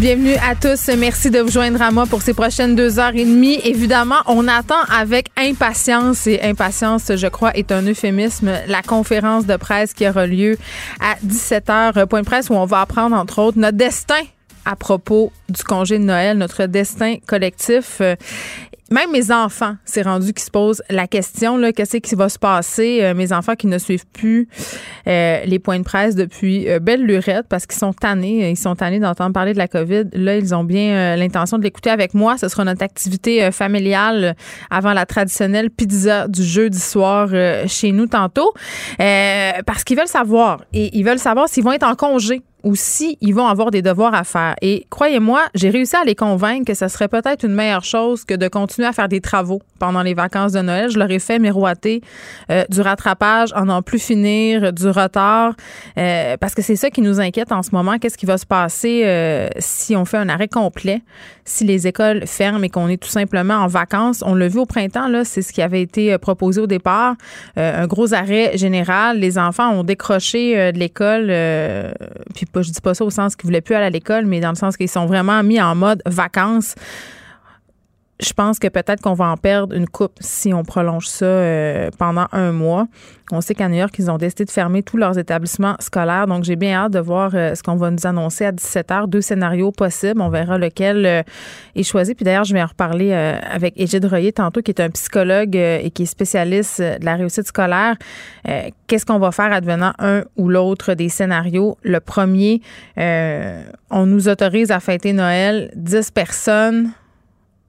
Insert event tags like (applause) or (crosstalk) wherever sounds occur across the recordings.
Bienvenue à tous. Merci de vous joindre à moi pour ces prochaines deux heures et demie. Évidemment, on attend avec impatience, et impatience, je crois, est un euphémisme, la conférence de presse qui aura lieu à 17h, point presse, où on va apprendre, entre autres, notre destin à propos du congé de Noël, notre destin collectif. Euh, même mes enfants, c'est rendu qui se posent la question, là, qu'est-ce qui va se passer? Euh, mes enfants qui ne suivent plus euh, les points de presse depuis belle lurette parce qu'ils sont tannés, ils sont tannés d'entendre parler de la COVID. Là, ils ont bien l'intention de l'écouter avec moi. Ce sera notre activité familiale avant la traditionnelle pizza du jeudi soir chez nous tantôt. parce qu'ils veulent savoir et ils veulent savoir s'ils vont être en congé ou si ils vont avoir des devoirs à faire. Et croyez-moi, j'ai réussi à les convaincre que ce serait peut-être une meilleure chose que de continuer à faire des travaux pendant les vacances de Noël. Je leur ai fait miroiter euh, du rattrapage, en n'en plus finir, du retard, euh, parce que c'est ça qui nous inquiète en ce moment. Qu'est-ce qui va se passer euh, si on fait un arrêt complet, si les écoles ferment et qu'on est tout simplement en vacances? On l'a vu au printemps, là, c'est ce qui avait été proposé au départ, un gros arrêt général. Les enfants ont décroché de l'école, puis je dis pas ça au sens qu'ils voulaient plus aller à l'école, mais dans le sens qu'ils sont vraiment mis en mode vacances je pense que peut-être qu'on va en perdre une coupe si on prolonge ça euh, pendant un mois. On sait qu'à New York, ils ont décidé de fermer tous leurs établissements scolaires. Donc, j'ai bien hâte de voir euh, ce qu'on va nous annoncer à 17 h. Deux scénarios possibles. On verra lequel euh, est choisi. Puis d'ailleurs, je vais en reparler avec Égide Royer tantôt, qui est un psychologue et qui est spécialiste de la réussite scolaire. Qu'est-ce qu'on va faire advenant un ou l'autre des scénarios? Le premier, on nous autorise à fêter Noël 10 personnes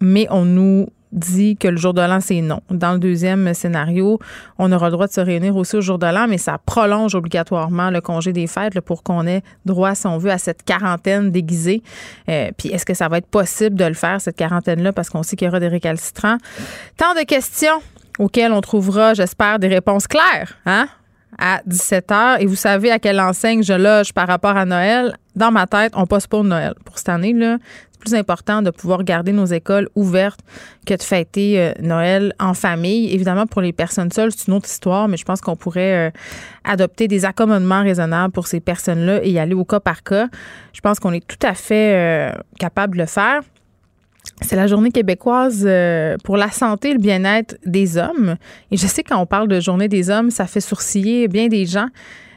mais on nous dit que le jour de l'an, c'est non. Dans le deuxième scénario, on aura le droit de se réunir aussi au jour de l'an, mais ça prolonge obligatoirement le congé des fêtes pour qu'on ait droit, si on veut, à cette quarantaine déguisée. Euh, puis est-ce que ça va être possible de le faire, cette quarantaine-là, parce qu'on sait qu'il y aura des récalcitrants? Tant de questions auxquelles on trouvera, j'espère, des réponses claires, hein? À 17 h. Et vous savez à quelle enseigne je loge par rapport à Noël. Dans ma tête, on passe pour Noël. Pour cette année, là, plus important de pouvoir garder nos écoles ouvertes que de fêter euh, Noël en famille. Évidemment, pour les personnes seules, c'est une autre histoire, mais je pense qu'on pourrait euh, adopter des accommodements raisonnables pour ces personnes-là et y aller au cas par cas. Je pense qu'on est tout à fait euh, capable de le faire. C'est la journée québécoise pour la santé et le bien-être des hommes. Et je sais quand on parle de journée des hommes, ça fait sourciller bien des gens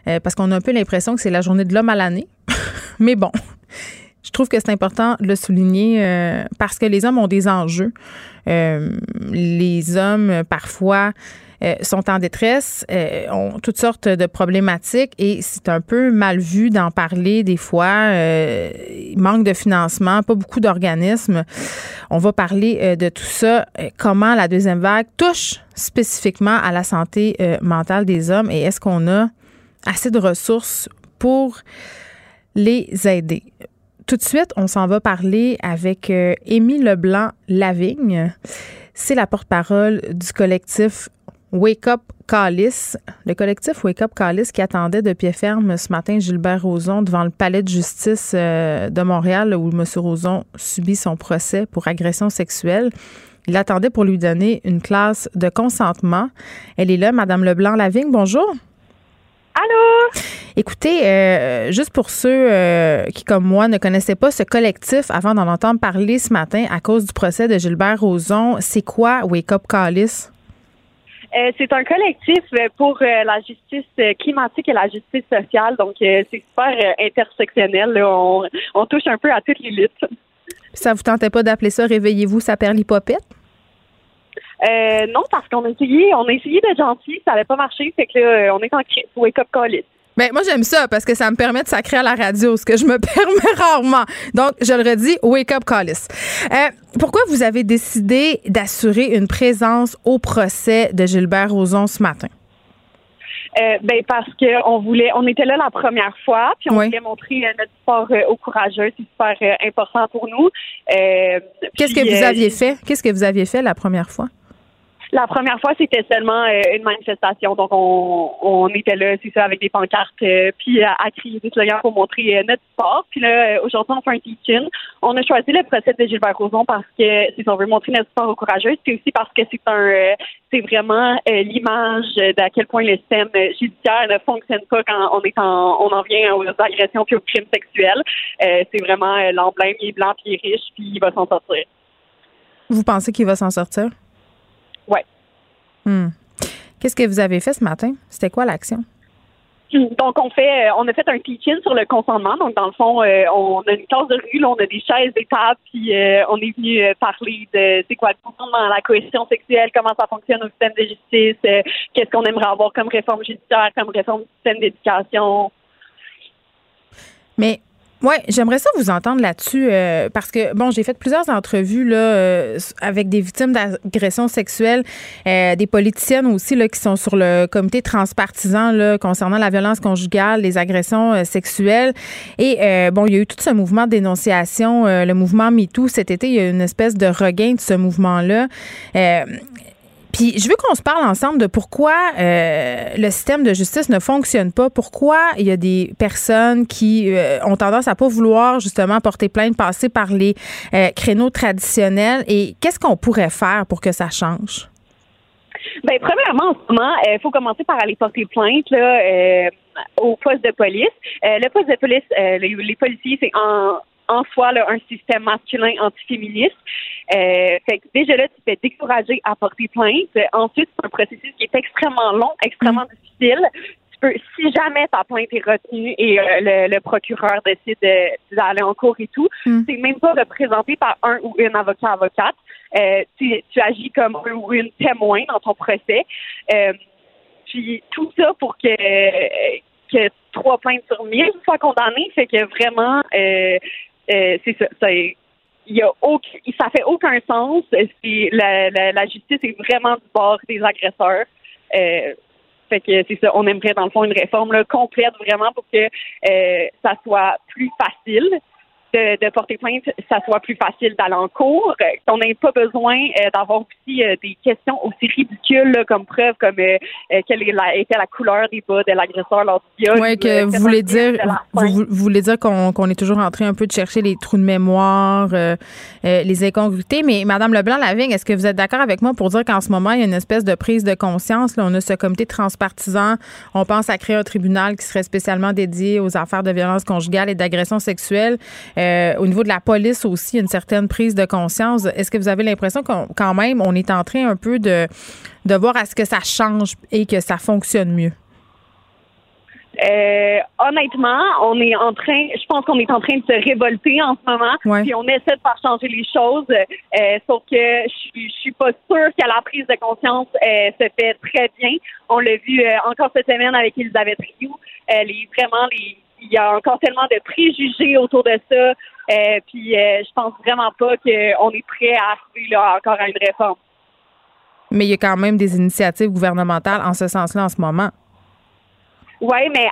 parce qu'on a un peu l'impression que c'est la journée de l'homme à l'année. (laughs) Mais bon, je trouve que c'est important de le souligner euh, parce que les hommes ont des enjeux. Euh, les hommes, parfois, euh, sont en détresse, ont toutes sortes de problématiques et c'est un peu mal vu d'en parler des fois. manque de financement, pas beaucoup d'organismes. On va parler de tout ça, comment la deuxième vague touche spécifiquement à la santé mentale des hommes et est-ce qu'on a assez de ressources pour les aider? Tout de suite, on s'en va parler avec euh, Émy Leblanc-Lavigne. C'est la porte-parole du collectif Wake Up Callis. Le collectif Wake Up Callis qui attendait de pied ferme ce matin Gilbert Rozon devant le palais de justice euh, de Montréal où M. Rozon subit son procès pour agression sexuelle. Il attendait pour lui donner une classe de consentement. Elle est là, Madame Leblanc-Lavigne. Bonjour. Allô? Écoutez, euh, juste pour ceux euh, qui, comme moi, ne connaissaient pas ce collectif avant d'en entendre parler ce matin à cause du procès de Gilbert Rozon, c'est quoi Wake Up Callis? Euh, c'est un collectif pour la justice climatique et la justice sociale. Donc, c'est super intersectionnel. On, on, touche un peu à toutes les luttes. Ça vous tentait pas d'appeler ça Réveillez-vous, ça perd l'hypopète? Euh, non, parce qu'on a essayé, on a essayé d'être gentil, ça n'avait pas marché, fait que là, on est en crise. Wake up call it. Ben, moi, j'aime ça parce que ça me permet de sacrer à la radio, ce que je me (laughs) permets rarement. Donc, je le redis, wake up callis. Euh, pourquoi vous avez décidé d'assurer une présence au procès de Gilbert Rozon ce matin? Euh, ben parce qu'on voulait, on était là la première fois, puis on voulait montrer euh, notre sport euh, au courageux, c'est super important pour nous. Qu'est-ce que vous aviez fait? Qu'est-ce que vous aviez fait la première fois? La première fois, c'était seulement une manifestation. Donc, on, on était là, c'est ça, avec des pancartes, puis à, crier des slogans pour montrer notre sport. Puis là, aujourd'hui, on fait un teaching. On a choisi le procès de Gilbert Rozon parce que, si on veut montrer notre sport aux courageux, c'est aussi parce que c'est un, c'est vraiment l'image d'à quel point le système judiciaire ne fonctionne pas quand on est en, on en vient aux agressions puis aux crimes sexuels. c'est vraiment l'emblème, il est blanc, puis il est riche, puis il va s'en sortir. Vous pensez qu'il va s'en sortir? Hmm. Qu'est-ce que vous avez fait ce matin? C'était quoi l'action? (laughs) Donc, on fait, euh, on a fait un teaching sur le consentement. Donc, dans le fond, euh, on a une classe de rue, on a des chaises, des tables, puis euh, on est venu parler de c'est quoi le consentement, la cohésion sexuelle, comment ça fonctionne au système de justice, qu'est-ce qu'on aimerait avoir comme réforme judiciaire, comme réforme du système d'éducation. Mais oui, j'aimerais ça vous entendre là-dessus euh, parce que bon, j'ai fait plusieurs entrevues là euh, avec des victimes d'agressions sexuelles, euh, des politiciennes aussi là qui sont sur le comité transpartisan là concernant la violence conjugale, les agressions sexuelles et bon, il y a eu tout ce mouvement de dénonciation, le mouvement MeToo cet été, il y a eu une espèce de regain de ce mouvement-là. Puis je veux qu'on se parle ensemble de pourquoi euh, le système de justice ne fonctionne pas, pourquoi il y a des personnes qui euh, ont tendance à pas vouloir justement porter plainte, passer par les euh, créneaux traditionnels et qu'est-ce qu'on pourrait faire pour que ça change? Bien, premièrement, en ce moment, il faut commencer par aller porter plainte là, au poste de police. le poste de police, les, les policiers, c'est en en soi là, un système masculin antiféministe. Euh, fait que déjà là, tu fais décourager à porter plainte. Ensuite, c'est un processus qui est extrêmement long, extrêmement difficile. Tu peux, si jamais ta plainte est retenue et euh, le, procureur décide d'aller en cours et tout, mm. c'est même pas représenté par un ou une avocat avocate. Euh, tu, tu, agis comme un ou une témoin dans ton procès. Euh, puis tout ça pour que que trois plaintes sur mille soient condamnées, fait que vraiment euh, euh, c'est ça. ça il y a aucun, ça fait aucun sens. La, la, la, justice est vraiment du bord des agresseurs. Euh, fait que c'est ça. On aimerait dans le fond une réforme là, complète vraiment pour que euh, ça soit plus facile de, porter plainte, ça soit plus facile d'aller en cours, qu'on n'ait pas besoin euh, d'avoir aussi euh, des questions aussi ridicules comme preuve, comme euh, quelle était la couleur des bas de l'agresseur lors du viol. Oui, que vous voulez dire, vous, voulez dire qu'on est toujours en train un peu de chercher les trous de mémoire, les incongruités. Mais Madame Leblanc-Lavigne, est-ce que vous êtes d'accord avec moi pour dire qu'en ce moment, il y a une espèce de prise de conscience? Là, on a ce comité transpartisan. On pense à créer un tribunal qui serait spécialement dédié aux affaires de violence conjugale et d'agression sexuelle. Euh, au niveau de la police aussi, une certaine prise de conscience. Est-ce que vous avez l'impression qu'on quand même, on est en train un peu de, de voir à ce que ça change et que ça fonctionne mieux? Euh, honnêtement, on est en train, je pense qu'on est en train de se révolter en ce moment, puis on essaie de faire changer les choses, euh, sauf que je, je suis pas sûre que la prise de conscience se fait très bien. On l'a vu encore cette semaine avec Elisabeth Rioux, les vraiment les il y a encore tellement de préjugés autour de ça. Euh, puis euh, je pense vraiment pas qu'on est prêt à arriver là encore à une réforme. Mais il y a quand même des initiatives gouvernementales en ce sens-là en ce moment. Oui, mais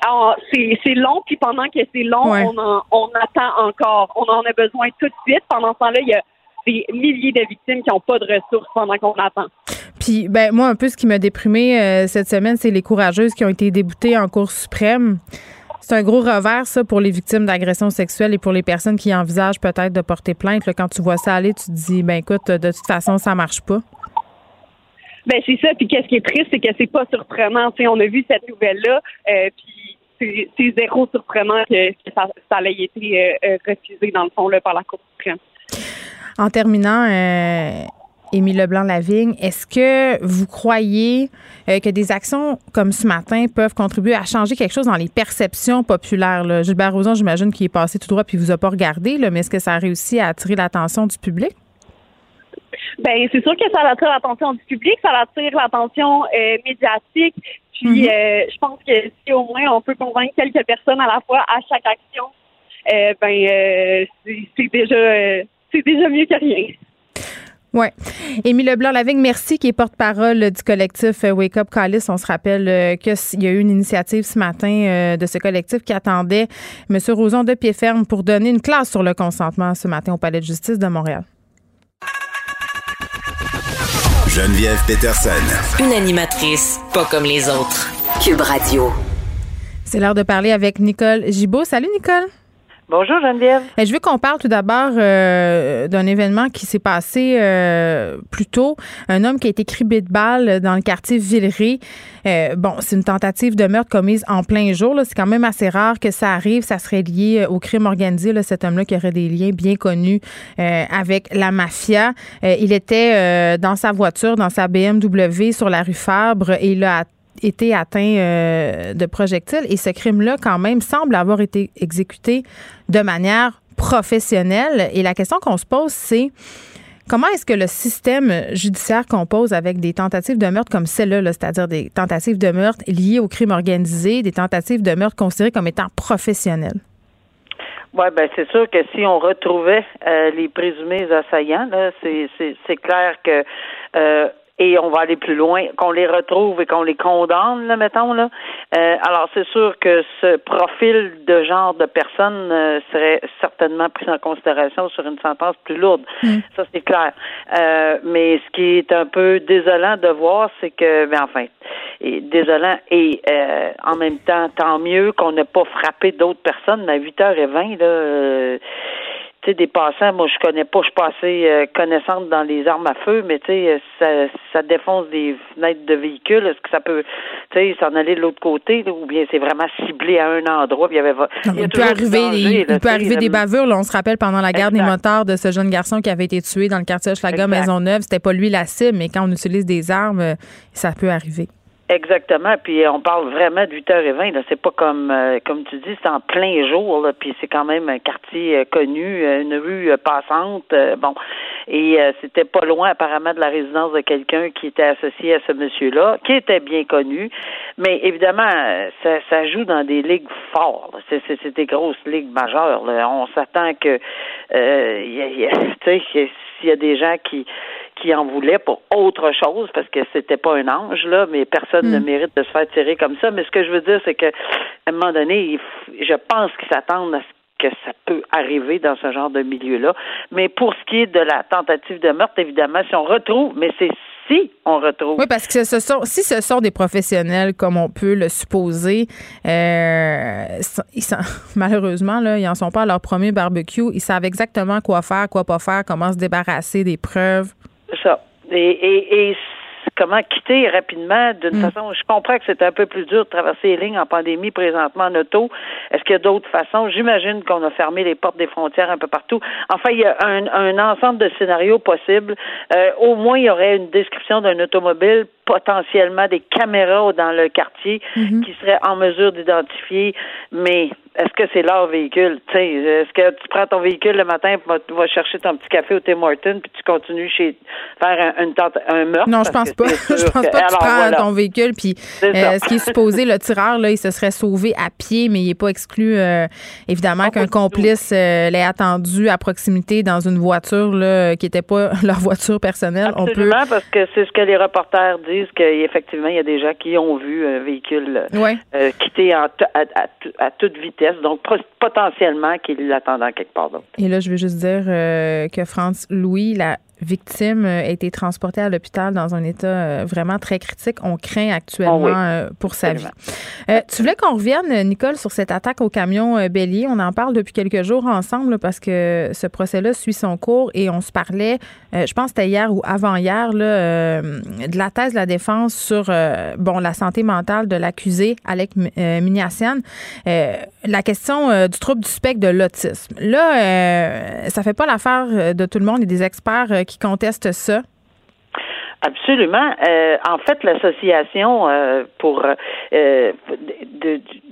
c'est long, puis pendant que c'est long, on, on attend encore. On en a besoin tout de suite. Pendant ce temps-là, il y a des milliers de victimes qui n'ont pas de ressources pendant qu'on attend. Puis, ben moi, un peu ce qui m'a déprimé euh, cette semaine, c'est les courageuses qui ont été déboutées en Cour suprême. C'est un gros revers, ça, pour les victimes d'agressions sexuelles et pour les personnes qui envisagent peut-être de porter plainte. quand tu vois ça aller, tu te dis, ben écoute, de toute façon, ça marche pas. Ben c'est ça. Puis qu'est-ce qui est triste, c'est que c'est pas surprenant. on a vu cette nouvelle-là, euh, puis c'est zéro surprenant que, ça, ça ait été euh, euh, refusé dans le fond là, par la Cour suprême. En terminant, Émile Leblanc-Lavigne, est-ce que vous croyez euh, que des actions comme ce matin peuvent contribuer à changer quelque chose dans les perceptions populaires? Là? Gilbert Rozon, j'imagine qu'il est passé tout droit puis vous a pas regardé, là, mais est-ce que ça a réussi à attirer l'attention du public? Ben, c'est sûr que ça attire l'attention du public, ça attire l'attention euh, médiatique. Puis, mm-hmm. euh, je pense que si au moins on peut convaincre quelques personnes à la fois à chaque action, ben, c'est déjà, c'est déjà mieux que rien. Oui. Émile Leblanc-Lavigne, merci, qui est porte-parole du collectif euh, Wake Up Callis. On se rappelle euh, qu'il y a eu une initiative ce matin euh, de ce collectif qui attendait M. Roson de pied ferme pour donner une classe sur le consentement ce matin au Palais de justice de Montréal. Geneviève Peterson. Une animatrice pas comme les autres. Cube Radio. C'est l'heure de parler avec Nicole Gibault. Salut Nicole. Bonjour Geneviève. Et je veux qu'on parle tout d'abord euh, d'un événement qui s'est passé euh, plus tôt. Un homme qui a été criblé de balles dans le quartier Villeray. Euh, bon, c'est une tentative de meurtre commise en plein jour. C'est quand même assez rare que ça arrive. Ça serait lié au crime organisé. Cet homme-là qui aurait des liens bien connus avec la mafia. il était dans sa voiture, dans sa BMW sur la rue Fabre et il a été atteint euh, de projectiles et ce crime-là, quand même, semble avoir été exécuté de manière professionnelle. Et la question qu'on se pose, c'est comment est-ce que le système judiciaire compose avec des tentatives de meurtre comme celle-là, -là, cest à dire des tentatives de meurtre liées au crime organisé, des tentatives de meurtre considérées comme étant professionnelles? Oui, ben c'est sûr que si on retrouvait euh, les présumés assaillants, là, c'est clair que euh, et on va aller plus loin, qu'on les retrouve et qu'on les condamne, là, mettons. Là. Euh, alors, c'est sûr que ce profil de genre de personne euh, serait certainement pris en considération sur une sentence plus lourde. Mm. Ça, c'est clair. Euh, mais ce qui est un peu désolant de voir, c'est que, mais ben, enfin, et désolant et en même temps, tant mieux qu'on n'ait pas frappé d'autres personnes, mais à 8h20, là, tu sais, des passants, moi, je connais pas, je suis pas assez euh, connaissante dans les armes à feu, mais tu sais, ça, ça défonce des fenêtres de véhicules. Est-ce que ça peut, tu sais, s'en aller de l'autre côté, ou bien c'est vraiment ciblé à un endroit, il y avait. il, peut arriver, il, peut arriver des bavures. Là, on se rappelle pendant la guerre des motards de ce jeune garçon qui avait été tué dans le quartier Maison Maisonneuve. C'était pas lui la cible, mais quand on utilise des armes, ça peut arriver. Exactement. Puis on parle vraiment de 8h20. Là. C'est pas comme euh, comme tu dis, c'est en plein jour. Puis c'est quand même un quartier euh, connu, euh, une rue passante. bon. Et c'était pas loin apparemment de la résidence de quelqu'un qui était associé à ce monsieur-là, qui était bien connu. Mais évidemment, ça, ça joue dans des ligues fortes. C'est, c'est, des grosses ligues majeures. On s'attend que y a, (laughs) s'il y a des gens qui qui en voulait pour autre chose parce que c'était pas un ange là, mais personne ne hmm. mérite de se faire tirer comme ça. Mais ce que je veux dire, c'est que à un moment donné, je pense qu'ils s'attendent à ce que ça peut arriver dans ce genre de milieu-là. Mais pour ce qui est de la tentative de meurtre, évidemment, si on retrouve, mais c'est si on retrouve. Oui, parce que ce sont, si ce sont des professionnels, comme on peut le supposer, euh, ils sont, (laughs) malheureusement, là, ils n'en sont pas à leur premier barbecue. Ils savent exactement quoi faire, quoi pas faire, comment se débarrasser des preuves ça. Et, et, et comment quitter rapidement d'une mm. façon. Je comprends que c'est un peu plus dur de traverser les lignes en pandémie présentement en auto. Est-ce qu'il y a d'autres façons? J'imagine qu'on a fermé les portes des frontières un peu partout. Enfin, il y a un, un ensemble de scénarios possibles. Euh, au moins, il y aurait une description d'un automobile potentiellement des caméras dans le quartier mm-hmm. qui seraient en mesure d'identifier, mais est-ce que c'est leur véhicule? Est-ce que tu prends ton véhicule le matin, tu vas chercher ton petit café au Tim Hortons, puis tu continues chez faire un, un meurtre? Non, je pense pas. (laughs) je pense pas que, tu prends ton véhicule, puis euh, ce qui est supposé, le tireur, là, il se serait sauvé à pied, mais il n'est pas exclu, euh, évidemment, qu'un complice euh, l'ait attendu à proximité dans une voiture là, qui n'était pas (laughs) leur voiture personnelle. Absolument, On peut... parce que c'est ce que les reporters disent, qu'effectivement, il y a des gens qui ont vu un véhicule quitter à, à toute vitesse donc potentiellement qu'il l'attendait quelque part d'autre. Et là, je veux juste dire euh, que France Louis, la victime euh, a été transportée à l'hôpital dans un état euh, vraiment très critique. On craint actuellement oh euh, pour sa vie. tu voulais qu'on revienne, Nicole, sur cette attaque au camion bélier. On en parle depuis quelques jours ensemble parce que ce procès-là suit son cours et on se parlait, je pense que c'était hier ou avant-hier, de la thèse de la défense sur bon la santé mentale de l'accusé, Alec Miniassian. la question du trouble du spectre de l'autisme. Là, ça fait pas l'affaire de tout le monde. A des experts qui qui ça? Absolument. Euh, en fait, l'association euh, pour euh,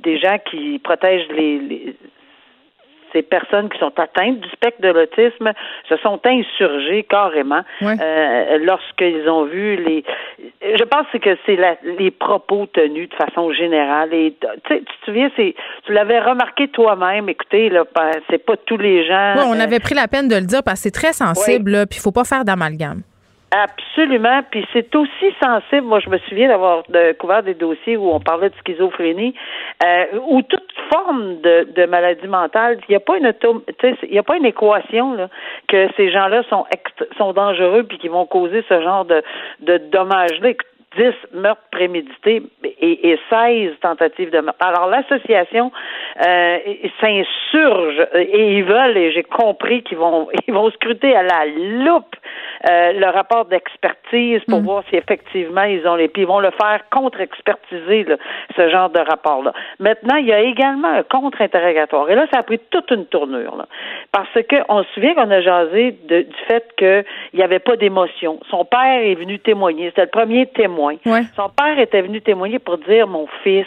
des gens qui protègent les, ces personnes qui sont atteintes du spectre de l'autisme se sont insurgées carrément lorsqu'ils ont vu les. Je pense que c'est les propos tenus de façon générale. Et tu te souviens, c'est tu l'avais remarqué toi-même. Écoutez, là, ben, c'est pas tous les gens. Oui, on avait pris la peine de le dire parce que c'est très sensible. Puis il faut pas faire d'amalgame. Absolument. Puis c'est aussi sensible. Moi, je me souviens d'avoir couvert des dossiers où on parlait de schizophrénie, euh, où toute forme de, de maladie mentale. Il n'y a pas une il y a pas une équation là, que ces gens-là sont sont dangereux puis qui vont causer ce genre de, de dommages-là. 10 meurtres prémédités et, et 16 tentatives de meurtre. Alors l'association euh, s'insurge et ils veulent, et j'ai compris qu'ils vont (laughs) ils vont scruter à la loupe euh, le rapport d'expertise pour mm. voir si effectivement ils ont les puis ils vont le faire contre-expertiser ce genre de rapport-là. Maintenant, il y a également un contre-interrogatoire. Et là, ça a pris toute une tournure. Là, parce que on se souvient qu'on a jasé de, du fait qu'il n'y avait pas d'émotion. Son père est venu témoigner. C'était le premier témoin. Son père était venu témoigner pour dire mon fils,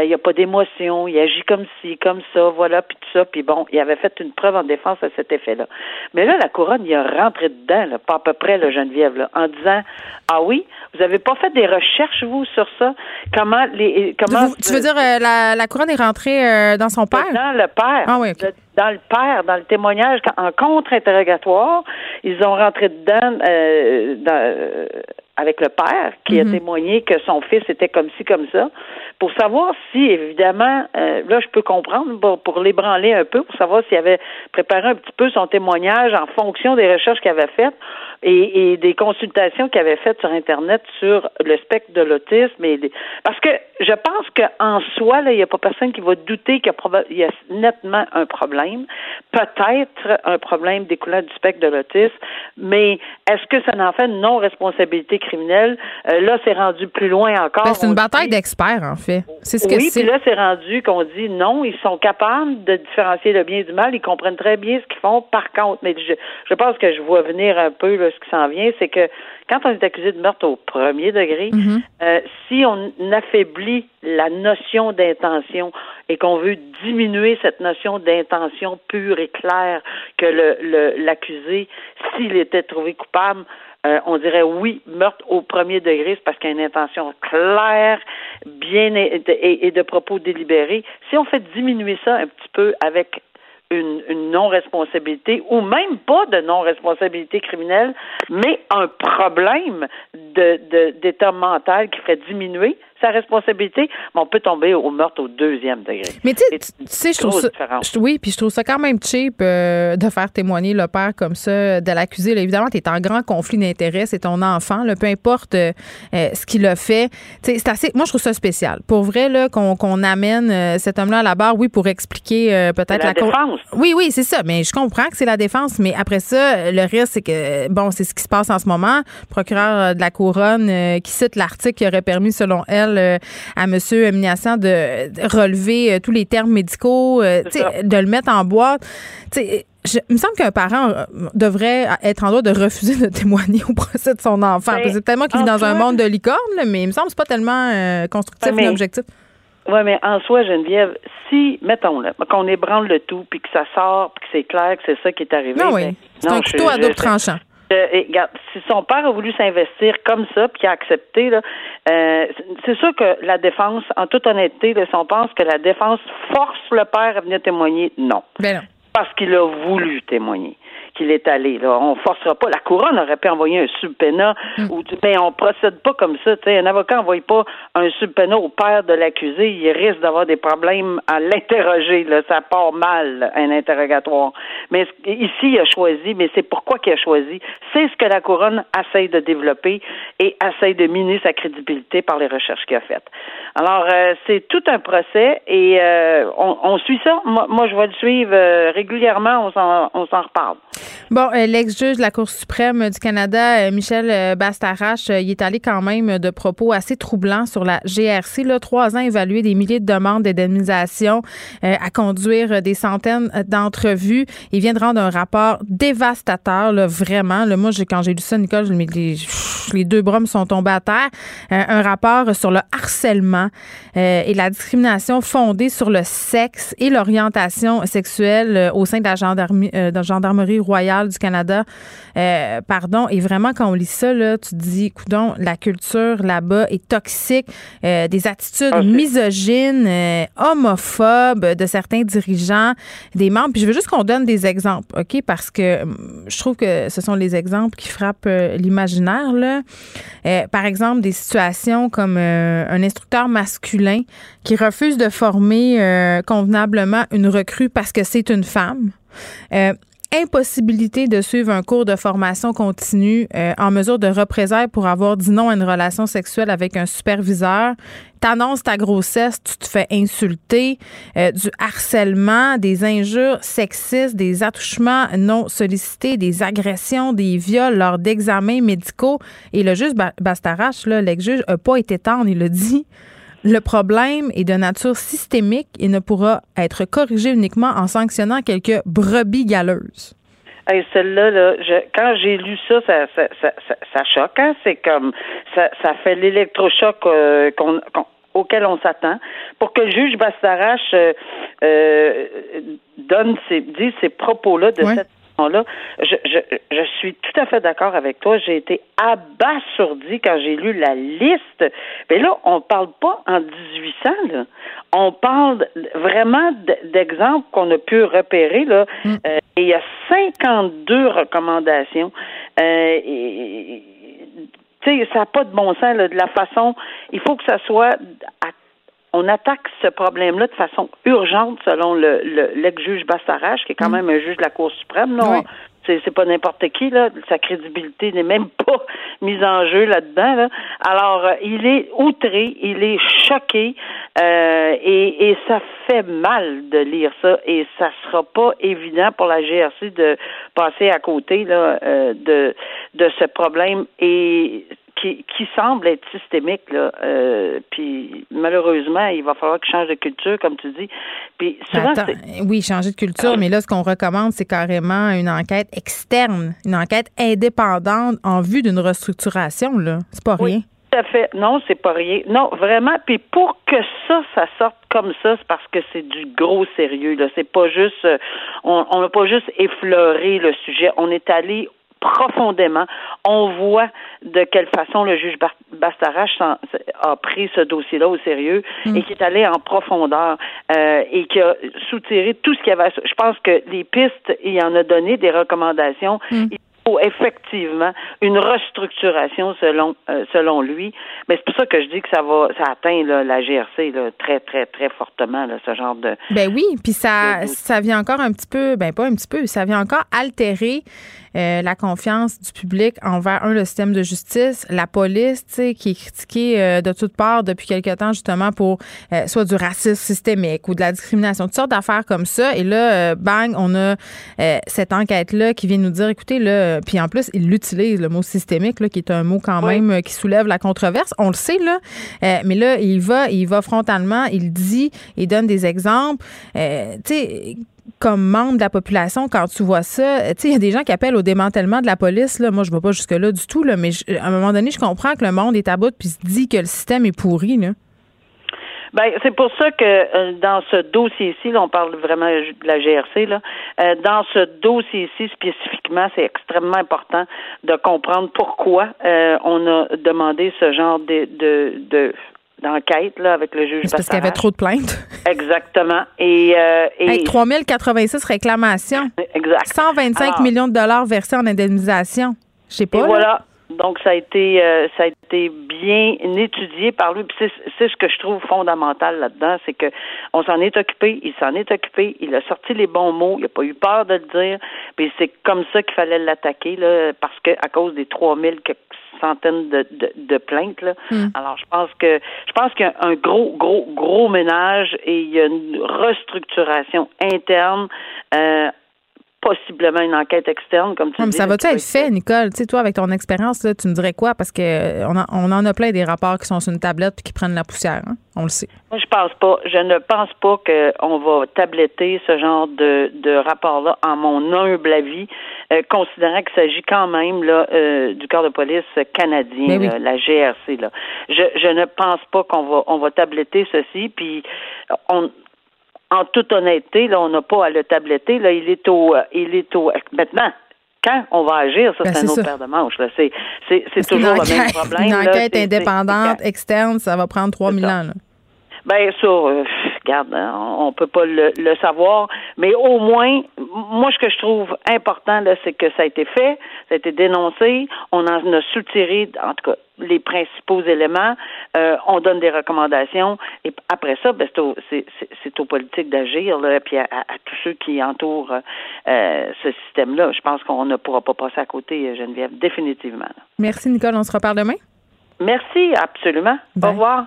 il n'y a pas d'émotion, il agit comme ci, comme ça, voilà, puis tout ça. Puis bon, il avait fait une preuve en défense à cet effet-là. Mais là, la couronne, il a rentré dedans, là, pas à peu près, le Geneviève, là, en disant Ah oui, vous avez pas fait des recherches, vous, sur ça? Comment les. Comment tu veux dire, euh, la, la couronne est rentrée euh, dans son père? Dans le père. Ah oui, dans le père, dans le témoignage, en contre-interrogatoire, ils ont rentré dedans euh, dans, avec le père qui a mhm. témoigné que son fils était comme ci, comme ça, pour savoir si, évidemment, euh, là, je peux comprendre, pour, pour l'ébranler un peu, pour savoir s'il avait préparé un petit peu son témoignage en fonction des recherches qu'il avait faites et, et, des consultations qu'il avait faites sur Internet sur le spectre de l'autisme. Et Parce que je pense qu'en soi, il n'y a pas personne qui va douter qu'il y, y, a nettement un problème, peut-être un problème découlant du spectre de l'autisme, mais est-ce que ça n'en fait une non-responsabilité criminelle? Euh, là, c'est rendu plus loin encore. Ben, c'est une bataille d'experts, en fait. C'est ce que oui, puis là, c'est rendu qu'on dit non, ils sont capables de différencier le bien du mal, ils comprennent très bien ce qu'ils font. Par contre, mais je, je pense que je vois venir un peu là, ce qui s'en vient, c'est que quand on est accusé de meurtre au premier degré, mhm. euh, si on affaiblit la notion d'intention et qu'on veut diminuer cette notion d'intention pure et claire que le l'accusé, s'il était trouvé coupable, euh, on dirait oui, meurtre au premier degré, c'est parce qu'il y a une intention claire, bien et, de propos délibérés. Si on fait diminuer ça un petit peu avec une, non-responsabilité ou même pas de non-responsabilité criminelle, mais un problème de, d'état mental qui ferait diminuer sa responsabilité, mais on peut tomber au meurtre au deuxième degré. Mais tu sais, je trouve ça. oui, puis je trouve ça quand même cheap euh, de faire témoigner le père comme ça, de l'accuser. Évidemment, tu es en grand conflit d'intérêts, c'est ton enfant, peu importe euh, euh, ce qu'il a fait. C'est assez. Moi, je trouve ça spécial. Pour vrai, là, qu'on, amène cet homme-là à la barre, oui, pour expliquer peut-être la, la défense. Oui, oui, c'est ça. Mais je comprends que c'est la défense, mais après ça, le risque, c'est que, bon, c'est ce qui se passe en ce moment. procureur de la couronne qui cite l'article qui aurait permis, selon elle, euh, à M. Minassian de, relever euh, tous les termes médicaux, euh, de le mettre en boîte. il me semble qu'un parent devrait être en droit de refuser de (laughs) témoigner au procès de son enfant. Ben, c'est tellement qu'il vit dans un monde de licorne, mais il me semble que c'est pas tellement constructif et objectif. Oui, mais en soi, Geneviève, si, mettons, là, qu'on ébranle le tout, puis que ça sort, puis que c'est clair que c'est ça qui est arrivé. Non, oui. Ben, c'est un couteau à double tranchant. Euh, si son père a voulu s'investir comme ça, puis a accepté, là, euh, c'est sûr que la défense, en toute honnêteté, là, si on pense que la défense force le père à venir témoigner, non. Ben non. Parce qu'il a voulu témoigner qu'il est allé. Là. On forcera pas. La couronne aurait pu envoyer un subpénat, mm. ou, mais on procède pas comme ça. Un avocat n'envoie pas un subpénat au père de l'accusé. Il risque d'avoir des problèmes à l'interroger. Là. Ça part mal, un interrogatoire. Mais ici, il a choisi, mais c'est pourquoi qu'il a choisi. C'est ce que la couronne essaye de développer et essaye de miner sa crédibilité par les recherches qu'il a faites. Alors, euh, c'est tout un procès et euh, on, on, suit ça. Moi, moi, je vais le suivre euh, régulièrement. On s'en reparle. Bon, euh, l'ex-juge de la Cour suprême du Canada, euh, Michel euh, Bastarache, il est allé quand même de propos assez troublants sur la GRC. Là, trois ans évalué des milliers de demandes d'indemnisation, à conduire des centaines d'entrevues. Il vient de rendre un rapport dévastateur, là, vraiment. Moi, quand j'ai lu ça, Nicole, les, les deux bras sont tombés à terre. un rapport sur le harcèlement et la discrimination fondée sur le sexe et l'orientation sexuelle au sein de la de la gendarmerie royale du Canada, euh, pardon. Et vraiment, quand on lit ça, là, tu te dis, coudon, la culture là-bas est toxique, euh, des attitudes ah, misogynes, euh, homophobes de certains dirigeants, des membres. Puis je veux juste qu'on donne des exemples, OK? Parce que hum, je trouve que ce sont les exemples qui frappent l'imaginaire, là. par exemple, des situations comme un instructeur masculin qui refuse de former convenablement une recrue parce que c'est une femme impossibilité de suivre un cours de formation continue euh, en mesure de représailles pour avoir dit non à une relation sexuelle avec un superviseur. T'annonces ta grossesse, tu te fais insulter, euh, du harcèlement, des injures sexistes, des attouchements non sollicités, des agressions, des viols lors d'examens médicaux. Et le juge Bastarache, l'ex-juge, n'a pas été tendre, il a dit le problème est de nature systémique et ne pourra être corrigé uniquement en sanctionnant quelques brebis galeuses. celle-là, là, quand j'ai lu ça, ça, ça, ça, ça, choque. Hein? C'est comme ça, ça fait l'électrochoc euh, auquel on s'attend. Pour que le juge Bastarache euh, euh, donne ses, dise ces propos-là de cette là je, je, je suis tout à fait d'accord avec toi. J'ai été abasourdi quand j'ai lu la liste. Mais là, on parle pas en 1800, là. On parle vraiment d'exemples qu'on a pu repérer, là. Mm. Euh, et il y a 52 recommandations. Euh, tu sais, ça n'a pas de bon sens, là, de la façon. Il faut que ça soit à on attaque ce problème-là de façon urgente, selon le, l'ex-juge Bastarache, qui est quand mm. même un juge de la Cour suprême. Non, c'est, pas n'importe qui là. Sa crédibilité n'est même (laughs) pas mise en jeu là-dedans. Là. Alors, euh, il est outré, il est choqué, euh, et, et ça fait mal de lire ça, et ça sera pas évident pour la GRC de passer à côté là euh, de de ce problème. Et qui, qui semble être systémique là. Euh, puis malheureusement, il va falloir qu'il change de culture, comme tu dis. Puis souvent, oui, changer de culture, ah. mais là, ce qu'on recommande, c'est carrément une enquête externe, une enquête indépendante en vue d'une restructuration. Là, c'est pas rien. Tout à fait. Non, c'est pas rien. Non, vraiment. Puis pour que ça, ça sorte comme ça, c'est parce que c'est du gros sérieux. Là, c'est pas juste. Euh, on n'a pas juste effleuré le sujet. On est allé profondément. On voit de quelle façon le juge Bastarache a pris ce dossier-là au sérieux mm. et qui est allé en profondeur euh, et qui a soutiré tout ce qu'il y avait. Je pense que les pistes, il en a donné des recommandations. Mm faut effectivement une restructuration selon euh, selon lui. Mais c'est pour ça que je dis que ça va ça atteint la GRC très très très fortement ce genre de Ben oui, puis ça ça vient encore un petit peu ben pas un petit peu, ça vient encore altérer euh, la confiance du public envers un le système de justice, la police, qui est critiquée euh, de toutes parts depuis quelque temps justement pour soit du racisme systémique ou de la discrimination, toutes sortes d'affaires comme ça et là bang, on a cette enquête là qui vient nous dire écoutez là euh, puis en plus, il l'utilise, le mot systémique, là, qui est un mot quand même euh, qui soulève la controverse. On le sait, là. Euh, mais là, il va, il va frontalement, il dit, il donne des exemples. tu sais, comme membre de la population, quand tu vois ça, tu il y a des gens qui appellent au démantèlement de la police. Là. Moi, je ne vais pas jusque-là du tout, là, mais à un moment donné, je comprends que le monde est à bout puis se dit que le système est pourri. Là. Ben, c'est pour ça que euh, dans ce dossier-ci, on parle vraiment de la GRC, là, euh, dans ce dossier-ci spécifiquement, c'est extrêmement important de comprendre pourquoi euh, on a demandé ce genre de, de, d'enquête là avec le juge. C'est parce qu'il y avait trop de plaintes. Exactement. Et, euh, et 3086 réclamations. Exact. 125 millions de dollars versés en indemnisation. Je sais pas. Et voilà. Donc, ça a été, euh, ça a été bien étudié par lui. c'est, ce que je trouve fondamental là-dedans, c'est que on s'en est occupé, il s'en est occupé, il a sorti les bons mots, il n'a pas eu peur de le dire. Puis c'est comme ça qu'il fallait l'attaquer, là, parce que à cause des 3000 centaines de, de, plaintes. Là. Hmm. Alors, je pense que je pense qu'il y a un gros, gros, gros ménage et il y a une restructuration interne euh, possiblement une enquête externe, comme tu dis. Ça va-tu être fait, Nicole? Tu sais, toi, avec ton expérience, tu me dirais quoi? Parce qu'on euh, on en a plein des rapports qui sont sur une tablette et qui prennent la poussière. Hein? On le sait. Moi, je pense pas. Je ne pense pas qu'on va tabletter ce genre de, de rapport-là, en mon humble avis, euh, considérant qu'il s'agit quand même là, euh, du corps de police canadien, ben la GRC. Là. Je, je ne pense pas qu'on va on va tabletter ceci. Puis on en toute honnêteté, là, on n'a pas à le tabletter. Là, il est au, euh, il est au. Maintenant, quand on va agir, ça, ben, c'est un autre paire de manches. C'est, c'est, toujours le même problème. Une enquête indépendante, externe, ça va prendre 3000 ans. Là. Ben ça, euh, regarde, hein, on peut pas le, savoir, mais au moins, moi ce que je trouve important là, c'est que ça a été fait, ça a été dénoncé, on en a soutiré, en tout cas les principaux éléments, euh, on donne des recommandations et après ça, ben, c'est, aux politiques d'agir là, puis à, tous ceux qui entourent euh, ce système-là. Je pense qu'on ne pourra pas passer à côté, Geneviève, définitivement. Merci Nicole, on se reparle demain? Merci, absolument. Au revoir.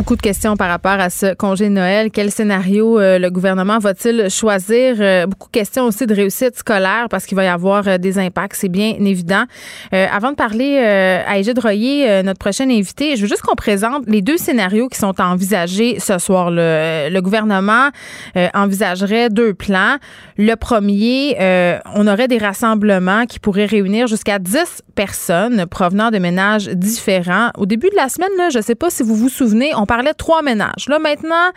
Beaucoup de questions par rapport à ce congé de Noël. Quel scénario euh, le gouvernement va-t-il choisir? Euh, beaucoup de questions aussi de réussite scolaire parce qu'il va y avoir euh, des impacts, c'est bien évident. avant de parler à Égide Royer, notre prochaine invité, je veux juste qu'on présente les deux scénarios qui sont envisagés ce soir. Le, le gouvernement envisagerait deux plans. Le premier, on aurait des rassemblements qui pourraient réunir jusqu'à 10 personnes provenant de ménages différents. Au début de la semaine, là, je ne sais pas si vous vous souvenez, parlait de trois ménages. Là, maintenant,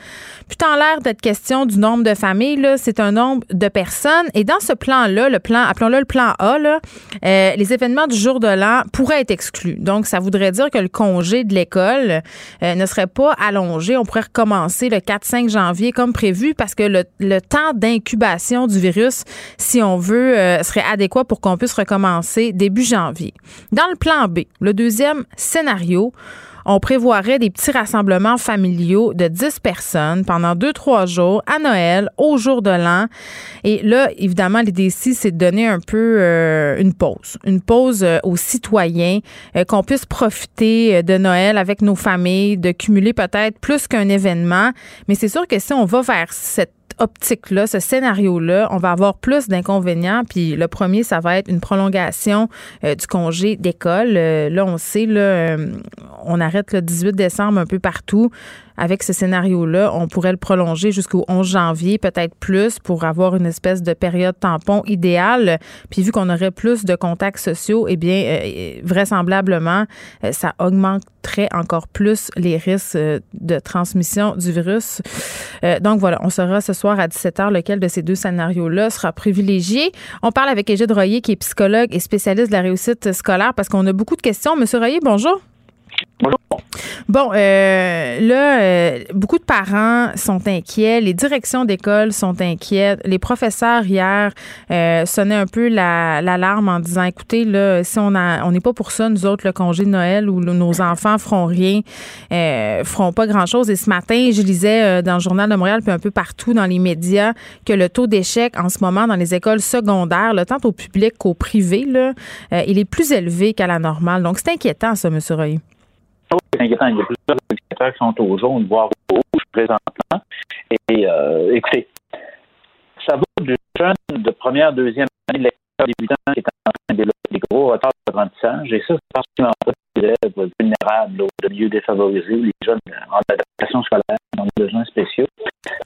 putain, l'air d'être question du nombre de familles, là, c'est un nombre de personnes. Et dans ce plan-là, le plan, appelons-le le plan A, euh, les événements du jour de l'an pourraient être exclus. Donc, ça voudrait dire que le congé de l'école euh, ne serait pas allongé. On pourrait recommencer le 4-5 janvier comme prévu parce que le, le temps d'incubation du virus, si on veut, euh, serait adéquat pour qu'on puisse recommencer début janvier. Dans le plan B, le deuxième scénario, on prévoirait des petits rassemblements familiaux de 10 personnes pendant 2-3 jours à Noël, au jour de l'an. Et là, évidemment, l'idée ici, c'est de donner un peu euh, une pause. Une pause euh, aux citoyens, euh, qu'on puisse profiter de Noël avec nos familles, de cumuler peut-être plus qu'un événement. Mais c'est sûr que si on va vers cette optique-là, ce scénario-là, on va avoir plus d'inconvénients. Puis le premier, ça va être une prolongation euh, du congé d'école. Euh, là, on sait, euh, on arrête le 18 décembre un peu partout avec ce scénario-là, on pourrait le prolonger jusqu'au 11 janvier, peut-être plus, pour avoir une espèce de période tampon idéale. Puis vu qu'on aurait plus de contacts sociaux, eh bien, vraisemblablement, ça encore plus les risques euh, de transmission du virus. donc voilà, on saura ce soir à 17h lequel de ces deux scénarios-là sera privilégié. On parle avec Égide Royer, qui est psychologue et spécialiste de la réussite scolaire, parce qu'on a beaucoup de questions. Monsieur Royer, bonjour. Bon, euh, là, euh, beaucoup de parents sont inquiets, les directions d'école sont inquiètes, les professeurs hier euh, sonnaient un peu l'alarme en disant, écoutez, là, si on a, n'est pas pour ça, nous autres, le congé de Noël où nos enfants feront rien, euh, feront pas grand-chose. Et ce matin, je lisais euh, dans le journal de Montréal puis un peu partout dans les médias que le taux d'échec en ce moment dans les écoles secondaires, le tant au public qu'au privé, là, il est plus élevé qu'à la normale. Donc, c'est inquiétant, ça, M. Roy. C'est inquiétant. Il y a plusieurs indicateurs qui sont au jaune, voire au rouge présentement. Et euh, écoutez, ça va du jeune de première, deuxième année de l'école débutant qui est en train de développer des gros retards d'apprentissage. Et ça, c'est particulièrement pas des élèves vulnérables, de milieux défavorisés, les jeunes en adaptation scolaire, en besoins spéciaux.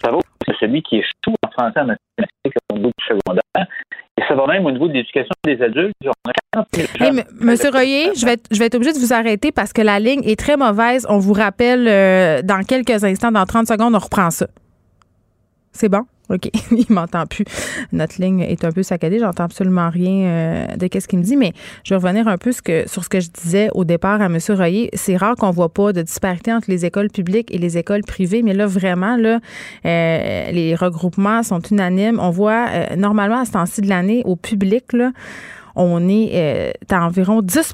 Ça va aussi celui qui échoue en français en mathématiques au niveau du secondaire. Ça va même au niveau de l'éducation des adultes. Monsieur Royer, je vais, être, je vais être obligé de vous arrêter parce que la ligne est très mauvaise. On vous rappelle euh, dans quelques instants, dans 30 secondes, on reprend ça. C'est bon? OK. (laughs) Il m'entend plus. Notre ligne est un peu saccadée. J'entends absolument rien euh, de qu'est-ce qu'il me dit, mais je vais revenir un peu sur ce que je disais au départ à M. Royer. C'est rare qu'on voit pas de disparité entre les écoles publiques et les écoles privées, mais là, vraiment, là, euh, les regroupements sont unanimes. On voit, normalement, à ce temps-ci de l'année, au public, là, on est euh, à environ 10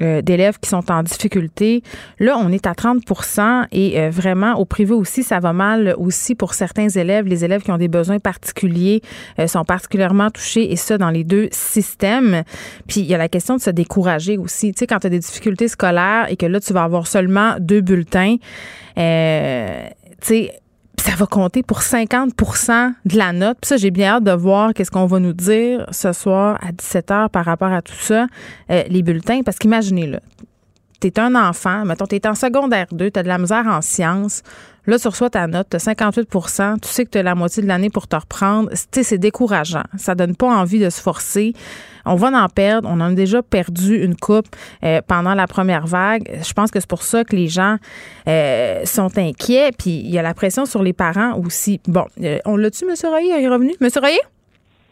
euh, d'élèves qui sont en difficulté. Là, on est à 30% et euh, vraiment, au privé aussi, ça va mal aussi pour certains élèves. Les élèves qui ont des besoins particuliers sont particulièrement touchés et ça dans les deux systèmes. Puis, il y a la question de se décourager aussi. Tu sais, quand tu as des difficultés scolaires et que là, tu vas avoir seulement deux bulletins, tu sais, ça va compter pour 50% de la note. Puis ça, j'ai bien hâte de voir qu'est-ce qu'on va nous dire ce soir à 17 h par rapport à tout ça, euh, les bulletins. Parce qu'imaginez, là, t'es un enfant, mettons, t'es en secondaire 2, t'as de la misère en sciences, là, tu reçois ta note, t'as 58% tu sais que t'as la moitié de l'année pour te reprendre. Tu sais, c'est décourageant. Ça donne pas envie de se forcer. On va en perdre. On en a déjà perdu une coupe euh, pendant la première vague. Je pense que c'est pour ça que les gens euh, sont inquiets. Puis il y a la pression sur les parents aussi. Bon, euh, on l'a-tu, M. Royer? Il est revenu? M. Royer?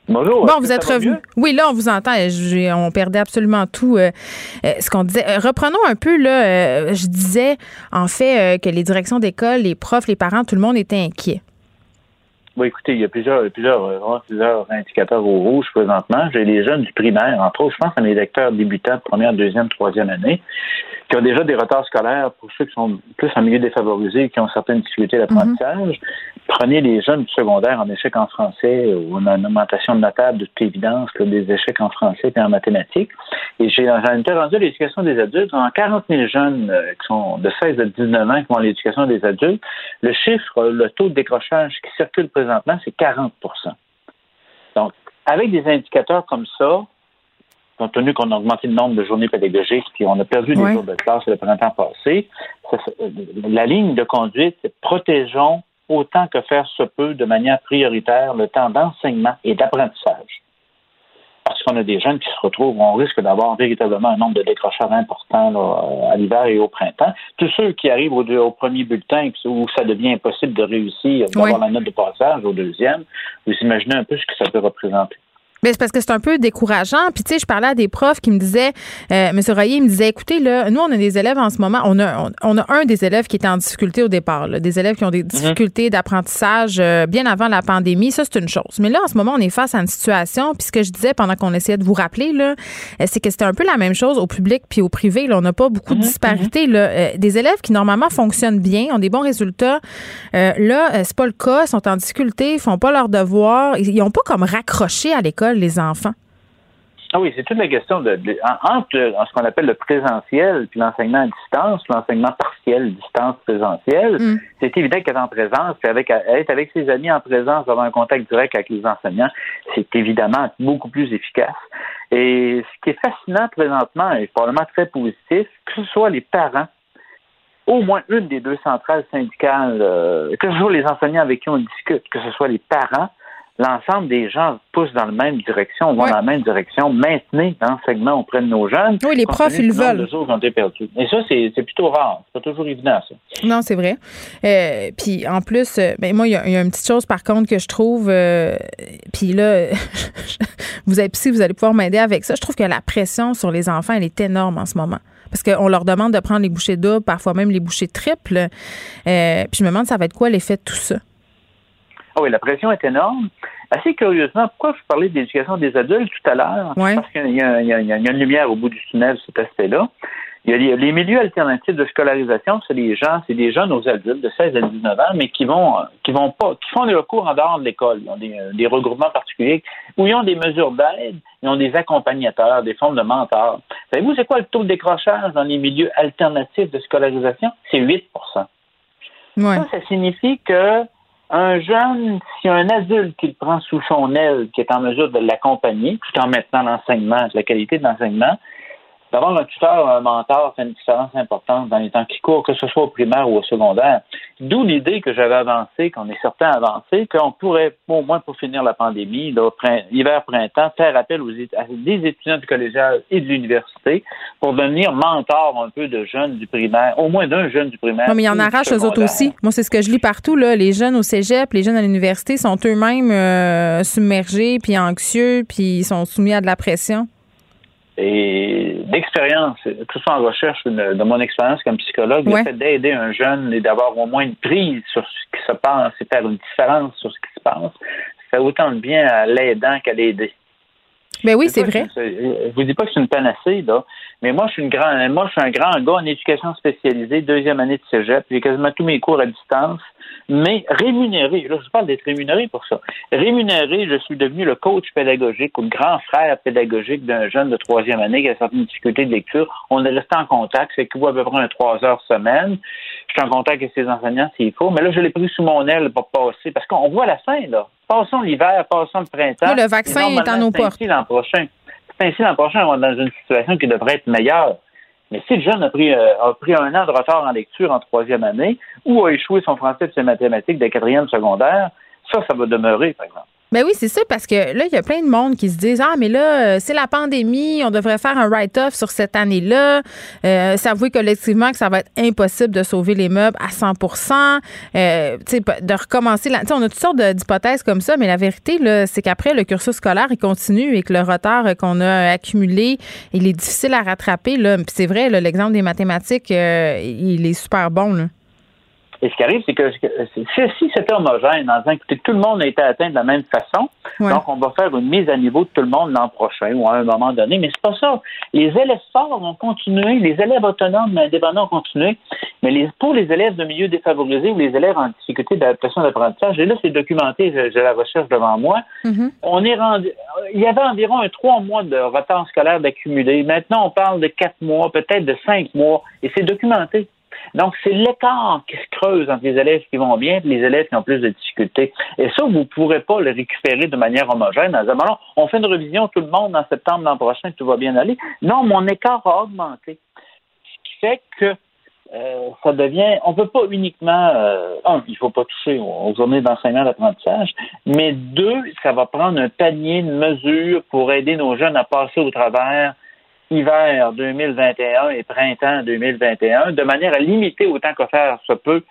Bonjour. Bon, vous êtes revenu. Oui, là, on vous entend. on perdait absolument tout euh, euh, ce qu'on disait. Reprenons un peu, là. je disais, en fait, que les directions d'école, les profs, les parents, tout le monde était inquiet. Oui, écoutez, il y a plusieurs, plusieurs, plusieurs indicateurs au rouge présentement. J'ai les jeunes du primaire, entre autres, je pense à mes lecteurs débutants de première, deuxième, troisième année, qui ont déjà des retards scolaires pour ceux qui sont plus en milieu défavorisé qui ont certaines difficultés d'apprentissage. Prenez les jeunes du secondaire en échec en français ou en augmentation notable de toute évidence des échecs en français et en mathématiques. Et j'ai été rendu l'éducation des adultes. En 40 000 jeunes euh, qui sont de 16 à 19 ans qui vont à l'éducation des adultes, le chiffre, le taux de décrochage qui circule présentement, c'est 40% Donc, avec des indicateurs comme ça, compte tenu qu'on a augmenté le nombre de journées pédagogiques, puis on a perdu des jours de classe le printemps passé, la ligne de conduite, protégeons autant que faire se peut de manière prioritaire le temps d'enseignement et d'apprentissage. Parce qu'on a des jeunes qui se retrouvent, on risque d'avoir véritablement un nombre de décrocheurs importants à l'hiver et au printemps. Tous ceux qui arrivent au, premier bulletin où ça devient impossible de réussir, d'avoir la note de passage au deuxième, vous imaginez un peu ce que ça peut représenter. Mais c'est parce que c'est un peu décourageant. Puis tu sais, je parlais à des profs qui me disaient, euh, Monsieur Royer me disait, écoutez là, nous on a des élèves en ce moment, on a on, a un des élèves qui était en difficulté au départ, des élèves qui ont des mhm. difficultés d'apprentissage euh, bien avant la pandémie. Ça c'est une chose. Mais là en ce moment on est face à une situation. Puis ce que je disais pendant qu'on essayait de vous rappeler là, euh, c'est que c'était un peu la même chose au public puis au privé. Là, on n'a pas beaucoup de mhm, disparités. Là. Euh, des élèves qui normalement fonctionnent bien, ont des bons résultats. là, c'est pas le cas, sont en difficulté, font pas leurs devoirs, ils n'ont pas comme raccroché à l'école les enfants? Ah oui, c'est toute la question de, entre ce qu'on appelle le présentiel puis l'enseignement à distance, l'enseignement partiel, distance présentiel. Mm. C'est évident qu'être en présence, puis avec être avec ses amis en présence, avoir un contact direct avec les enseignants, c'est évidemment beaucoup plus efficace. Et ce qui est fascinant présentement et probablement très positif, que ce soit les parents, au moins une des deux centrales syndicales, euh, que ce soit les enseignants avec qui on discute, que ce soit les parents, l'ensemble des gens poussent dans la même direction, vont dans la même direction. Maintenez l'enseignement auprès de nos jeunes. Oui, les profs, ils veulent. ont été perdus. Et ça, c'est plutôt rare. C'est pas toujours évident, ça. Non, c'est vrai. Euh, puis en plus, euh, ben, moi, il y, a une petite chose, par contre, que je trouve. Euh, puis là, (laughs) vous avez, si vous allez pouvoir m'aider avec ça, je trouve que la pression sur les enfants, elle est énorme en ce moment parce qu'on leur demande de prendre les bouchées doubles, parfois même les bouchées triples. puis je me demande, ça va être quoi l'effet de tout ça? Ah oui, la pression est énorme. Assez curieusement, pourquoi je parlais d'éducation des adultes tout à l'heure? Parce qu'il y, a une lumière au bout du tunnel, cet aspect-là. Il y a les, milieux alternatifs de scolarisation, c'est des gens, c'est des jeunes aux adultes de 16 à 19 ans, mais qui vont, qui vont pas, qui font des recours en dehors de l'école. Ils ont des, des, regroupements particuliers où ils ont des mesures d'aide, ils ont des accompagnateurs, des formes de mentors. Savez-vous, c'est quoi le taux de décrochage dans les milieux alternatifs de scolarisation? C'est 8 Ça, ça signifie que un jeune, si un adulte qui le prend sous son aile, qui est en mesure de l'accompagner, tout en maintenant l'enseignement, la qualité de l'enseignement, D'avoir un tuteur, un mentor, fait une différence importante dans les temps qui courent, que ce soit au primaire ou au secondaire. D'où l'idée que j'avais avancée, qu'on est certain avancé, qu'on pourrait, au moins pour finir la pandémie, hiver-printemps, faire appel aux, à des étudiants du collégial et de l'université pour devenir mentor un peu de jeunes du primaire, au moins d'un jeune du primaire. Non, mais il y en arrache eux autres aussi. Moi, c'est ce que je lis partout. Là. Les jeunes au cégep, les jeunes à l'université sont eux-mêmes euh, submergés, puis anxieux, puis ils sont soumis à de la pression. Et d'expérience, tout ça en recherche de mon expérience comme psychologue, le fait d'aider un jeune et d'avoir au moins une prise sur ce qui se passe et faire une différence sur ce qui se passe, ça fait autant de bien à l'aidant qu'à l'aider. Mais ben oui, c'est vrai. Je vous dis pas que c'est une panacée, là, mais moi, je suis une grand, moi, je suis un grand gars en éducation spécialisée, deuxième année de cégep. J'ai quasiment tous mes cours à distance mais rémunéré, là, je parle d'être rémunéré pour ça. Rémunéré, je suis devenu le coach pédagogique ou le grand frère pédagogique d'un jeune de troisième année qui a certaines difficultés de lecture. On est resté en contact, c'est qu'il voit à peu près un trois heures semaine. Je suis en contact avec ses enseignants s'il faut, mais là, je l'ai pris sous mon aile pour passer, parce qu'on voit la fin, là. Passons l'hiver, passons le printemps. le vaccin est en nos portes. l'an prochain. Ainsi l'an prochain, on est dans une situation qui devrait être meilleure. Mais si le jeune a pris, euh, a pris un an de retard en lecture en troisième année ou a échoué son français et ses mathématiques de quatrième secondaire, ça, ça va demeurer, par exemple. Ben oui, c'est ça, parce que là, il y a plein de monde qui se disent Ah, mais là, euh, c'est la pandémie, on devrait faire un write-off sur cette année-là. Euh, s'avouer collectivement que ça va être impossible de sauver les meubles à 100% euh, de recommencer. La, on a toutes sortes d'hypothèses comme ça, mais la vérité, c'est qu'après, le cursus scolaire, il continue et que le retard qu'on a accumulé, il est difficile à rattraper. c'est vrai, l'exemple des mathématiques, il est super bon. Là. Et ce qui arrive, c'est que si c'était homogène, en disant que tout le monde a été atteint de la même façon, donc on va faire une mise à niveau de tout le monde l'an prochain ou à un moment donné, mais c'est pas ça. Les élèves forts vont continuer, les élèves autonomes indépendants vont continuer, mais les, pour les élèves de milieu défavorisé ou les élèves en difficulté d'adaptation d'apprentissage, et là c'est documenté, j'ai la recherche devant moi, mm-hmm. on est rendu, il y avait environ un trois mois de retard scolaire d'accumulé. Maintenant, on parle de quatre mois, peut-être de cinq mois, et c'est documenté. Donc, c'est l'écart qui se creuse entre les élèves qui vont bien et les élèves qui ont plus de difficultés. Et ça, vous ne pourrez pas le récupérer de manière homogène en disant, on fait une révision tout le monde en septembre l'an prochain, tout va bien aller. Non, mon écart a augmenté. Ce qui fait que euh, ça devient, on ne peut pas uniquement, euh, un, il ne faut pas toucher aux, journées d'enseignement d'apprentissage, mais deux, ça va prendre un panier de mesures pour aider nos jeunes à passer au travers hiver 2021 et printemps 2021, de manière à limiter autant que faire se peut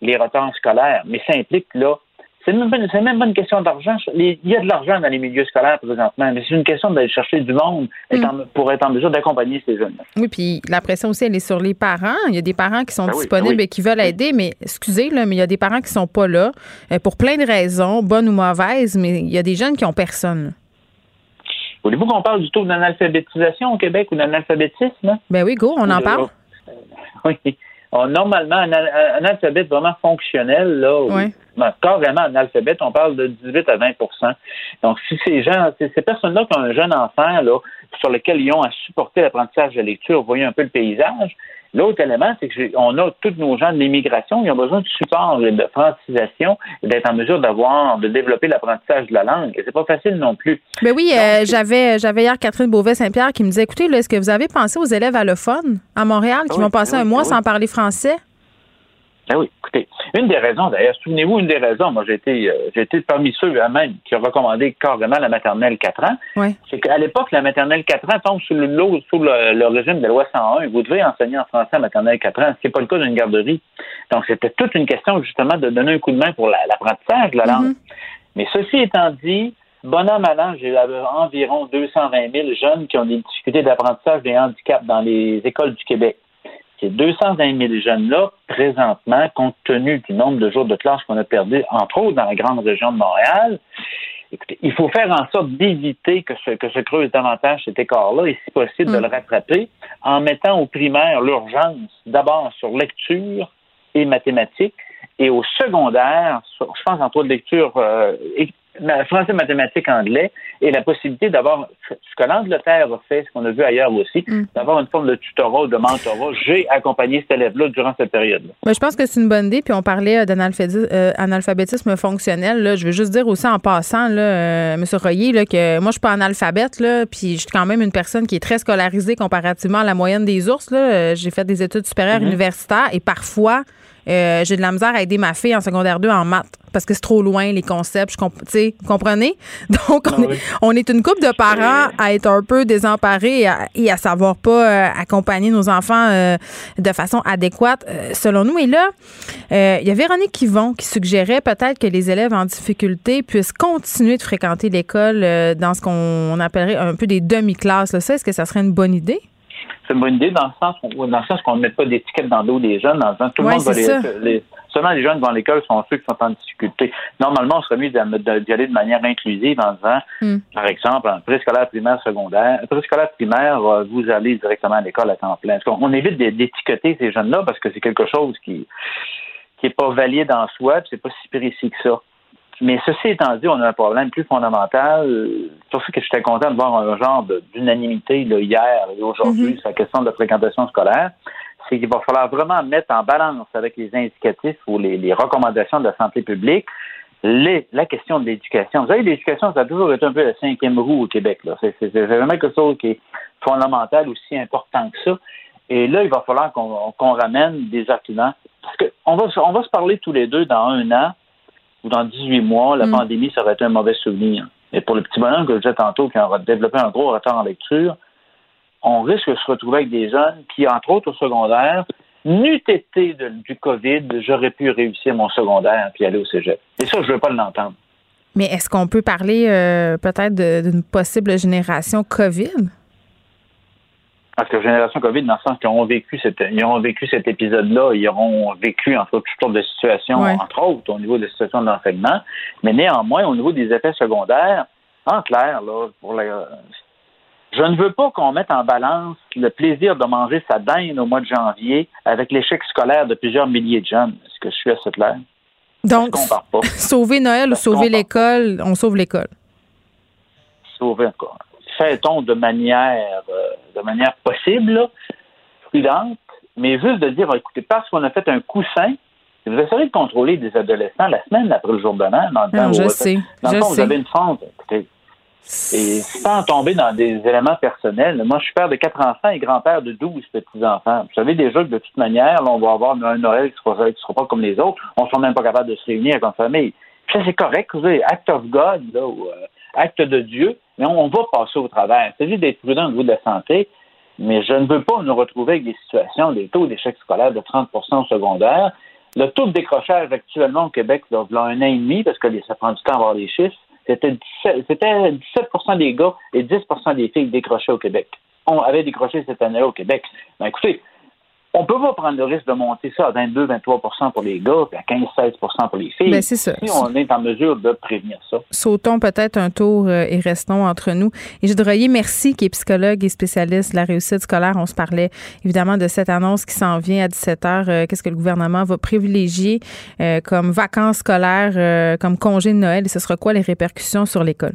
les retards scolaires. Mais ça implique, là, c'est même, même pas une question d'argent. Il y a de l'argent dans les milieux scolaires présentement, mais c'est une question d'aller chercher du monde mm. pour être en mesure d'accompagner ces jeunes. Oui, puis la pression aussi, elle est sur les parents. Il y a des parents qui sont ben ben disponibles et qui veulent aider, mais excusez, là, mais il y a des parents qui sont pas là euh, pour plein de raisons, bonnes ou mauvaises, mais il y a des jeunes qui ont personne. Voulez-vous qu'on parle du taux d'analphabétisation au Québec ou d'analphabétisme? Ben oui, go, on en parle. (laughs) Oui. normalement, un, analphabète vraiment fonctionnel, là, oui. Ben, carrément analphabète, on parle de 18 à 20% Donc, si ces gens, ces, personnes-là qui ont un jeune enfant, là, sur lequel ils ont à supporter l'apprentissage de lecture, vous voyez un peu le paysage, L'autre élément, c'est qu'on a tous nos gens de l'immigration, ils ont besoin de support et de francisation et d'être en mesure d'avoir, de développer l'apprentissage de la langue. Et c'est pas facile non plus. Mais oui, euh, j'avais, j'avais hier Catherine Beauvais-Saint-Pierre qui me disait, écoutez, est-ce que vous avez pensé aux élèves allophones à Montréal qui ah vont passer ah un mois ah sans parler français? Ah oui, écoutez, une des raisons, d'ailleurs, souvenez-vous, une des raisons, moi j'ai été, euh, j'ai été parmi ceux à même qui ont recommandé carrément la maternelle 4 ans, oui. c'est qu'à l'époque, la maternelle 4 ans tombe sous le, sous le, régime de la loi 101. Vous devez enseigner en français à maternelle 4 ans, ce qui n'est pas le cas d'une garderie. Donc, c'était toute une question, justement, de donner un coup de main pour l'apprentissage de la langue. Mm-hmm. Mais ceci étant dit, bon an, mal an, j'ai environ 220 000 jeunes qui ont des difficultés d'apprentissage des handicaps dans les écoles du Québec. Ces 220 000 jeunes-là, présentement, compte tenu du nombre de jours de classe qu'on a perdu, entre autres dans la grande région de Montréal, écoutez, il faut faire en sorte d'éviter que se, que se creuse davantage cet écart-là et, si possible, de mm. le rattraper en mettant au primaire l'urgence d'abord sur lecture et mathématiques et au secondaire, je pense entre autres lecture euh, français, mathématiques, anglais, et la possibilité d'avoir, ce que l'Angleterre a fait, ce qu'on a vu ailleurs aussi, mm. d'avoir une forme de tutorat ou de mentorat. J'ai accompagné cet élève-là durant cette période-là. Ben, je pense que c'est une bonne idée, puis on parlait euh, d'analphabétisme euh, fonctionnel. Là. Je veux juste dire aussi en passant, là, euh, M. Royer, là, que moi, je suis pas analphabète, là, puis je suis quand même une personne qui est très scolarisée comparativement à la moyenne des ours. J'ai fait des études supérieures mm-hmm. universitaires, et parfois, euh, j'ai de la misère à aider ma fille en secondaire 2 en maths parce que c'est trop loin les concepts. Je vous comprenez? (laughs) Donc, on, ah est, on, est, une couple de parents à être un peu désemparés et à, savoir pas euh, accompagner nos enfants euh, de façon adéquate, selon nous. Et là, il y a Véronique Kivon qui suggérait peut-être que les élèves en difficulté puissent continuer de fréquenter l'école dans ce qu'on appellerait un peu des demi-classes. Ça, est-ce que ça serait une bonne idée? C'est une bonne idée dans le sens dans le sens qu'on ne met pas d'étiquette dans le dos des jeunes, dans le sens tout le monde va les, seulement les jeunes dans l'école sont ceux qui sont en difficulté. Normalement, on serait mieux d'y aller de manière inclusive en disant, hmm. par exemple, en préscolaire primaire secondaire, préscolaire primaire, euh, vous allez directement à l'école à temps plein. On, évite d'étiqueter ces jeunes-là parce que c'est quelque chose qui qui est pas valide en soi, c'est pas si précis que ça? Mais ceci étant dit, on a un problème plus fondamental. C'est pour ça que j'étais content de voir un genre d'unanimité hier et aujourd'hui mm-hmm. sur la question de la fréquentation scolaire. C'est qu'il va falloir vraiment mettre en balance avec les indicatifs ou les, recommandations de la santé publique la question de l'éducation. Vous savez, l'éducation, ça a toujours été un peu la cinquième roue au Québec. C'est vraiment quelque chose qui est fondamental, aussi important que ça. Et là, il va falloir qu'on ramène des arguments. Parce qu'on va, on va se parler tous les deux dans un an ou dans 18 mois, la mm. pandémie, ça aurait été un mauvais souvenir. Et pour le petit bonhomme que je disais tantôt, qui a développé un gros retard en lecture, on risque de se retrouver avec des jeunes qui, entre autres au secondaire, n'eût été du COVID, j'aurais pu réussir mon secondaire puis aller au cégep. Et ça, je ne veux pas l'entendre. Mais est-ce qu'on peut parler euh, peut-être d'une possible génération COVID? Parce que génération COVID, dans le sens qu'ils auront vécu, cette, ils auront vécu cet épisode-là, ils auront vécu entre autres toutes sortes de situations, entre autres au niveau des situations d'enseignement, mais néanmoins au niveau des effets secondaires, en clair, là, pour je ne veux pas qu'on mette en balance le plaisir de manger sa dinde au mois de janvier avec l'échec scolaire de plusieurs milliers de jeunes. Est-ce que je suis assez clair? Donc, (laughs) sauver Noël ou sauver l'école, on sauve l'école. Sauver encore fait-on de manière euh, de manière possible, prudente, mais juste de dire, écoutez, parce qu'on a fait un coussin, vous essayez de contrôler des adolescents la semaine après le jour de l'an, dans le temps je sais, dans le temps où vous avez une fente, écoutez, et sans tomber dans des éléments personnels, moi, je suis père de quatre enfants et grand-père de douze petits-enfants. Vous savez déjà que de toute manière, on va avoir un Noël qui ne sera, sera, pas comme les autres. On ne sera même pas capable de se réunir comme famille. Ça, c'est correct. Vous savez, act of God, là, ou, euh, acte de Dieu mais on va passer au travers. C'est juste d'être prudent au niveau de la santé, mais je ne veux pas nous retrouver avec des situations, des taux d'échec scolaire de 30% au secondaire. Le taux de décrochage actuellement au Québec, là, il un an et demi, parce que ça prend du temps à avoir les chiffres, c'était 17, 17 des gars et 10% des filles décrochaient au Québec. On avait décroché cette année-là au Québec. Ben, écoutez, on peut pas prendre le risque de monter ça à 22-23% pour les gars, puis à 15-16% pour les filles. Ben, c'est ça. Si on est en mesure de prévenir ça. Sautons peut-être un tour euh, et restons entre nous. Et Royer, merci, qui est psychologue et spécialiste de la réussite scolaire. On se parlait évidemment de cette annonce qui s'en vient à 17 h. Euh, qu'est-ce que le gouvernement va privilégier euh, comme vacances scolaires, comme congé de Noël? Et ce sera quoi les répercussions sur l'école?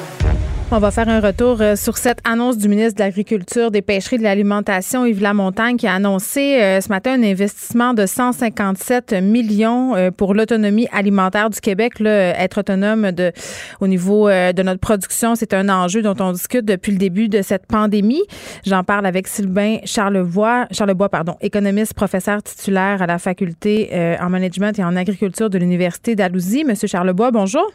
On va faire un retour euh, sur cette annonce du ministre de l'Agriculture, des Pêcheries, de l'Alimentation, Yves Lamontagne, qui a annoncé euh, ce matin un investissement de 157 millions euh, pour l'autonomie alimentaire du Québec. Être autonome au niveau de notre production, c'est un enjeu dont on discute depuis le début de cette pandémie. J'en parle avec Sylvain Charlevoix, Charlebois, pardon, économiste, professeur titulaire à la faculté en management et en agriculture de l'Université d'Alousie. Monsieur Charlebois, bonjour.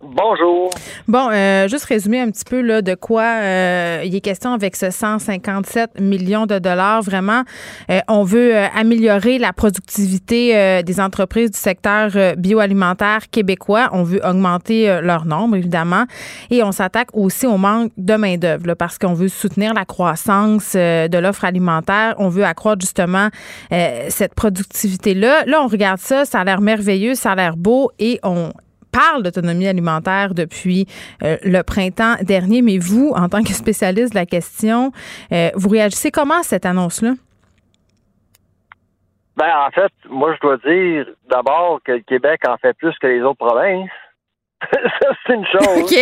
Bonjour. Bon, euh, juste résumer un petit peu là, de quoi euh, il est question avec ce 157 millions de dollars. Vraiment, euh, on veut améliorer la productivité des entreprises du secteur bioalimentaire québécois. On veut augmenter leur nombre, évidemment. Et on s'attaque aussi au manque de main-d'œuvre parce qu'on veut soutenir la croissance de l'offre alimentaire. On veut accroître justement cette productivité-là. Là, on regarde ça, ça a l'air merveilleux, ça a l'air beau et on parle d'autonomie alimentaire depuis euh, le printemps dernier, mais vous, en tant que spécialiste de la question, euh, vous réagissez comment à cette annonce-là? Ben, en fait, moi, je dois dire d'abord que le Québec en fait plus que les autres provinces. (laughs) Ça, c'est une chose. (laughs) OK.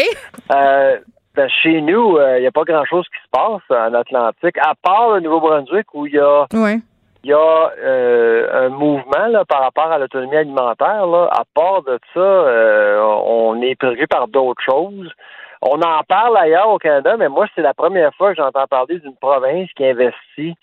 Euh, ben, chez nous, il n'y a pas grand-chose qui se passe en Atlantique, à part le Nouveau-Brunswick où il y a ouais il y a euh, un mouvement là, par rapport à l'autonomie alimentaire. À part de ça, euh, on est prévu par d'autres choses. On en parle ailleurs au Canada, mais moi, c'est la première fois que j'entends parler d'une province qui investit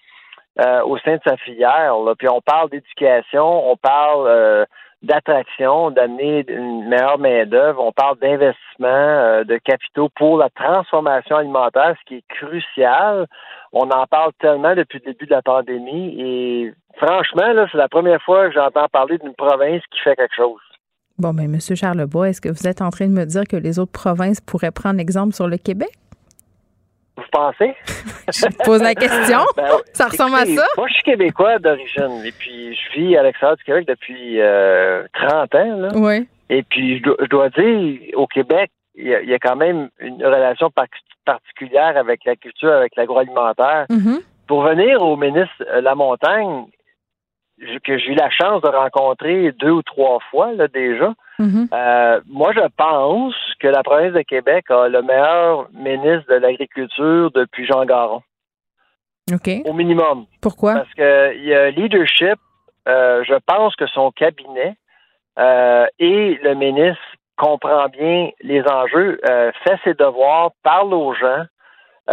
euh, au sein de sa filière. Puis on parle d'éducation, on parle d'attraction, d'amener une meilleure main-d'œuvre. On parle d'investissement de capitaux pour la transformation alimentaire, ce qui est crucial on en parle tellement depuis le début de la pandémie et franchement, là, c'est la première fois que j'entends parler d'une province qui fait quelque chose. Bon, ben, M. Charlebois, est-ce que vous êtes en train de me dire que les autres provinces pourraient prendre exemple sur le Québec? Vous pensez? (laughs) je pose la question. Ben, ça ressemble à ça? Moi, je suis québécois d'origine et puis je vis à l'extérieur du Québec depuis 30 euh, ans. Là. Oui. Et puis, je dois, dire, au Québec, il y, a, quand même une relation particulière avec la culture, avec l'agroalimentaire. Mm-hmm. Pour venir au ministre euh, La Montagne, que j'ai eu la chance de rencontrer deux ou trois fois là, déjà, mm-hmm. euh, moi je pense que la province de Québec a le meilleur ministre de l'Agriculture depuis Jean Garon. OK. Au minimum. Pourquoi? Parce qu'il y a leadership, euh, je pense que son cabinet et le ministre comprend bien les enjeux, euh, fait ses devoirs, parle aux gens,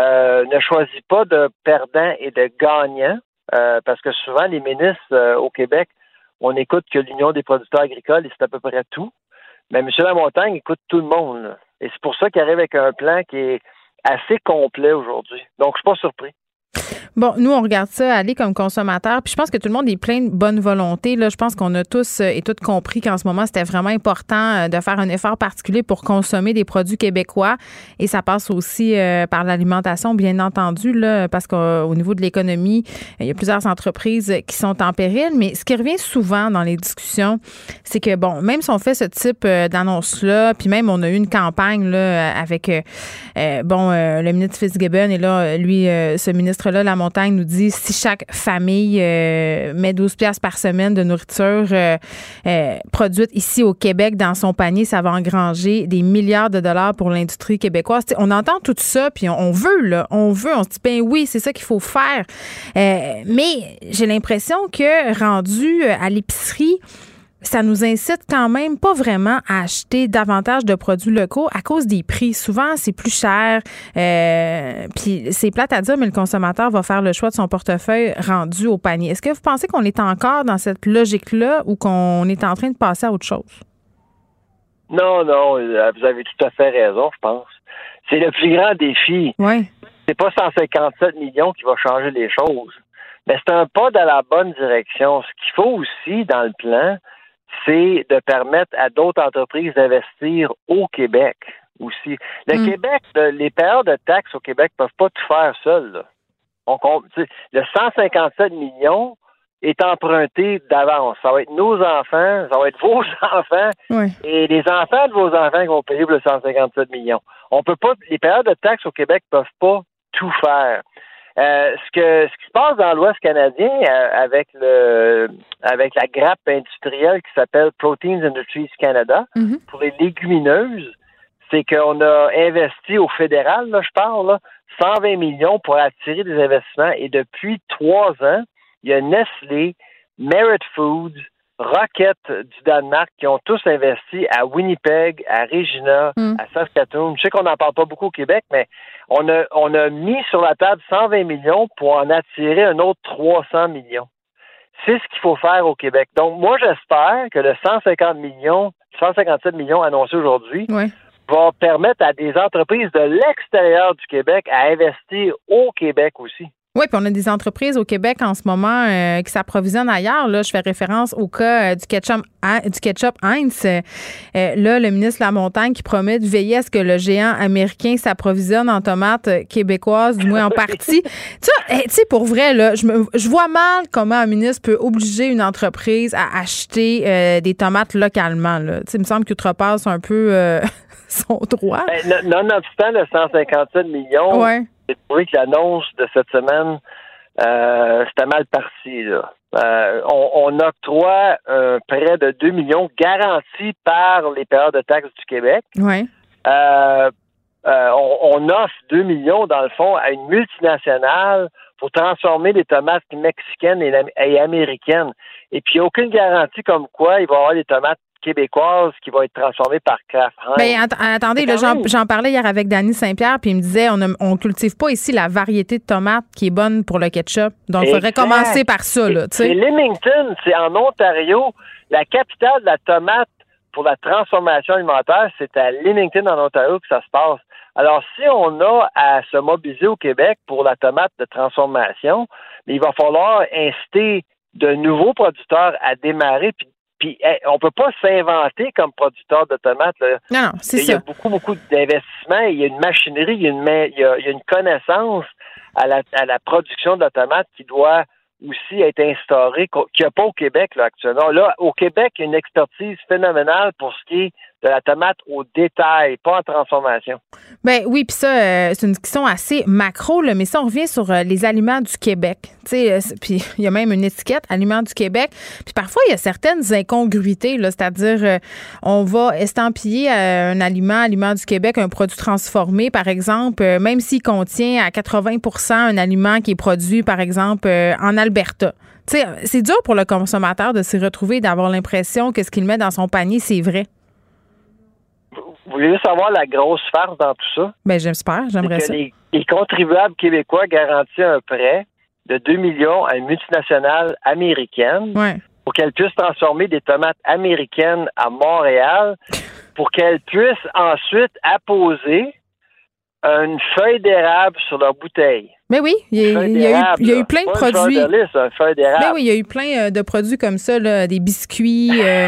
euh, ne choisit pas de perdants et de gagnants, euh, parce que souvent, les ministres au Québec, on écoute que l'Union des producteurs agricoles, et c'est à peu près tout. Mais M. Lamontagne écoute tout le monde. Et c'est pour ça qu'il arrive avec un plan qui est assez complet aujourd'hui. Donc, je suis pas surpris. Bon, nous, on regarde ça aller comme consommateur. Puis je pense que tout le monde est plein de bonne volonté. Là. Je pense qu'on a tous euh, et toutes compris qu'en ce moment, c'était vraiment important euh, de faire un effort particulier pour consommer des produits québécois. Et ça passe aussi euh, par l'alimentation, bien entendu, là, parce qu'au niveau de l'économie, il y a plusieurs entreprises qui sont en péril. Mais ce qui revient souvent dans les discussions, c'est que, bon, même si on fait ce type d'annonce-là, puis même on a eu une campagne là, avec, bon, le ministre Fitzgibbon et là, lui, ce ministre-là, la Montagne nous dit si chaque famille euh, met 12 pièces par semaine de nourriture euh, euh, produite ici au Québec dans son panier, ça va engranger des milliards de dollars pour l'industrie québécoise. on entend tout ça, puis on, veut, là, on veut, on se dit, ben oui, c'est ça qu'il faut faire. mais j'ai l'impression que rendu à l'épicerie, ça nous incite quand même pas vraiment à acheter davantage de produits locaux à cause des prix. Souvent, c'est plus cher. Euh, puis c'est plate à dire, mais le consommateur va faire le choix de son portefeuille rendu au panier. Est-ce que vous pensez qu'on est encore dans cette logique-là ou qu'on est en train de passer à autre chose? Non, non, euh, vous avez tout à fait raison, je pense. C'est le plus grand défi. Oui. C'est pas 157 millions qui va changer les choses. Mais c'est un pas dans la bonne direction. Ce qu'il faut aussi dans le plan, c'est de permettre à d'autres entreprises d'investir au Québec aussi. Le hmm. Québec, les payeurs de taxes au Québec ne peuvent pas tout faire seuls. On le 157 millions est emprunté d'avance. Ça va être nos enfants, ça va être (laughs) vos enfants et les enfants de vos enfants qui vont payer pour le 157 millions. On peut pas, les payeurs de taxes au Québec ne peuvent pas tout faire. Euh, ce que ce qui se passe dans l'Ouest canadien euh, avec le avec la grappe industrielle qui s'appelle Proteins Industries Canada mhm. pour les légumineuses, c'est qu'on a investi au fédéral, là, je parle, là, 120 millions pour attirer des investissements et depuis trois ans, il y a Nestlé, Merit Foods, Rocket du Danemark qui ont tous investi à Winnipeg, à Regina, mm. à Saskatoon. Je sais qu'on n'en parle pas beaucoup au Québec, mais on a, on a mis sur la table 120 millions pour en attirer un autre 300 millions. C'est ce qu'il faut faire au Québec. Donc, moi, j'espère que le 150 millions, 157 millions annoncés aujourd'hui va permettre à des entreprises de l'extérieur du Québec à investir au Québec aussi. Oui, puis on a des entreprises au Québec en ce moment euh, qui s'approvisionnent ailleurs. Là, je fais référence au cas euh, du ketchup, du ketchup Heinz. Euh, là, le ministre Lamontagne qui promet de veiller à ce que le géant américain s'approvisionne en tomates québécoises, du moins en partie. (laughs) tu sais, pour vrai, là, je, me, je vois mal comment un ministre peut obliger une entreprise à acheter des tomates localement. Là. Il me semble qu'il outrepasse un peu (laughs) son droit. Ben, nonobstant le 157 millions, ouais j'ai trouvé que l'annonce de cette semaine, euh, c'était mal parti. Euh, on, octroie un prêt de 2 millions garanti par les payeurs de taxes du Québec. Oui. Euh, on, offre 2 millions, dans le fond, à une multinationale pour transformer les tomates mexicaines et, et américaines. Et puis, il n'y a aucune garantie comme quoi il va y avoir des tomates québécoise qui va être transformée par Kraft Ben, attendez, j'en parlais hier avec Danny Saint-Pierre, puis il me disait on ne cultive pas ici la variété de tomates qui est bonne pour le ketchup. Donc, il faudrait commencer par ça. C'est Leamington, c'est en Ontario. La capitale de la tomate pour la transformation alimentaire, c'est à Leamington, en Ontario, que ça se passe. Alors, si on a à se mobiliser au Québec pour la tomate de transformation, il va falloir inciter de nouveaux producteurs à démarrer puis puis on peut pas s'inventer comme producteur de tomates. Non, c'est ça. Il y a beaucoup, beaucoup d'investissements, il y a une machinerie, il y a une, il y a, une connaissance à la, à la production de la tomate qui doit aussi être instaurée, qu'il n'y a pas au Québec là, actuellement. Là, au Québec, il y a une expertise phénoménale pour ce qui est de la tomate au détail, pas en transformation. Ben oui, puis ça, euh, c'est une discussion assez macro, là, mais ça, on revient sur euh, les aliments du Québec. Euh, puis (laughs) il y a même une étiquette, aliments du Québec. Puis parfois, il y a certaines incongruités, c'est-à-dire, on va estampiller un aliment, aliment du Québec, un produit transformé, par exemple, même s'il contient à 80% un aliment qui est produit, par exemple, en Alberta. C'est dur pour le consommateur de s'y retrouver, d'avoir l'impression que ce qu'il met dans son panier, c'est vrai voulez-vous savoir la grosse farce dans tout ça? Ben, j'espère, j'aimerais ça. que les, les contribuables québécois garantissent un prêt de 2 millions à une multinationale américaine Ouais. pour qu'elle puisse transformer des tomates américaines à Montréal (laughs) pour qu'elle puisse ensuite apposer une feuille d'érable sur leur bouteille. Mais oui, il y, a- Feuille il y a eu, d'érable, il y a eu là. plein de produits. d'érable. Ben oui, il y a eu plein euh, de produits comme ça, là, des biscuits. euh,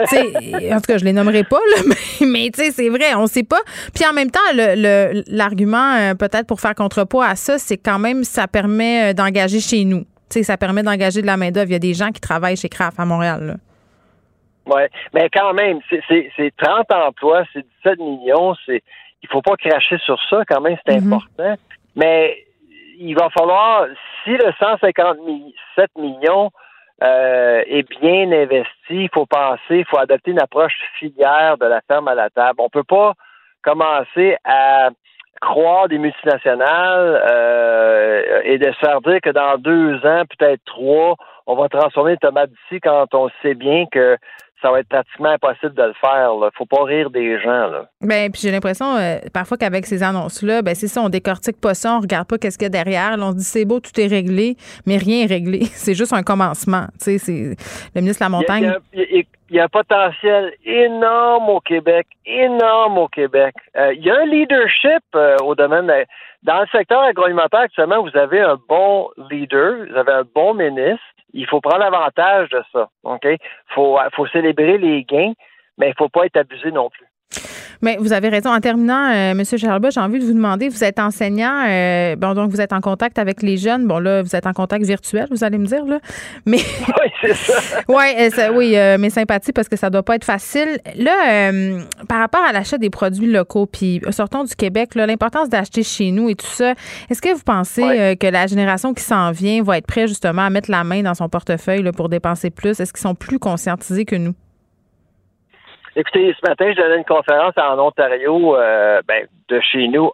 en tout cas, je les nommerai pas, là, (laughs) mais, mais c'est vrai, on sait pas. Puis en même temps, le- le- l'argument, euh, peut-être pour faire contrepoids à ça, c'est quand même, ça permet d'engager chez nous. Ça permet d'engager de la main-d'œuvre. Il y a des gens qui travaillent chez Kraft à Montréal. Là. Ouais, mais quand même, c'est- c'est c'est 30 emplois, c'est 17 millions, c'est il faut pas cracher sur ça quand même, c'est Mhm. important. Mais il va falloir, si le 157 millions euh, est bien investi, il faut penser, il faut adopter une approche filière de la ferme à la table. On peut pas commencer à croire des multinationales euh, et de se faire dire que dans deux ans, peut-être trois, on va transformer les tomates d'ici quand on sait bien que ça va être pratiquement impossible de le faire. Là. Faut pas rire des gens. Là. Ben, puis j'ai l'impression euh, parfois qu'avec ces annonces-là, ben c'est ça, on décortique pas ça, on regarde pas qu'est-ce qu'il y a derrière. Là, on se dit c'est beau, tout est réglé, mais rien est réglé. (laughs) C'est juste un commencement. Tu sais, c'est le ministre de la Montagne. Il y, a, il y a- il y a un potentiel énorme au Québec, énorme au Québec. Euh, il y a un leadership euh, au domaine de- dans le secteur agroalimentaire actuellement. Vous avez un bon leader, vous avez un bon ministre. Il faut prendre avantage de ça. Ok, faut faut célébrer les gains, mais il faut pas être abusé non plus. Mais vous avez raison. En terminant, euh, Monsieur Charlebois, j'ai envie de vous demander, vous êtes enseignant, euh, bon donc vous êtes en contact avec les jeunes. Bon là, vous êtes en contact virtuel, vous allez me dire là. Mais (laughs) Oui, c'est ça. (laughs) ouais, euh, ça- oui, euh, mes sympathies parce que ça doit pas être facile. Là, euh, par rapport à l'achat des produits locaux, puis euh, sortons du Québec, l'importance d'acheter chez nous et tout ça. Est-ce que vous pensez Ouais. que la génération qui s'en vient va être prête justement à mettre la main dans son portefeuille là, pour dépenser plus? Est-ce qu'ils sont plus conscientisés que nous? Écoutez, ce matin, je donnais une conférence en Ontario, euh, ben, de chez nous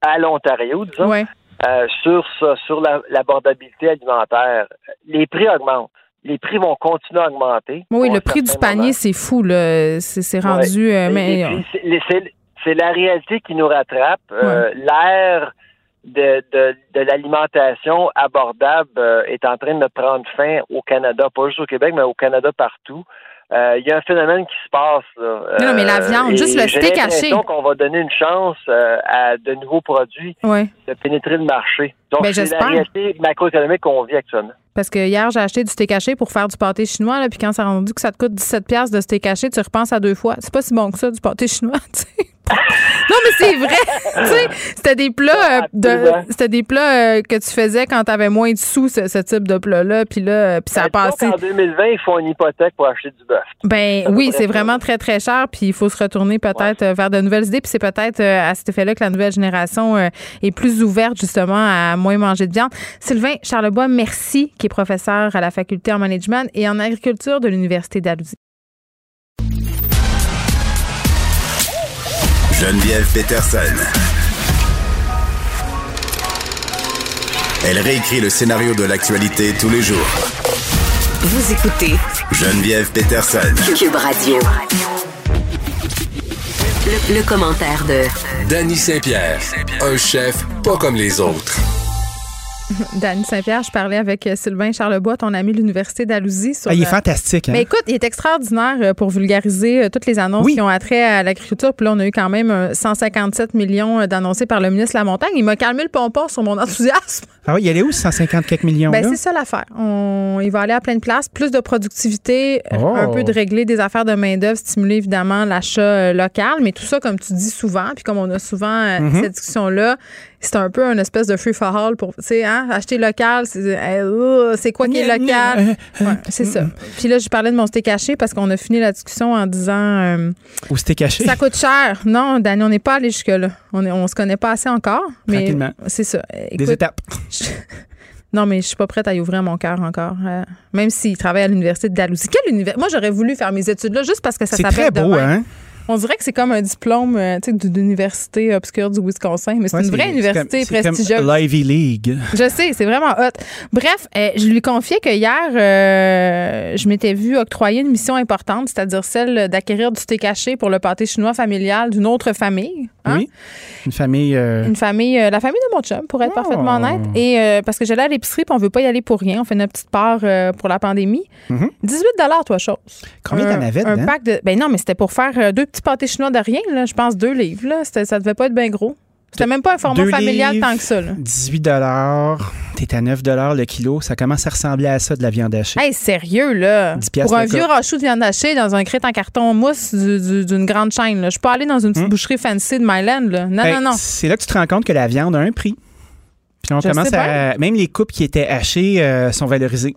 à l'Ontario, disons. Ouais. euh, sur ça, sur la- l'abordabilité alimentaire. Les prix augmentent. Les prix vont continuer à augmenter. Oui, le prix du panier, c'est fou là. C'est c'est Ouais. rendu. euh, mais c'est- la réalité qui nous rattrape. Euh, L'ère de, de, de l'alimentation abordable euh, est en train de prendre fin au Canada, pas juste au Québec, mais au Canada partout. Euh, Il y a un phénomène qui se passe. Là. Non, non, mais la Euh, viande, juste le steak haché. l'impression qu'on va donner une chance euh, à de nouveaux produits ouais. de pénétrer le marché. Donc, Ben, c'est la réalité macroéconomique qu'on vit actuellement. Parce que hier, j'ai acheté du steak haché pour faire du pâté chinois, là, puis quand ça rendu que ça te coûte 17 pièces de steak haché, tu repenses à deux fois. C'est pas si bon que ça, du pâté chinois, (laughs) tu sais. Non, mais c'est vrai. (laughs) tu c'était des plats euh, de, Absolument. c'était des plats euh, que tu faisais quand t'avais moins de sous, ce, ce type de plat-là, puis là, euh, puis ça a Ben, passé. qu'en 2020, il faut une hypothèque pour acheter du bœuf. Ben Ça oui, c'est vraiment très, très cher, puis il faut se retourner peut-être vers de nouvelles idées, puis c'est peut-être euh, à cet effet-là que la nouvelle génération est plus ouverte justement à moins manger de viande. Sylvain Charlebois, merci, qui est professeur à la faculté en management et en agriculture de l'Université d'Alousie. Geneviève Peterson. Elle réécrit le scénario de l'actualité tous les jours. Vous écoutez Geneviève Peterson. Cube Radio. Le, le commentaire de Danny Saint-Pierre, un chef pas comme les autres. (laughs) Dany Saint-Pierre, je parlais avec euh, Sylvain Charlebois, ton ami de l'Université d'Alousie. Ah, il est euh, fantastique. Hein? Mais écoute, il est extraordinaire euh, pour vulgariser toutes les annonces Oui. qui ont attrait à l'agriculture. Puis là, on a eu quand même euh, 157 millions d'annoncés par le ministre de la Montagne. Il m'a calmé le pompon sur mon (laughs) enthousiasme. Ah oui, il allait où, ce 150 quelques millions? Ben, c'est ça l'affaire. On, il va aller à plein de places, plus de productivité, euh, Oh. un peu de régler des affaires de main-d'œuvre, stimuler évidemment l'achat local, mais tout ça, comme tu dis souvent, puis comme on a souvent Mm-hmm. cette discussion-là, c'est un peu une espèce de free for all pour, tu sais, hein, acheter local, c'est euh, euh, c'est quoi qui est local? euh, Ouais, c'est ça. Puis là, je parlais de mon steak haché parce qu'on a fini la discussion en disant euh, c'était caché? ça coûte cher. Non, Dani, on n'est pas allé jusque-là. On, est, on se connaît pas assez encore. Mais Tranquillement. c'est ça. Des étapes. je- (laughs) Non, mais je suis pas prête à y ouvrir mon cœur encore. euh, même s'il travaille à l'université de Dalhousie. Quelle univers... Moi, j'aurais voulu faire mes études là juste parce que ça C'est s'appelle très beau, demain. hein? On dirait que c'est comme un diplôme euh, d'université obscure du Wisconsin, mais c'est Ouais, une vraie université comme- c'est comme prestigieuse. l'Ivy League. Je sais, c'est vraiment hot. Bref, euh, je lui confiais que hier, euh, je m'étais vu octroyer une mission importante, c'est-à-dire celle d'acquérir du thé caché pour le pâté chinois familial d'une autre famille. hein? Oui. Une famille. euh, Une famille, la famille de mon chum, pour être Oh. parfaitement honnête. Et parce que j'allais à l'épicerie, puis on veut pas y aller pour rien. On fait notre petite part pour la pandémie. Mhm. 18 toi, chose. Combien t'en avais Un pack de. Ben non, mais c'était pour faire deux petits pâtés chinois de rien, là. Je pense deux livres, là. Ça devait pas être bien gros. C'était même pas un format Deux familial livres, tant que ça, là. 18 T'es à 9 le kilo. Ça commence à ressembler à ça de la viande hachée. Hey, sérieux, là. 10 piastres Pour un vieux rachou de viande hachée dans un crête en carton mousse du- du- d'une grande chaîne, là. Je pas allée dans une petite boucherie fancy de Myland, là. Non, non, non. C'est là que tu te rends compte que la viande a un prix. Puis on Je commence à. Même les coupes qui étaient hachées euh, sont valorisées.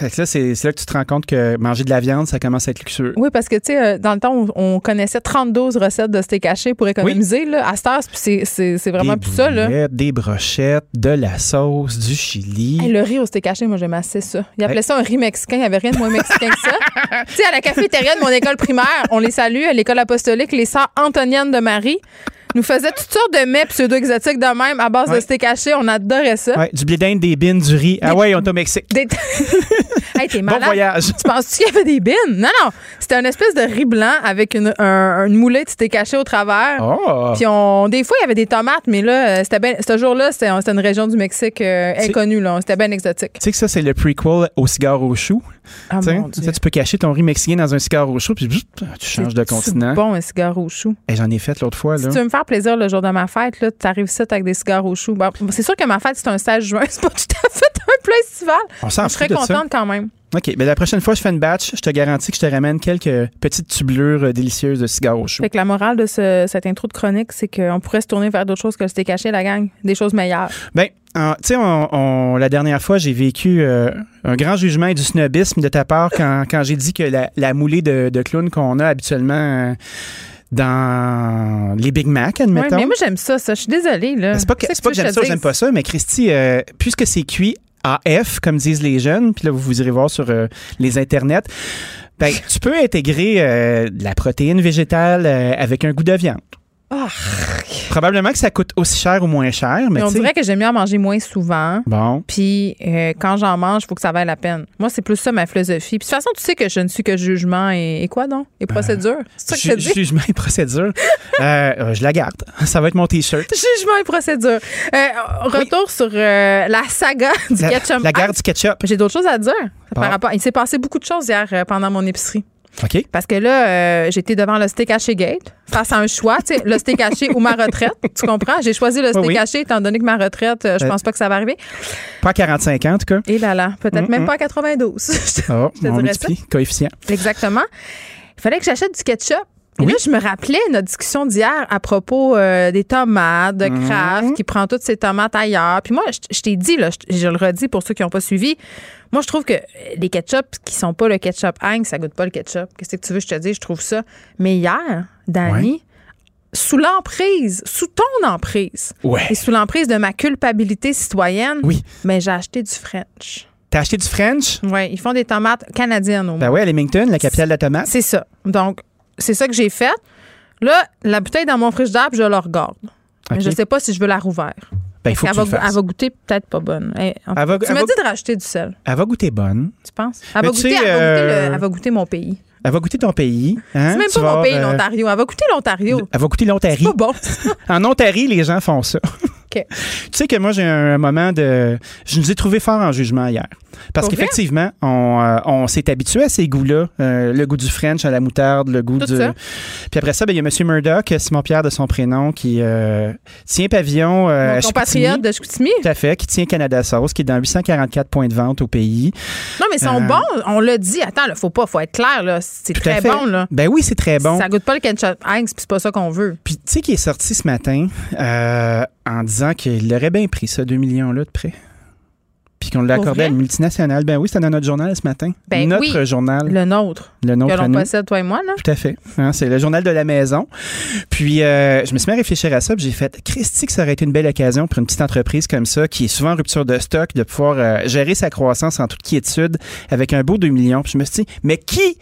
Là, c'est là que tu te rends compte que manger de la viande, ça commence à être luxueux. Oui, parce que, tu sais, euh, dans le temps, on, on connaissait 32 recettes de steak haché pour économiser. Là. À cette heure, c'est- vraiment des plus ça. Là. Des brochettes, de la sauce, du chili. Hey, le riz au steak haché, moi, j'aimais assez ça. Ils appelaient ça un riz mexicain. Il n'y avait rien de moins mexicain que ça. (laughs) tu sais, à la cafétéria de mon école primaire, on les salue, à l'école apostolique, les sœurs Antoniennes de Marie nous faisaient toutes sortes de mets pseudo-exotiques de même à base de steak haché. On adorait ça. Ouais, du blé d'Inde, des bines, du riz. Ah ouais, on est au Mexique. Des- (laughs) hey, t'es Bon malade. voyage. Tu penses-tu qu'il y avait des bines? Non, non. C'était une espèce de riz blanc avec une, un, une moulette, c'était caché au travers. Oh! Puis on, des fois, il y avait des tomates, mais là, euh, c'était ben, ce jour-là, c'était une région du Mexique euh, C'est- inconnue. là. C'était bien exotique. Tu sais que ça, c'est le prequel au cigare au chou. Ah, Tu sais, mon tu Dieu. sais, tu peux cacher ton riz mexicain dans un cigare au chou, puis bzz, tu changes de C'est continent. bon, un cigare au chou? Et J'en ai fait l'autre fois. Si Là. tu veux me faire plaisir le jour de ma fête, là, tu arrives ça avec des cigares au chou. Bon, c'est sûr que ma fête, c'est un 16 juin. (laughs) C'est pas tout à fait un plat estival. On s'en Je serais ça. contente quand même. OK, ben la prochaine fois que je fais une batch, je te garantis que je te ramène quelques petites tubulures euh, délicieuses de cigare au chou. Fait que la morale de ce- cette intro de chronique, c'est qu'on pourrait se tourner vers d'autres choses que steak caché, la gang. Des choses meilleures. Ben, en- tu sais, on, on- la dernière fois, j'ai vécu euh, un grand jugement et du snobisme de ta part quand, quand j'ai dit que la, la moulée de, de clown qu'on a habituellement euh, dans les Big Mac, Ouais, admettons. mais moi, j'aime ça, ça. Je suis désolée. Là. Ben, c'est pas que, j'aime ça ou j'aime pas ça, mais Christy, euh, puisque c'est cuit AF, comme disent les jeunes, puis là, vous, vous irez voir sur euh, les internets, ben, tu peux intégrer euh, de la protéine végétale avec un goût de viande. Ah. Probablement que ça coûte aussi cher ou moins cher, mais Mais on dirait que j'aime mieux en manger moins souvent. Bon. Puis euh, quand j'en mange, il faut que ça vaille la peine. Moi, c'est plus ça ma philosophie. Puis de toute façon, tu sais que je ne suis que jugement et, et quoi donc? Et procédure? C'est ça que je dis? Jugement et procédure. (laughs) Euh, euh, je la garde. Ça va être mon T-shirt. Jugement et procédure. Euh, retour sur euh, la saga (laughs) du La, ketchup. la Ah, garde du ketchup. J'ai d'autres choses à dire. Bon. Par rapport, il s'est passé beaucoup de choses hier euh, pendant mon épicerie. Parce que là, euh, j'étais devant le steak haché gate face à un choix, tu sais, le steak haché ou ma retraite. (laughs) Tu comprends? J'ai choisi le steak oui. haché étant donné que ma retraite, euh, je Euh, pense pas que ça va arriver. Pas à 45 ans, en tout cas. Et là là, peut-être Mm, même mm. pas à 92. Oh, (laughs) Je te on dirais multiplie. Coefficient. Exactement. Il fallait que j'achète du ketchup. Et Oui. là, je me rappelais notre discussion d'hier à propos euh, des tomates, de Mhm. Kraft, qui prend toutes ses tomates ailleurs. Puis moi, je, je t'ai dit, là, je, je le redis pour ceux qui n'ont pas suivi, moi, je trouve que les ketchup qui sont pas le ketchup Heinz, ça goûte pas le ketchup. Qu'est-ce que tu veux que je te dise? Je trouve ça. Mais hier, Dani, Ouais. sous l'emprise, sous ton emprise, Ouais. et sous l'emprise de ma culpabilité citoyenne, Oui. mais j'ai acheté du French. T'as acheté du French? Oui, ils font des tomates canadiennes au moins. Ben ouais, à Leamington, la capitale de la tomate. C'est ça. Donc, c'est ça que j'ai fait. Là, la bouteille est dans mon frigidaire, puis je la regarde. Mais. Je sais pas si je veux la rouvrir. Ben, il faut que elle, tu va, le elle va goûter peut-être pas bonne. En- Elle va- tu m'as dit de racheter du sel, Elle va goûter bonne. tu penses? Elle, va goûter, sais, elle, va goûter le- euh, elle va goûter mon pays. Elle va goûter ton pays. hein? C'est même Tu pas vas mon pays, euh, l'Ontario. Elle va goûter l'Ontario. Elle va goûter l'Ontario. Pas bon. (laughs) En Ontario, les gens font ça. (laughs) OK. Tu sais que moi, j'ai un moment de. Je nous ai trouvé fort en jugement hier. Parce Pour qu'effectivement, on, euh, on s'est habitué à ces goûts-là. Euh, le goût du French à la moutarde, le goût Tout du. ça. Puis après ça, ben, il y a M. Murdoch, Simon-Pierre de son prénom, qui euh, tient pavillon Mon compatriote de Chicoutimi. Tout à fait, qui tient Canada Sauce, qui est dans 844 points de vente au pays. Non, mais ils sont bons. On l'a dit. Attends, il faut pas, faut être clair. là. C'est Tout très bon. Là. Ben oui, c'est très bon. Ça goûte pas le ketchup Heinz, puis c'est pas ça qu'on veut. Puis tu sais qui est sorti ce matin en disant qu'il aurait bien pris ça, 2 millions-là de prêt. Puis qu'on l'a Pour accordé à une multinationale. Ben oui, c'était dans notre journal ce matin. Ben notre oui. journal. Le nôtre, Le nôtre que l'on possède, toi et moi. Là. Tout à fait. Hein, c'est le journal de la maison. Puis, euh, je me suis mis à réfléchir à ça. Puis, j'ai fait, Christy, que ça aurait été une belle occasion pour une petite entreprise comme ça, qui est souvent en rupture de stock, de pouvoir euh, gérer sa croissance en toute quiétude avec un beau 2 millions. Puis, je me suis dit, mais qui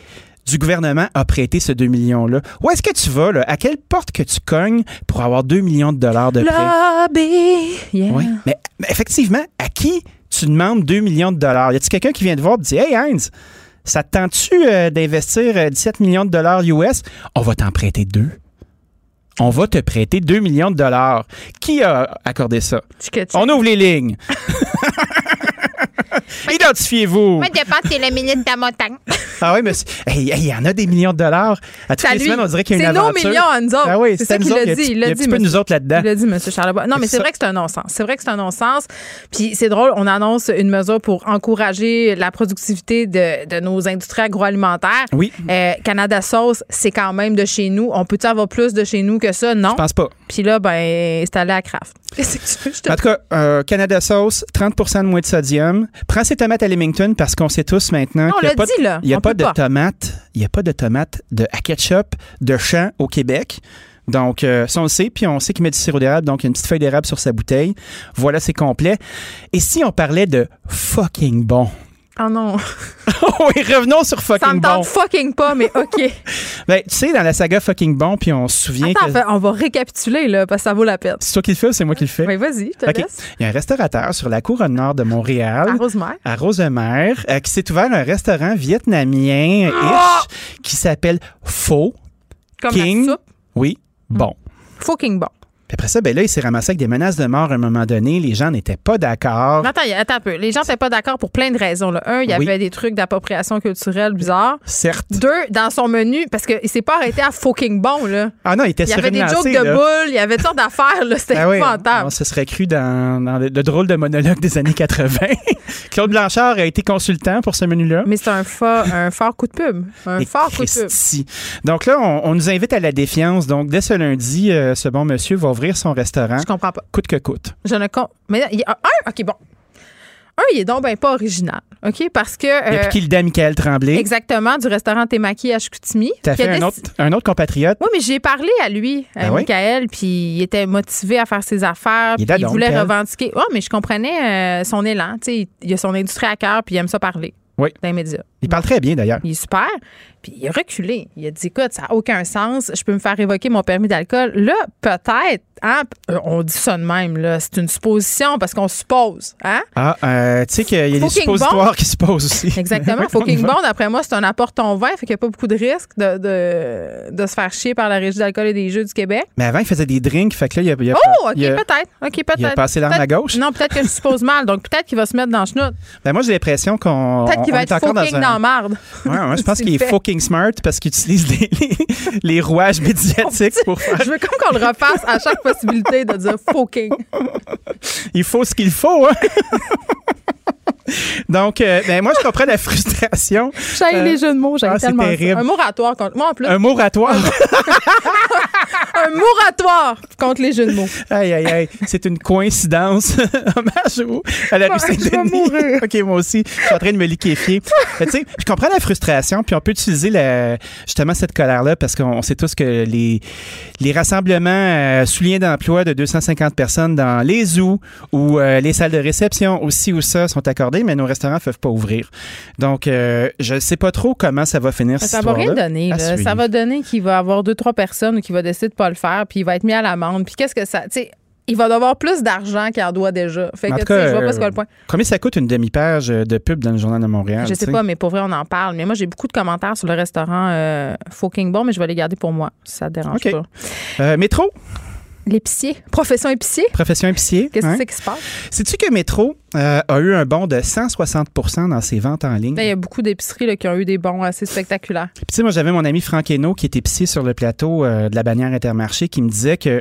du gouvernement a prêté ce 2 millions-là? Où est-ce que tu vas? Là? À quelle porte que tu cognes pour avoir 2 millions de dollars de prêt? Lobby. Yeah. Oui. Mais, mais effectivement, à qui tu demandes 2 millions de dollars? Y a-t-il quelqu'un qui vient te voir et te dit Hey Heinz, ça te tente-tu euh, d'investir euh, 17 millions de dollars US? On va t'en prêter deux. On va te prêter 2 millions de dollars. Qui a accordé ça? On ouvre les lignes. (laughs) Identifiez-vous. Moi, dépend, c'est la minute de la montagne. Ah oui, mais c'est- hey, hey, il y en a des millions de dollars. À toutes C'est les lui. semaines, on dirait qu'il y a C'est une nos aventure. millions à nous autres. Ah oui, C'est c'est ça qu'il a Il a- dit. Il Il a un dit, nous autres là-dedans. Il l'a dit, M. Charlebois. Non, mais c'est vrai que c'est un non-sens. C'est vrai que c'est un non-sens. Puis c'est drôle, on annonce une mesure pour encourager la productivité de, de nos industries agroalimentaires. Oui. Euh, Canada Sauce, c'est quand même de chez nous. On peut-tu avoir plus de chez nous que ça? Non. Je pense pas. Puis là, ben, c'est allé à Kraft. Qu'est-ce que tu veux? Je te- En tout cas, euh, Canada Sauce, 30 de moins de sodium. Prends ces tomates à Leamington parce qu'on sait tous maintenant qu'il n'y a pas, dit, il y a pas de pas. tomates. Il n'y a pas de tomates de, à ketchup de champ au Québec. Donc, euh, ça, on le sait, puis on sait qu'il met du sirop d'érable, donc il y a une petite feuille d'érable sur sa bouteille. Voilà, c'est complet. Et si on parlait de fucking bon? (laughs) Oh non. oui, revenons sur Ça fucking me bon. tente fucking pas, mais OK. (laughs) Ben, tu sais, dans la saga fucking bon, puis on se souvient Attends, que... fait, on va récapituler, là, parce que ça vaut la peine. C'est toi qui le fais ou c'est moi qui le fais? Mais vas-y, je te laisse. Il y a un restaurateur sur la couronne nord de Montréal. À Rosemère. à Rosemère, euh, qui s'est ouvert un restaurant vietnamien ish, qui s'appelle Pho Comme King. la soupe? Oui, bon. Fucking bon. Puis après ça, ben là, il s'est ramassé avec des menaces de mort à un moment donné. Les gens n'étaient pas d'accord. Attends, attends un peu. Les gens n'étaient pas d'accord pour plein de raisons. Là. Un, il y Oui. avait des trucs d'appropriation culturelle bizarres. Certes. Deux, dans son menu, parce qu'il s'est pas arrêté à fucking bon, là. Ah non, il était Il y avait des lancée, jokes de là. boules, il y avait toutes sortes d'affaires. C'était Ah oui, épouvantable. on se serait cru dans, dans le, le drôle de monologue des années 80. (laughs) Claude Blanchard a été consultant pour ce menu-là. Mais c'est un fort, un fort coup de pub. Un Et fort coup de pub. Donc là, on, on nous invite à la défiance. Donc, dès ce lundi, euh, ce bon monsieur va ouvrir son restaurant, Je comprends pas. coûte que coûte. Je ne compte. Mais il y a un, OK, bon. Un, il est donc ben pas original. OK? Parce que. Euh, le dé à Michael Tremblay. exactement, du restaurant Temaki à Chicoutimi. T'as fait un autre, un autre compatriote. Oui, mais j'ai parlé à lui, à oui? Michael, puis il était motivé à faire ses affaires, Il puis il voulait Michael. revendiquer. Oh, mais je comprenais euh, son élan. Tu sais, il- il a son industrie à cœur, puis il aime ça parler. Oui. Dans les médias. Il parle très bien d'ailleurs. Il est super. Puis il a reculé. Il a dit écoute, ça n'a aucun sens. Je peux me faire révoquer mon permis d'alcool. Là, peut-être, hein, euh, on dit ça de même, là. C'est une supposition parce qu'on suppose. Hein? Ah, euh, tu sais qu'il y a des Fucking suppositoires qui se posent aussi. (laughs) Exactement. (laughs) Fucking on y va. bon, d'après moi, c'est un apport ton vin, fait qu'il n'y a pas beaucoup de risques de, de, de se faire chier par la Régie d'alcool et des jeux du Québec. Mais avant, il faisait des drinks, fait que là, il a, il a- Oh, OK, peut-être. OK, peut-être. il a passé l'arme à gauche. Non, peut-être que je suppose mal. Donc, peut-être qu'il va se mettre dans le chenoute. Ben, moi, j'ai l'impression qu'on. Peut-être qu'il va être fucking dans un- marde. Ouais, ouais, je pense (laughs) qu'il est fais. Fucking smart parce qu'il utilise les, (laughs) les, les rouages médiatiques pour faire. Je veux comme qu'on le refasse à chaque possibilité de dire fucking. Il faut ce qu'il faut, hein? (laughs) (laughs) Donc, euh, ben, moi, je comprends la frustration. J'ai Euh, les jeux de mots, j'ai ah, tellement ça. terrible. Un moratoire contre moi en plus. Un moratoire. (laughs) Un moratoire contre les jeux de mots. Aïe, aïe, aïe. C'est une coïncidence. (laughs) Hommage à la rue Saint-Denis. mourir. OK, moi aussi. Je suis en train de me liquéfier. Mais tu sais, je comprends la frustration, puis on peut utiliser la- justement cette colère-là parce qu'on sait tous que les, les rassemblements euh, sous lien d'emploi de 250 personnes dans les zoos ou euh, les salles de réception aussi ou ça sont accordés, mais nos restaurants ne peuvent pas ouvrir. Donc, euh, je ne sais pas trop comment ça va finir Ça va rien donner. Là. Ça va donner qu'il va avoir deux, trois personnes ou qu'il va décider de pas le faire, puis il va être mis à l'amende. Puis qu'est-ce que ça. Tu sais, il va devoir plus d'argent qu'il en doit déjà. Fait En tout cas, je vois pas euh, ce qu'est le point. Combien ça coûte une demi-page de pub dans le Journal de Montréal? Je sais pas, mais pour vrai, on en parle. Mais moi, j'ai beaucoup de commentaires sur le restaurant euh, Fucking Bon, mais je vais les garder pour moi, si ça te dérange pas. Euh, métro, L'épicier. Profession épicier? profession épicier. Qu'est-ce hein? que c'est qui se passe? Sais-tu que Métro euh, a eu un bond de 160% dans ses ventes en ligne? Ben, Il y a beaucoup d'épiceries qui ont eu des bons assez spectaculaires. Puis tu sais, moi, j'avais mon ami Franck Hainaut qui est épicier sur le plateau euh, de la bannière Intermarché qui me disait que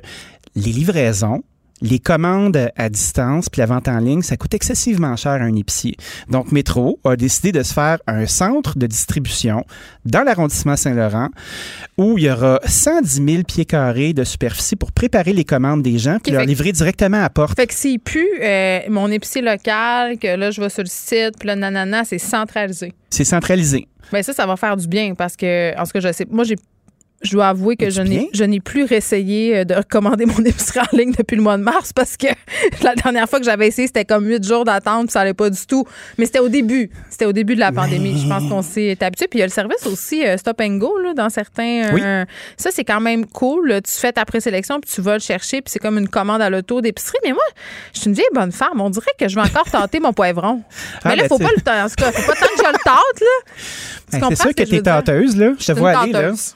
les livraisons, les commandes à distance puis la vente en ligne, ça coûte excessivement cher à un épicier. Donc, Métro a décidé de se faire un centre de distribution dans l'arrondissement Saint-Laurent où il y aura 110 000 pieds carrés de superficie pour préparer les commandes des gens puis leur livrer directement à porte. Fait que s'il pue, euh, mon épicier local, que là, je vais sur le site, puis là, nanana, c'est centralisé. C'est centralisé. Ben ça, ça va faire du bien parce que, en ce que je sais, moi, j'ai Je dois avouer que je n'ai, je n'ai plus réessayé euh, de recommander (laughs) mon épicerie en ligne depuis le mois de mars parce que (laughs) la dernière fois que j'avais essayé, c'était comme huit jours d'attente, puis ça allait pas du tout. Mais c'était au début. C'était au début de la pandémie. Je pense qu'on s'est habitué. Puis il y a le service aussi euh, Stop and Go là, dans certains. euh, ça, c'est quand même cool. Tu fais ta présélection, puis tu vas le chercher, puis c'est comme une commande à l'auto d'épicerie. Mais moi, je suis une vieille bonne femme. On dirait que je vais encore tenter mon poivron. Ah, Mais là, ben, faut pas le temps. En tout cas, faut pas tant que je le tente, là. Ben, c'est sûr que je t'es tenteuse, là. Je te vois aller, là. tenteuse.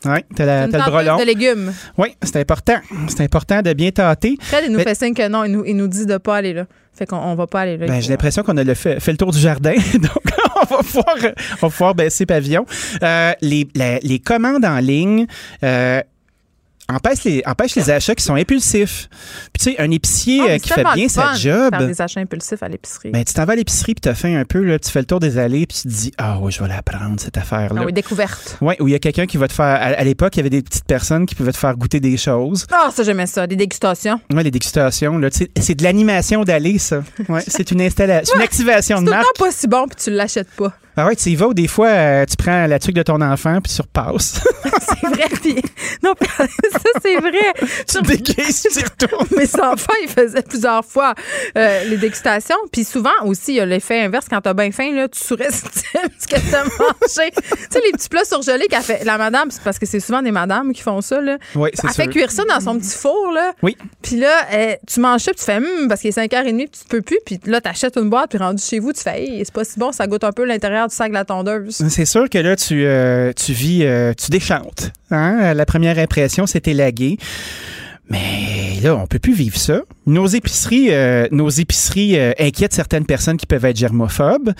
Le long. de légumes. Oui, c'est important. C'est important de bien tâter. Fred, il nous Mais- fait signe que non. Il nous, il nous dit de pas aller là. Fait qu'on on va pas aller là. Ben, j'ai l'impression qu'on a le fait, fait le tour du jardin, (laughs) donc on va pouvoir, on va pouvoir baisser pavillon. Euh, les, les commandes en ligne euh, empêchent, les, empêchent les achats qui sont impulsifs. Puis tu sais, un épicier Ah, euh, qui c'est fait bien sa job, Faire des achats impulsifs à l'épicerie. ben, tu t'en vas à l'épicerie puis tu as faim un peu, là, tu fais le tour des allées puis tu te dis Ah oui, je vais la prendre, cette affaire-là. ah oui, découverte. Ouais, où il y a quelqu'un qui va te faire. À, à l'époque, il y avait des petites personnes qui pouvaient te faire goûter des choses. Ah, ça, j'aimais ça. Des dégustations. Ouais, les dégustations, là, c'est de l'animation d'aller, ça. Ouais, (laughs) c'est une installation, une activation C'est de marque. temps pas si bon, puis tu l'achètes pas. Ah ouais, tu y vas ou des fois, euh, tu prends la truc de ton enfant puis tu repasses. (laughs) C'est vrai. Puis, non, (laughs) ça, c'est vrai. tu te déguises, tu retournes. Mes enfants, ils faisaient plusieurs fois euh, les dégustations. Puis souvent aussi, il y a l'effet inverse. Quand t'as bien faim, là, tu surestimes (laughs) ce que t'as mangé. tu sais, les petits plats surgelés qu'a fait la madame, parce que c'est souvent des madames qui font ça. Là. Oui, c'est Elle fait cuire ça dans son petit four. Là. Oui. Puis là, euh, tu manges ça, puis tu fais hum, parce qu'il est 5h30, puis tu peux plus. Puis là, t'achètes une boîte, puis rendu chez vous, tu fais hey, c'est pas si bon, ça goûte un peu l'intérieur du de la tondeuse. C'est sûr que là, tu, euh, tu vis, euh, tu déchantes. Hein? La première impression, c'était lagué. Mais là, on peut plus vivre ça. Nos épiceries, euh, nos épiceries inquiètent certaines personnes qui peuvent être germophobes.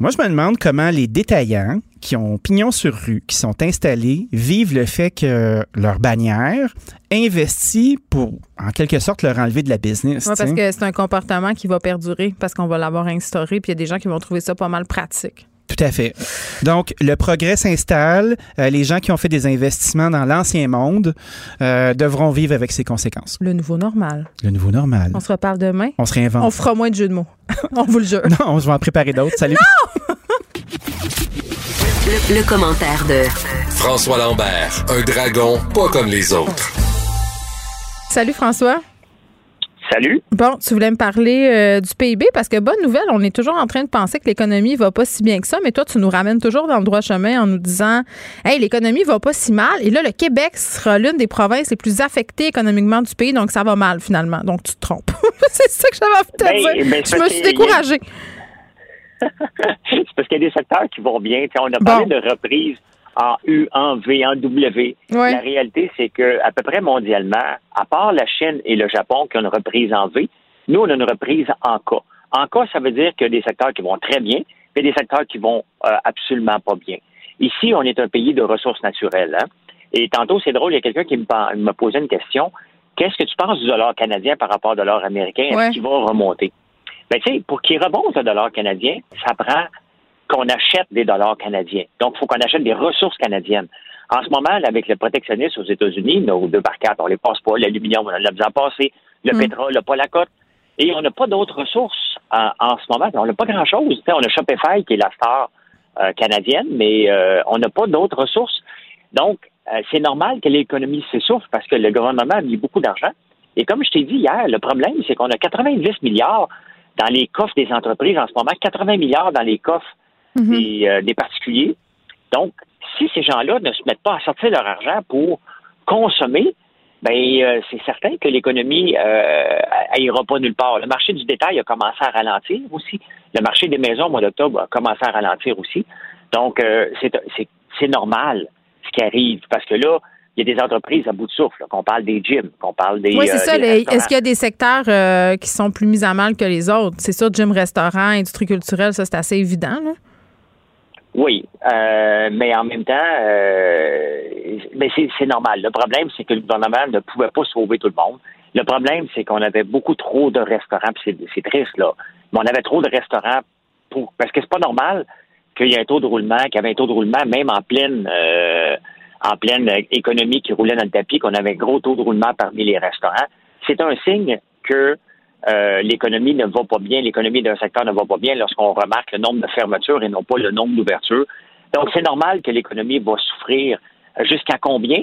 Moi, je me demande comment les détaillants qui ont pignon sur rue, qui sont installés, vivent le fait que leur bannière investit pour, en quelque sorte, leur enlever de la business. Tu parce que c'est un comportement qui va perdurer, parce qu'on va l'avoir instauré, puis il y a des gens qui vont trouver ça pas mal pratique. Tout à fait. Donc, le progrès s'installe. Euh, les gens qui ont fait des investissements dans l'ancien monde euh, devront vivre avec ses conséquences. Le nouveau normal. Le nouveau normal. On se reparle demain. On se On réinvente. fera moins de jeux de mots. (laughs) on vous le jure. Non, on va en préparer d'autres. Salut. Le, le commentaire de François Lambert, un dragon pas comme les autres. Salut François. Salut. Bon, tu voulais me parler euh, du PIB parce que bonne nouvelle, on est toujours en train de penser que l'économie va pas si bien que ça, mais toi tu nous ramènes toujours dans le droit chemin en nous disant "Hey, l'économie va pas si mal" et là le Québec sera l'une des provinces les plus affectées économiquement du pays, donc ça va mal finalement. Donc tu te trompes. (laughs) c'est ça que j'avais envie de te Ben, dire. ben, Je me suis découragée. (laughs) c'est parce qu'il y a des secteurs qui vont bien. On a parlé de reprise en U, en V, en W. Ouais. La réalité, c'est que à peu près mondialement, à part la Chine et le Japon qui ont une reprise en V, nous, on a une reprise en K. En K, ça veut dire qu'il y a des secteurs qui vont très bien, et des secteurs qui vont euh, absolument pas bien. Ici, on est un pays de ressources naturelles. hein. Et tantôt, c'est drôle, il y a quelqu'un qui me, posait une question. Qu'est-ce que tu penses du dollar canadien par rapport au dollar américain? Est-ce Ouais. qu'il va remonter? Ben, tu sais, pour qu'il remonte le dollar canadien, ça prend qu'on achète des dollars canadiens. Donc, il faut qu'on achète des ressources canadiennes. En ce moment, avec le protectionnisme aux États-Unis, nos deux par quatre, on les passe pas. L'aluminium, on l'a besoin passé. Le Mm. pétrole, on n'a pas la cote. Et on n'a pas d'autres ressources en, en ce moment. On n'a pas grand-chose. On a Shopify qui est la star euh, canadienne, mais euh, on n'a pas d'autres ressources. Donc, euh, c'est normal que l'économie s'essouffle parce que le gouvernement a mis beaucoup d'argent. Et comme je t'ai dit hier, le problème, c'est qu'on a 90 milliards dans les coffres des entreprises en ce moment, 80 milliards dans les coffres des, euh, des particuliers. Donc, si ces gens-là ne se mettent pas à sortir leur argent pour consommer, ben euh, c'est certain que l'économie euh, ira pas nulle part. Le marché du détail a commencé à ralentir aussi. Le marché des maisons au mois d'octobre a commencé à ralentir aussi. Donc, euh, c'est normal ce qui arrive parce que là, il y a des entreprises à bout de souffle, qu'on parle des gyms, qu'on parle des. Oui, c'est ça. Est-ce qu'il y a des secteurs euh, qui sont plus mis à mal que les autres? C'est sûr, gym, restaurant, industrie culturelle, ça, c'est assez évident. Là. Oui, euh, mais en même temps, euh, mais c'est normal. Le problème, c'est que le gouvernement ne pouvait pas sauver tout le monde. Le problème, c'est qu'on avait beaucoup trop de restaurants, c'est- triste, là. Mais on avait trop de restaurants pour parce que c'est pas normal qu'il y ait un taux de roulement, qu'il y avait un taux de roulement, même en pleine euh, en pleine économie qui roulait dans le tapis, qu'on avait un gros taux de roulement parmi les restaurants. C'est un signe que euh, l'économie ne va pas bien, l'économie d'un secteur ne va pas bien lorsqu'on remarque le nombre de fermetures et non pas le nombre d'ouvertures. Donc, c'est normal que l'économie va souffrir Jusqu'à combien?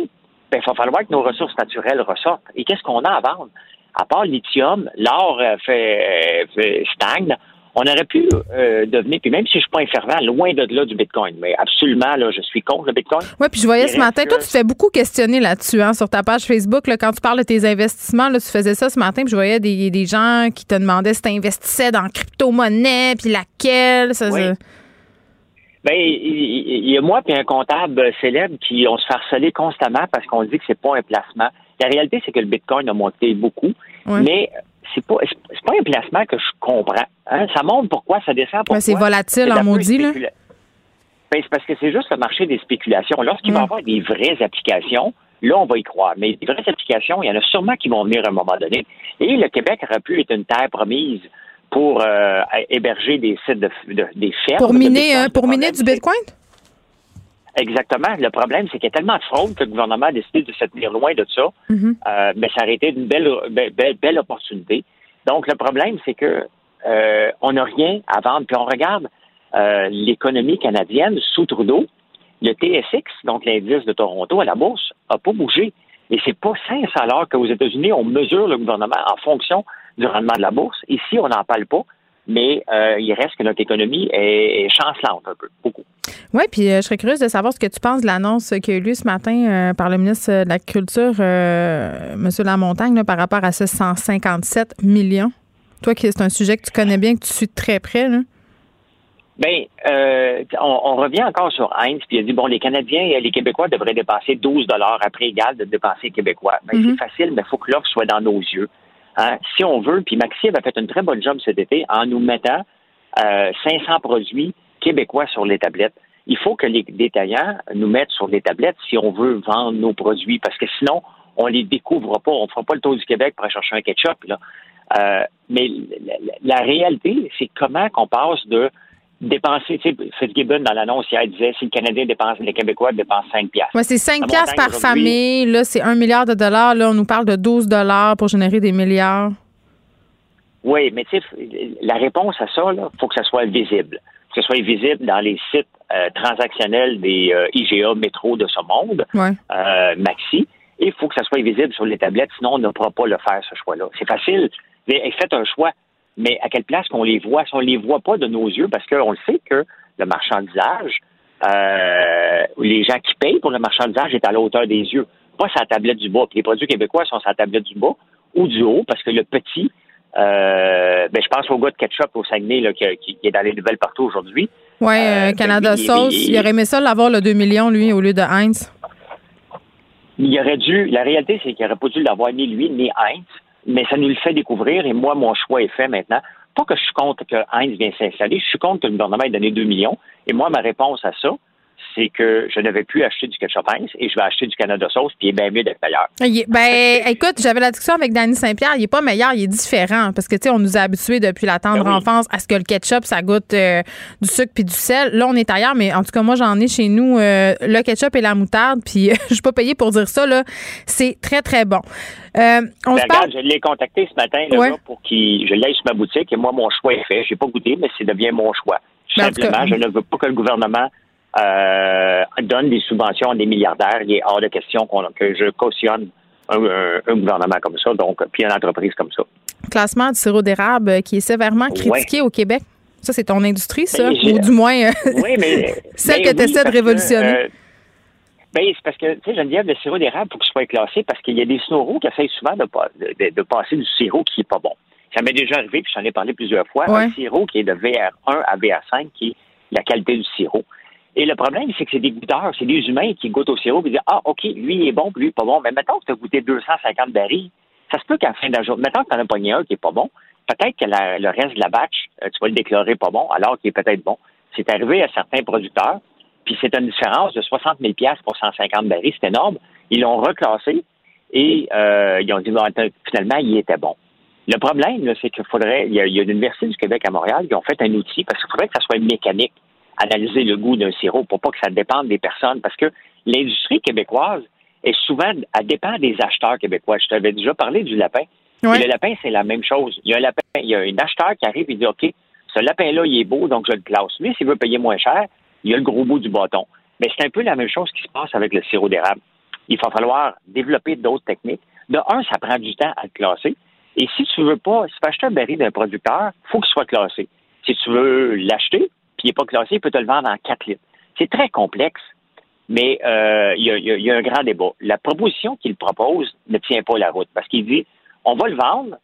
Ben, il va falloir que nos ressources naturelles ressortent. Et qu'est-ce qu'on a à vendre? À part lithium, l'or euh, fait, fait stagne. On aurait pu euh, devenir, puis même si je suis pas un fervent, loin de là du Bitcoin, mais absolument, là, je suis contre le Bitcoin. Oui, puis je voyais ce matin, toi, tu te fais beaucoup questionner là-dessus, hein, sur ta page Facebook, là, quand tu parles de tes investissements, là, tu faisais ça ce matin, puis je voyais des, des gens qui te demandaient si tu investissais dans crypto-monnaie, puis laquelle. Ça, Oui. ça- Ben, il y a moi puis un comptable célèbre qui on se fait harceler constamment parce qu'on dit que c'est pas un placement. La réalité, c'est que le Bitcoin a monté beaucoup, mais c'est pas c'est pas un placement que je comprends. hein. Ça monte pourquoi, ça descend pourquoi. C'est volatile en maudit, là. Ben, c'est parce que c'est juste le marché des spéculations. Lorsqu'il va y avoir des vraies applications, là, on va y croire. Mais des vraies applications, il y en a sûrement qui vont venir à un moment donné. Et le Québec aurait pu être une terre promise pour euh, héberger des sites de, de- des fermes. Pour de miner, Bitcoin. hein, pour miner du Bitcoin? Exactement. Le problème, c'est qu'il y a tellement de fraude que le gouvernement a décidé de se tenir loin de ça. Mhm. Euh, mais ça aurait été une belle, belle, belle, opportunité. Donc, le problème, c'est que euh, on n'a rien à vendre. Puis on regarde euh, l'économie canadienne sous Trudeau. Le TSX, donc l'indice de Toronto à la bourse, a pas bougé. Et c'est pas sans alors qu'aux États-Unis, on mesure le gouvernement en fonction du rendement de la bourse. Ici, on n'en parle pas, mais euh, il reste que notre économie est, est chancelante un peu, beaucoup. Oui, puis euh, je serais curieuse de savoir ce que tu penses de l'annonce qui a eu lieu ce matin euh, par le ministre de la Culture, M. Lamontagne, là, par rapport à ce 157 millions. Toi, c'est un sujet que tu connais bien, que tu suis de très près, là. Euh, on, on revient encore sur Heinz, puis il a dit bon, les Canadiens et les Québécois devraient dépenser 12 dollars à prix égal de dépenser les Québécois. Ben, Mhm. c'est facile, mais il faut que l'offre soit dans nos yeux. Hein? Si on veut, puis Maxime a fait une très bonne job cet été en nous mettant euh, 500 produits québécois sur les tablettes. Il faut que les détaillants nous mettent sur les tablettes si on veut vendre nos produits, parce que sinon, on les découvre pas. On fera pas le tour du Québec pour aller chercher un ketchup. Là. Euh, mais la, la- la réalité, c'est comment qu'on passe de dépenser, tu sais, Fitzgibbon dans l'annonce hier disait si le Canadien dépense, les Québécois dépensent 5 piastres. Ouais, c'est 5 La piastres par famille. Là, c'est 1 milliard de dollars. Là, on nous parle de 12 dollars pour générer des milliards. Oui, mais tu sais, la réponse à ça, il faut que ça soit visible. Que ce soit visible dans les sites euh, transactionnels des euh, IGA métro de ce monde, Ouais. euh, Maxi, et il faut que ça soit visible sur les tablettes, sinon on ne pourra pas le faire, ce choix-là. C'est facile. Mais Faites un choix, mais à quelle place qu'on les voit? Si on ne les voit pas de nos yeux, parce qu'on le sait que le marchandisage, euh, les gens qui payent pour le marchandisage est à la hauteur des yeux, pas la tablette du bas. Puis les produits québécois sont la tablette du bas ou du haut, parce que le petit, euh, ben, je pense au gars de ketchup au Saguenay là, qui, qui- qui est dans les nouvelles partout aujourd'hui. Oui, Euh, Canada il- Sauce. il- Il aurait aimé ça l'avoir, le 2 millions, lui, au lieu de Heinz. Il aurait dû, la réalité, c'est qu'il n'aurait pas dû l'avoir ni lui ni Heinz, mais ça nous le fait découvrir et moi, mon choix est fait maintenant. Pas que je suis contre que Heinz vienne s'installer, je suis contre que le gouvernement ait donné 2 millions. Et moi, ma réponse à ça, c'est que je ne vais plus acheter du ketchup Heinz et je vais acheter du Canada Sauce, puis il est bien mieux d'être meilleur. Il est- ben, écoute, j'avais la discussion avec Danny Saint-Pierre. Il est pas meilleur, il est différent. Parce que, tu sais, on nous a habitués depuis la tendre Ben oui. enfance à ce que le ketchup, ça goûte euh, du sucre puis du sel. Là, on est ailleurs, mais en tout cas, moi, j'en ai chez nous euh, le ketchup et la moutarde. Puis, (laughs) je suis pas payée pour dire ça, là. C'est très, très bon. Euh, on Ben, se parle. regarde, je l'ai contacté ce matin Ouais. gars, pour qu'il je l'aille sur ma boutique et moi, mon choix est fait. Je n'ai pas goûté, mais c'est devient mon choix. Ben, simplement, cas- je ne veux pas que le gouvernement euh, donne des subventions à des milliardaires. Il est hors de question que je cautionne un, un- un gouvernement comme ça, donc puis une entreprise comme ça. classement du sirop d'érable qui est sévèrement critiqué au Québec. Ça, c'est ton industrie, ça? Ben, Ou du moins, euh, (laughs) Oui, mais. (laughs) Celle ben que tu essaies de révolutionner. euh, ben, c'est parce que, tu sais, Geneviève, le sirop d'érable, faut qu'il soit classé parce qu'il y a des snoraux qui essayent souvent de, pa- de, de passer du sirop qui est pas bon. Ça m'est déjà arrivé, puis j'en ai parlé plusieurs fois, Ouais. un sirop qui est de VR1 à VR5, qui est la qualité du sirop. Et le problème, c'est que c'est des goûteurs, c'est des humains qui goûtent au sirop et disent Ah, OK, lui il est bon, puis lui pas bon. Mais mettons que tu as goûté 250 barils, ça se peut qu'à la fin de la mettons que tu en as pogné un qui est pas bon, peut-être que le reste de la batch, euh, tu vas le déclarer pas bon, alors qu'il est peut-être bon. C'est arrivé à certains producteurs, puis c'est une différence de 60 000 pour 150 barils, c'est énorme. Ils l'ont reclassé et euh, ils ont dit Bon, finalement, il était bon. Le problème, c'est qu'il faudrait, il y, a, l'Université du Québec à Montréal qui ont fait un outil parce qu'il faudrait que ça soit mécanique, analyser le goût d'un sirop pour pas que ça dépende des personnes parce que l'industrie québécoise est souvent, elle dépend des acheteurs québécois. Je t'avais déjà parlé du lapin. Ouais. Et le lapin, c'est la même chose. Il y a un lapin, il y a un acheteur qui arrive et dit OK, ce lapin-là, il est beau, donc je le classe. Lui, s'il veut payer moins cher, il a le gros bout du bâton. Mais c'est un peu la même chose qui se passe avec le sirop d'érable. Il va falloir développer d'autres techniques. De un, ça prend du temps à le classer. Et si tu veux pas, si tu veux acheter un baril d'un producteur, faut qu'il soit classé. Si tu veux l'acheter, puis il n'est pas classé, il peut te le vendre en 4 litres. C'est très complexe, mais euh, il y, a un grand débat. La proposition qu'il propose ne tient pas la route parce qu'il dit on va le vendre,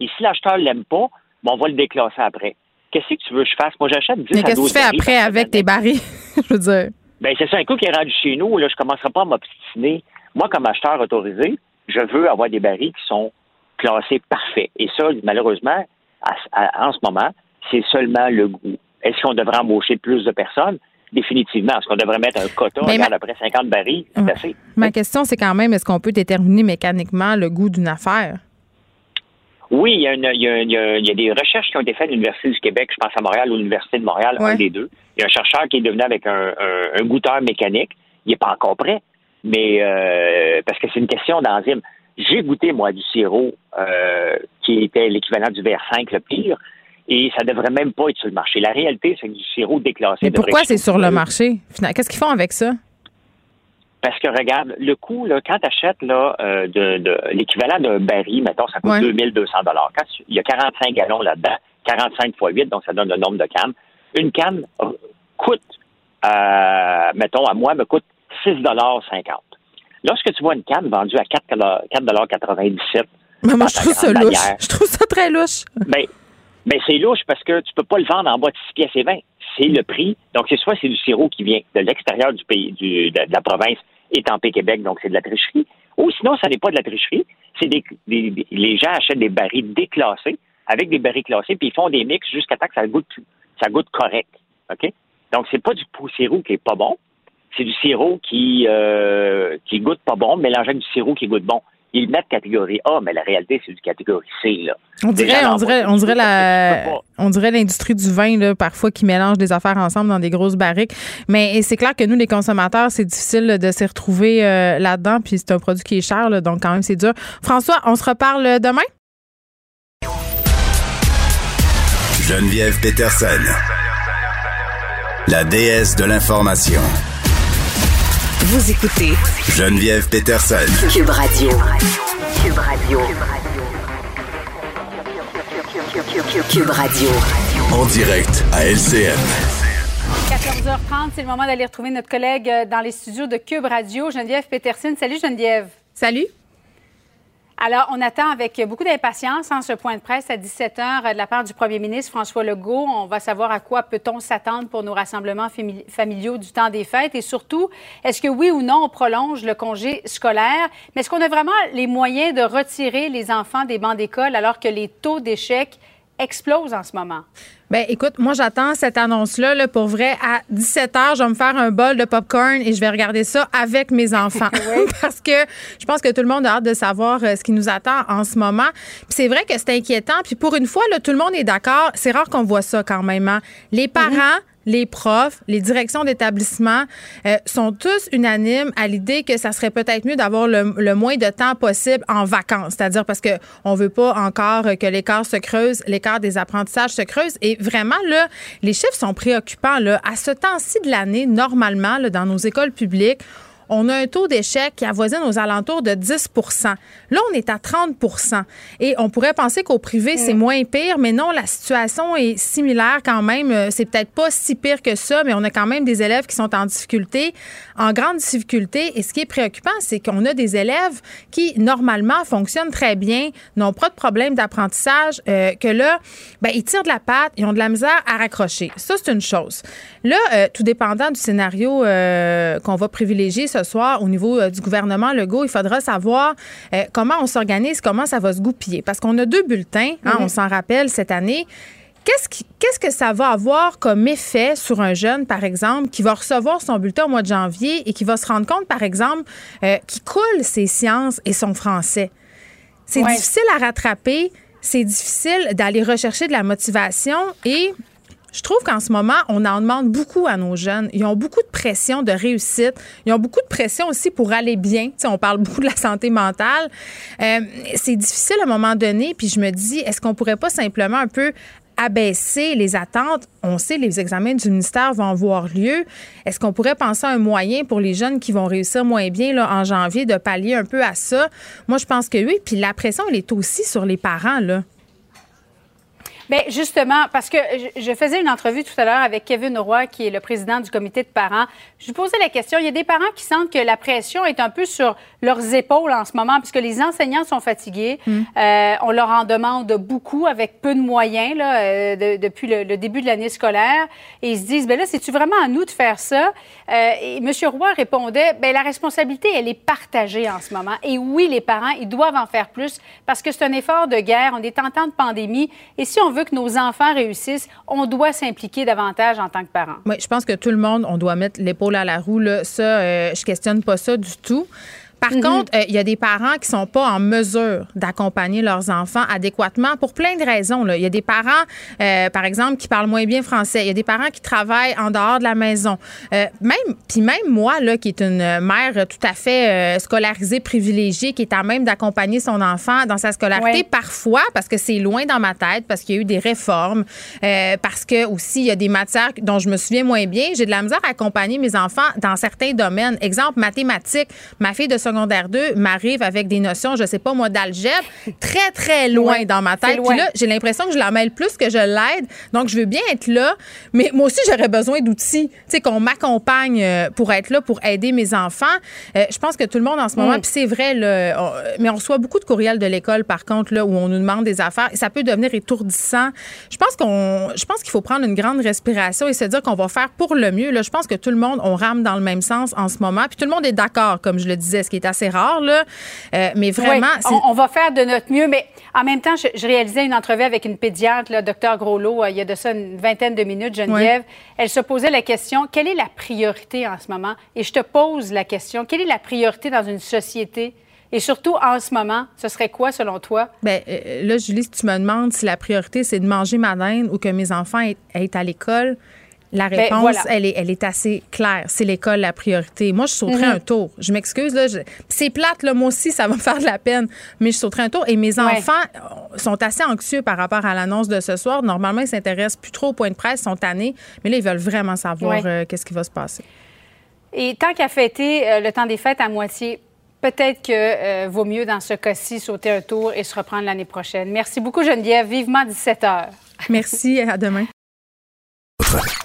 et si l'acheteur ne l'aime pas, ben, on va le déclasser après. Qu'est-ce que tu veux que je fasse? Moi, j'achète 10 Mais qu'est-ce que tu fais après avec tes barils? (laughs) je veux dire. Ben, c'est ça, un coup qui est rendu chez nous, là, je ne commencerai pas à m'obstiner. Moi, comme acheteur autorisé, je veux avoir des barils qui sont classés parfaits. Et ça, malheureusement, en ce moment, c'est seulement le goût. Est-ce qu'on devrait embaucher plus de personnes? Définitivement. Est-ce qu'on devrait mettre un quota? regarde, après 50 barils, c'est assez. Ma question, c'est quand même, est-ce qu'on peut déterminer mécaniquement le goût d'une affaire? Oui, il y, a des recherches qui ont été faites à l'Université du Québec, je pense à Montréal ou l'Université de Montréal, un des deux. Il y a un chercheur qui est devenu avec un, goûteur mécanique. Il n'est pas encore prêt, mais euh, parce que c'est une question d'enzyme. J'ai goûté, moi, du sirop euh, qui était l'équivalent du VR5, le pire, et ça devrait même pas être sur le marché. La réalité, c'est que du sirop déclassé. Mais pourquoi c'est sur le marché? Qu'est-ce qu'ils font avec ça? Parce que regarde, le coût, là, quand tu achètes là, euh, de, l'équivalent d'un baril, mettons, ça coûte 2200 dollars. il y a 45 gallons là-dedans, 45 fois 8, donc ça donne le nombre de cannes. Une canne coûte, euh, mettons, à moi, me coûte 6,50 dollars. Lorsque tu vois une canne vendue à 4,97 mais moi, je trouve ça louche. Je trouve ça très louche. Ben, ben c'est louche parce que tu peux pas le vendre en bas de 6 pièces et 20. C'est le prix. Donc, c'est soit c'est du sirop qui vient de l'extérieur du pays, du, de, la province, étampé Québec, donc c'est de la tricherie. Ou sinon, ça n'est pas de la tricherie. C'est des, les gens achètent des barils déclassés avec des barils classés, puis ils font des mix jusqu'à temps que ça goûte, ça goûte correct. OK? Donc, c'est pas du sirop qui est pas bon. C'est du sirop qui, euh, qui goûte pas bon, mélangé avec du sirop qui goûte bon ils mettent catégorie A, mais la réalité, c'est du catégorie C. Là. On dirait, on dirait, on dirait la, on dirait l'industrie du vin, là, parfois, qui mélange des affaires ensemble dans des grosses barriques. Mais c'est clair que nous, les consommateurs, c'est difficile de s'y retrouver euh, là-dedans. Puis c'est un produit qui est cher, là, donc quand même, c'est dur. François, on se reparle demain? Geneviève Peterson, la déesse de l'information. Vous écoutez Geneviève Peterson. Cube Radio. Cube Radio. Cube Radio. En direct à LCN. 14h30, c'est le moment d'aller retrouver notre collègue euh, dans les studios de Cube Radio, Geneviève Peterson. Salut Geneviève. Salut. Alors, on attend avec beaucoup d'impatience hein, ce point de presse à 17 h de la part du premier ministre François Legault. On va savoir à quoi peut-on s'attendre pour nos rassemblements familiaux du temps des fêtes et surtout, est-ce que oui ou non on prolonge le congé scolaire? Mais est-ce qu'on a vraiment les moyens de retirer les enfants des bancs d'école alors que les taux d'échec explosent en ce moment? Ben écoute, moi j'attends cette annonce-là là, pour vrai. À 17 h, je vais me faire un bol de popcorn et je vais regarder ça avec mes enfants. (laughs) (laughs) Parce que je pense que tout le monde a hâte de savoir euh, ce qui nous attend en ce moment. Puis c'est vrai que c'est inquiétant. Puis pour une fois, là, tout le monde est d'accord. C'est rare qu'on voit ça quand même. Hein. Les parents les profs, les directions d'établissement euh, sont tous unanimes à l'idée que ça serait peut-être mieux d'avoir le, moins de temps possible en vacances, c'est-à-dire parce que on veut pas encore que l'écart se creuse, l'écart des apprentissages se creuse et vraiment là, les chiffres sont préoccupants là. À ce temps-ci de l'année, normalement dans nos écoles publiques, on a un taux d'échec qui avoisine aux alentours de 10% Là, on est à 30 Et on pourrait penser qu'au privé, c'est mm. moins pire, mais non, la situation est similaire quand même. Euh, c'est peut-être pas si pire que ça, mais on a quand même des élèves qui sont en difficulté, en grande difficulté. Et ce qui est préoccupant, c'est qu'on a des élèves qui, normalement, fonctionnent très bien, n'ont pas de problème d'apprentissage, euh, que là, ben, ils tirent de la patte, ils ont de la misère à raccrocher. Ça, c'est une chose. Là, euh, tout dépendant du scénario qu'on va privilégier, ce soir au niveau euh, du gouvernement Legault. Il faudra savoir euh, comment on s'organise, comment ça va se goupiller. Parce qu'on a deux bulletins, hein, on s'en rappelle cette année. Qu'est-ce, que ça va avoir comme effet sur un jeune, par exemple, qui va recevoir son bulletin au mois de janvier et qui va se rendre compte, par exemple, euh, qu'il coule ses sciences et son français? C'est difficile à rattraper, c'est difficile d'aller rechercher de la motivation et je trouve qu'en ce moment, on en demande beaucoup à nos jeunes. Ils ont beaucoup de pression de réussite. Ils ont beaucoup de pression aussi pour aller bien. on parle (laughs) beaucoup de la santé mentale. Euh, c'est difficile à un moment donné. Puis je me dis, est-ce qu'on pourrait pas simplement un peu abaisser les attentes. On sait les examens du ministère vont avoir lieu. Est-ce qu'on pourrait penser à un moyen pour les jeunes qui vont réussir moins bien là, en janvier de pallier un peu à ça? Moi, je pense que oui. Puis la pression, elle est aussi sur les parents. Bien, justement, parce que je faisais une entrevue tout à l'heure avec Kevin Roy, qui est le président du comité de parents. Je lui posais la question. Il y a des parents qui sentent que la pression est un peu sur leurs épaules en ce moment, puisque les enseignants sont fatigués. Mm. Euh, on leur en demande beaucoup avec peu de moyens là, euh, depuis le, début de l'année scolaire. Et ils se disent, ben là, c'est-tu vraiment à nous de faire ça? Euh, et M. Roy répondait, ben la responsabilité, elle est partagée en ce moment. Et oui, les parents, ils doivent en faire plus parce que c'est un effort de guerre. On est en temps de pandémie. Et si on veut que nos enfants réussissent, on doit s'impliquer davantage en tant que parents. Oui, je pense que tout le monde, on doit mettre l'épaule à la roue. Là. Ça, euh, je questionne pas ça du tout. Par mhm. contre, euh, il y a des parents qui sont pas en mesure d'accompagner leurs enfants adéquatement pour plein de raisons. Il y a des parents, euh, par exemple, qui parlent moins bien français. Il y a des parents qui travaillent en dehors de la maison. Euh, même, puis même moi, là, qui est une mère tout à fait scolarisée, privilégiée, qui est à même d'accompagner son enfant dans sa scolarité, parfois, parce que c'est loin dans ma tête, parce qu'il y a eu des réformes, parce que aussi il y a des matières dont je me souviens moins bien. J'ai de la misère à accompagner mes enfants dans certains domaines. Exemple, mathématiques. Ma fille de secondaire 2 m'arrive avec des notions, je sais pas moi, d'algèbre, très, très loin dans ma tête. Puis là, j'ai l'impression que je la mêle plus que je l'aide. Donc, je veux bien être là, mais moi aussi, j'aurais besoin d'outils. Tu sais, qu'on m'accompagne euh, pour être là, pour aider mes enfants. Euh, je pense que tout le monde en ce moment, puis c'est vrai, là, mais on reçoit beaucoup de courriels de l'école, par contre, là, où on nous demande des affaires. Et ça peut devenir étourdissant. Je pense qu'on, je pense qu'il faut prendre une grande respiration et se dire qu'on va faire pour le mieux. Là, je pense que tout le monde, on rame dans le même sens en ce moment. Puis tout le monde est d'accord, comme je le disais, ce qui est assez rare, là. Euh, mais vraiment. on, va faire de notre mieux, mais en même temps, je, réalisais une entrevue avec une pédiatre, le docteur Groslot, euh, il y a de ça une vingtaine de minutes, Geneviève. Elle se posait la question quelle est la priorité en ce moment? Et je te pose la question quelle est la priorité dans une société? Et surtout, en ce moment, ce serait quoi selon toi? Bien, euh, là, Julie, si tu me demandes si la priorité, c'est de manger ma dinde ou que mes enfants aient à l'école, la ben, réponse, elle, est, elle est assez claire. C'est l'école la priorité. Moi, je sauterais mhm. un tour. Je m'excuse, là. C'est plate, là. Moi aussi, ça va me (laughs) faire de la peine. Mais je sauterais un tour. Et mes enfants sont assez anxieux par rapport à l'annonce de ce soir. Normalement, ils s'intéressent plus trop au point de presse, ils sont tannés. Mais là, ils veulent vraiment savoir euh, qu'est-ce qui va se passer. Et tant qu'à fêter euh, le temps des fêtes à moitié, peut-être que euh, vaut mieux dans ce cas-ci sauter un tour et se reprendre l'année prochaine. Merci beaucoup, Geneviève. Vivement 17 heures. Merci. À demain. (laughs)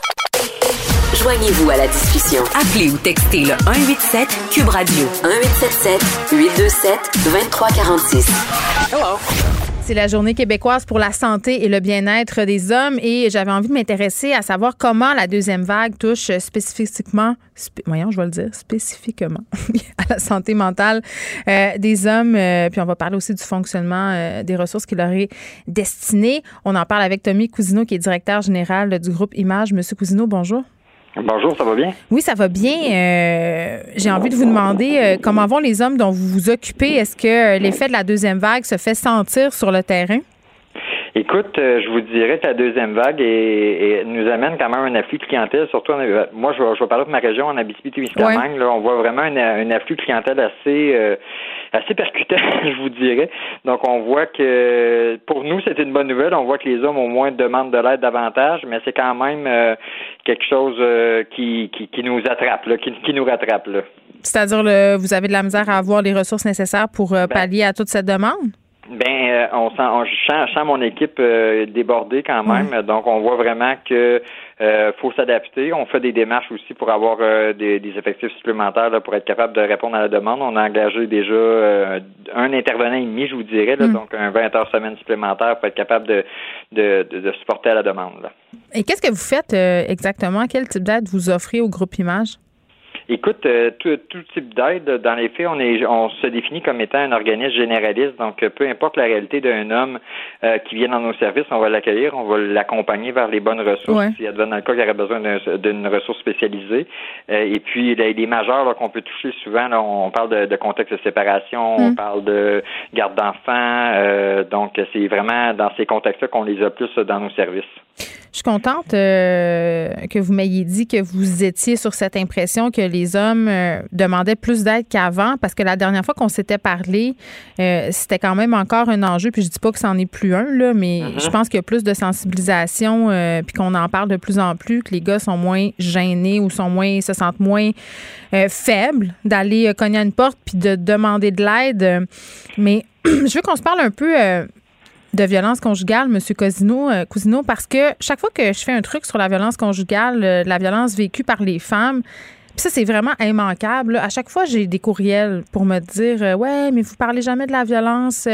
Joignez-vous à la discussion. Appelez ou textez le 187 Cube Radio 1877 827 2346. Hello. C'est la journée québécoise pour la santé et le bien-être des hommes et j'avais envie de m'intéresser à savoir comment la deuxième vague touche spécifiquement, voyons, je vais le dire, spécifiquement (laughs) à la santé mentale euh, des hommes. Euh, puis on va parler aussi du fonctionnement euh, des ressources qui leur est destinées. On en parle avec Tommy Cousineau qui est directeur général du groupe Image. Monsieur Cousineau, bonjour. Bonjour, ça va bien? Oui, ça va bien. Euh, j'ai envie de vous demander euh, comment vont les hommes dont vous vous occupez? Est-ce que euh, l'effet de la deuxième vague se fait sentir sur le terrain? Écoute, je vous dirais que la deuxième vague et, nous amène quand même un afflux de clientèle, surtout moi je vais, parler de ma région en Abitibi-Témiscamingue. on voit vraiment un, afflux de clientèle assez assez percutant, (laughs) je vous dirais. Donc, on voit que pour nous, c'est une bonne nouvelle. On voit que les hommes au moins demandent de l'aide davantage, mais c'est quand même euh, quelque chose euh, qui, qui, nous attrape, qui, nous rattrape. C'est-à-dire, vous avez de la misère à avoir les ressources nécessaires pour euh, ben pallier à toute cette demande? Ben, euh, on sent, on, je, sens, mon équipe euh, débordée quand même. Donc, on voit vraiment que euh, faut s'adapter. On fait des démarches aussi pour avoir des, effectifs supplémentaires pour être capable de répondre à la demande. On a engagé déjà un intervenant et demi, je vous dirais, mm. donc un 20 heures semaine supplémentaire pour être capable de, de, de, supporter à la demande. Et qu'est-ce que vous faites exactement? Quel type d'aide vous offrez au groupe Image? Écoute, euh, tout, type d'aide, dans les faits, on est, on se définit comme étant un organisme généraliste. Donc, peu importe la réalité d'un homme euh, qui vient dans nos services, on va l'accueillir, on va l'accompagner vers les bonnes ressources. S'il y a dans le cas qu'il aurait besoin d'une ressource spécialisée. Euh, et puis, les, les majeurs qu'on peut toucher souvent, on parle de, de, contexte de séparation, on mm. parle de garde d'enfants. donc, c'est vraiment dans ces contextes-là qu'on les a plus dans nos services. Je suis contente euh, que vous m'ayez dit que vous étiez sur cette impression que les hommes euh, demandaient plus d'aide qu'avant, parce que la dernière fois qu'on s'était parlé, euh, c'était quand même encore un enjeu. Puis je dis pas que c'en est plus un, là, mais Mm-hmm. je pense qu'il y a plus de sensibilisation, puis qu'on en parle de plus en plus, que les gars sont moins gênés ou sont moins, se sentent moins faibles d'aller cogner à une porte puis de demander de l'aide. Mais (clears throat) je veux qu'on se parle un peu de violence conjugale, M. Cosino, euh, Cousino, parce que chaque fois que je fais un truc sur la violence conjugale, euh, la violence vécue par les femmes, puis ça, c'est vraiment immanquable. À chaque fois, j'ai des courriels pour me dire euh, Ouais, mais vous parlez jamais de la violence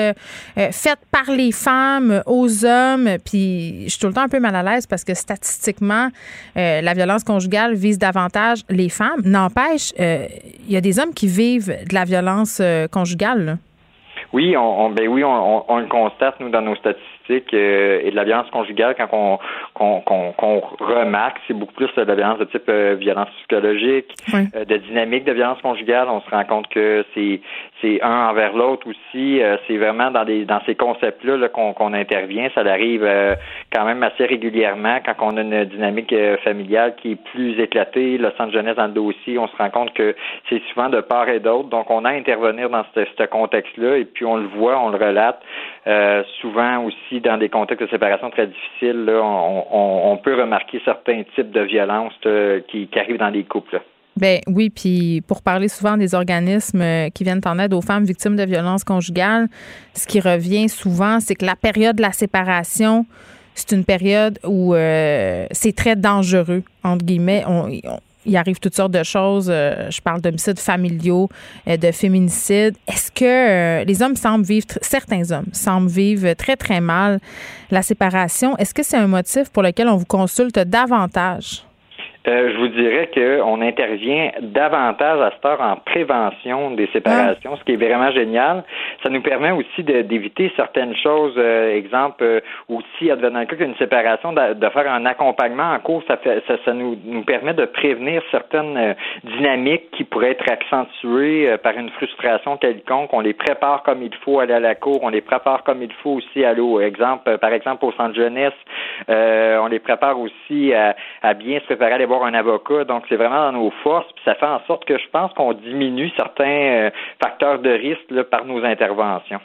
faite par les femmes aux hommes. Puis je suis tout le temps un peu mal à l'aise parce que statistiquement, la violence conjugale vise davantage les femmes. N'empêche, il y a des hommes qui vivent de la violence conjugale. Oui, on, on- ben oui, on, on- on le constate nous dans nos statistiques euh, et de la violence conjugale quand on qu'on qu'on qu'on remarque, c'est beaucoup plus de la violence de type euh, violence psychologique, euh, de dynamique de violence conjugale. On se rend compte que c'est c'est un envers l'autre aussi. euh, c'est vraiment dans des dans ces concepts-là là, qu'on intervient. Ça arrive euh, quand même assez régulièrement quand on a une dynamique euh, familiale qui est plus éclatée. Le centre jeunesse dans le dossier, on se rend compte que c'est souvent de part et d'autre. Donc on a à intervenir dans ce, ce contexte-là et puis on le voit, on le relate. Euh, souvent aussi dans des contextes de séparation très difficiles, là, on, on- on peut remarquer certains types de violences là, qui, qui arrivent dans les couples. là. Ben oui, puis pour parler souvent des organismes euh, qui viennent en aide aux femmes victimes de violences conjugales, ce qui revient souvent, c'est que la période de la séparation, c'est une période où euh, c'est très dangereux, entre guillemets. On- on- il arrive toutes sortes de choses. euh, je parle d'homicides familiaux, euh, de féminicides. Est-ce que les hommes semblent vivre, certains hommes semblent vivre très, très mal la séparation? Est-ce que c'est un motif pour lequel on vous consulte davantage? Euh, je vous dirais qu'on intervient davantage à cette heure en prévention des séparations, ce qui est vraiment génial. Ça nous permet aussi d'éviter certaines choses. Euh, exemple, euh, aussi, advenant le cas qu'une séparation, de, faire un accompagnement en cours, ça, fait, ça, ça nous, nous permet de prévenir certaines euh, dynamiques qui pourraient être accentuées euh, par une frustration quelconque. On les prépare comme il faut aller à la cour, on les prépare comme il faut aussi à aller au exemple, par exemple au centre jeunesse. On les prépare aussi à, à bien se préparer à un avocat. Donc, c'est vraiment dans nos forces. Puis ça fait en sorte que je pense qu'on diminue certains euh, facteurs de risque par nos interventions.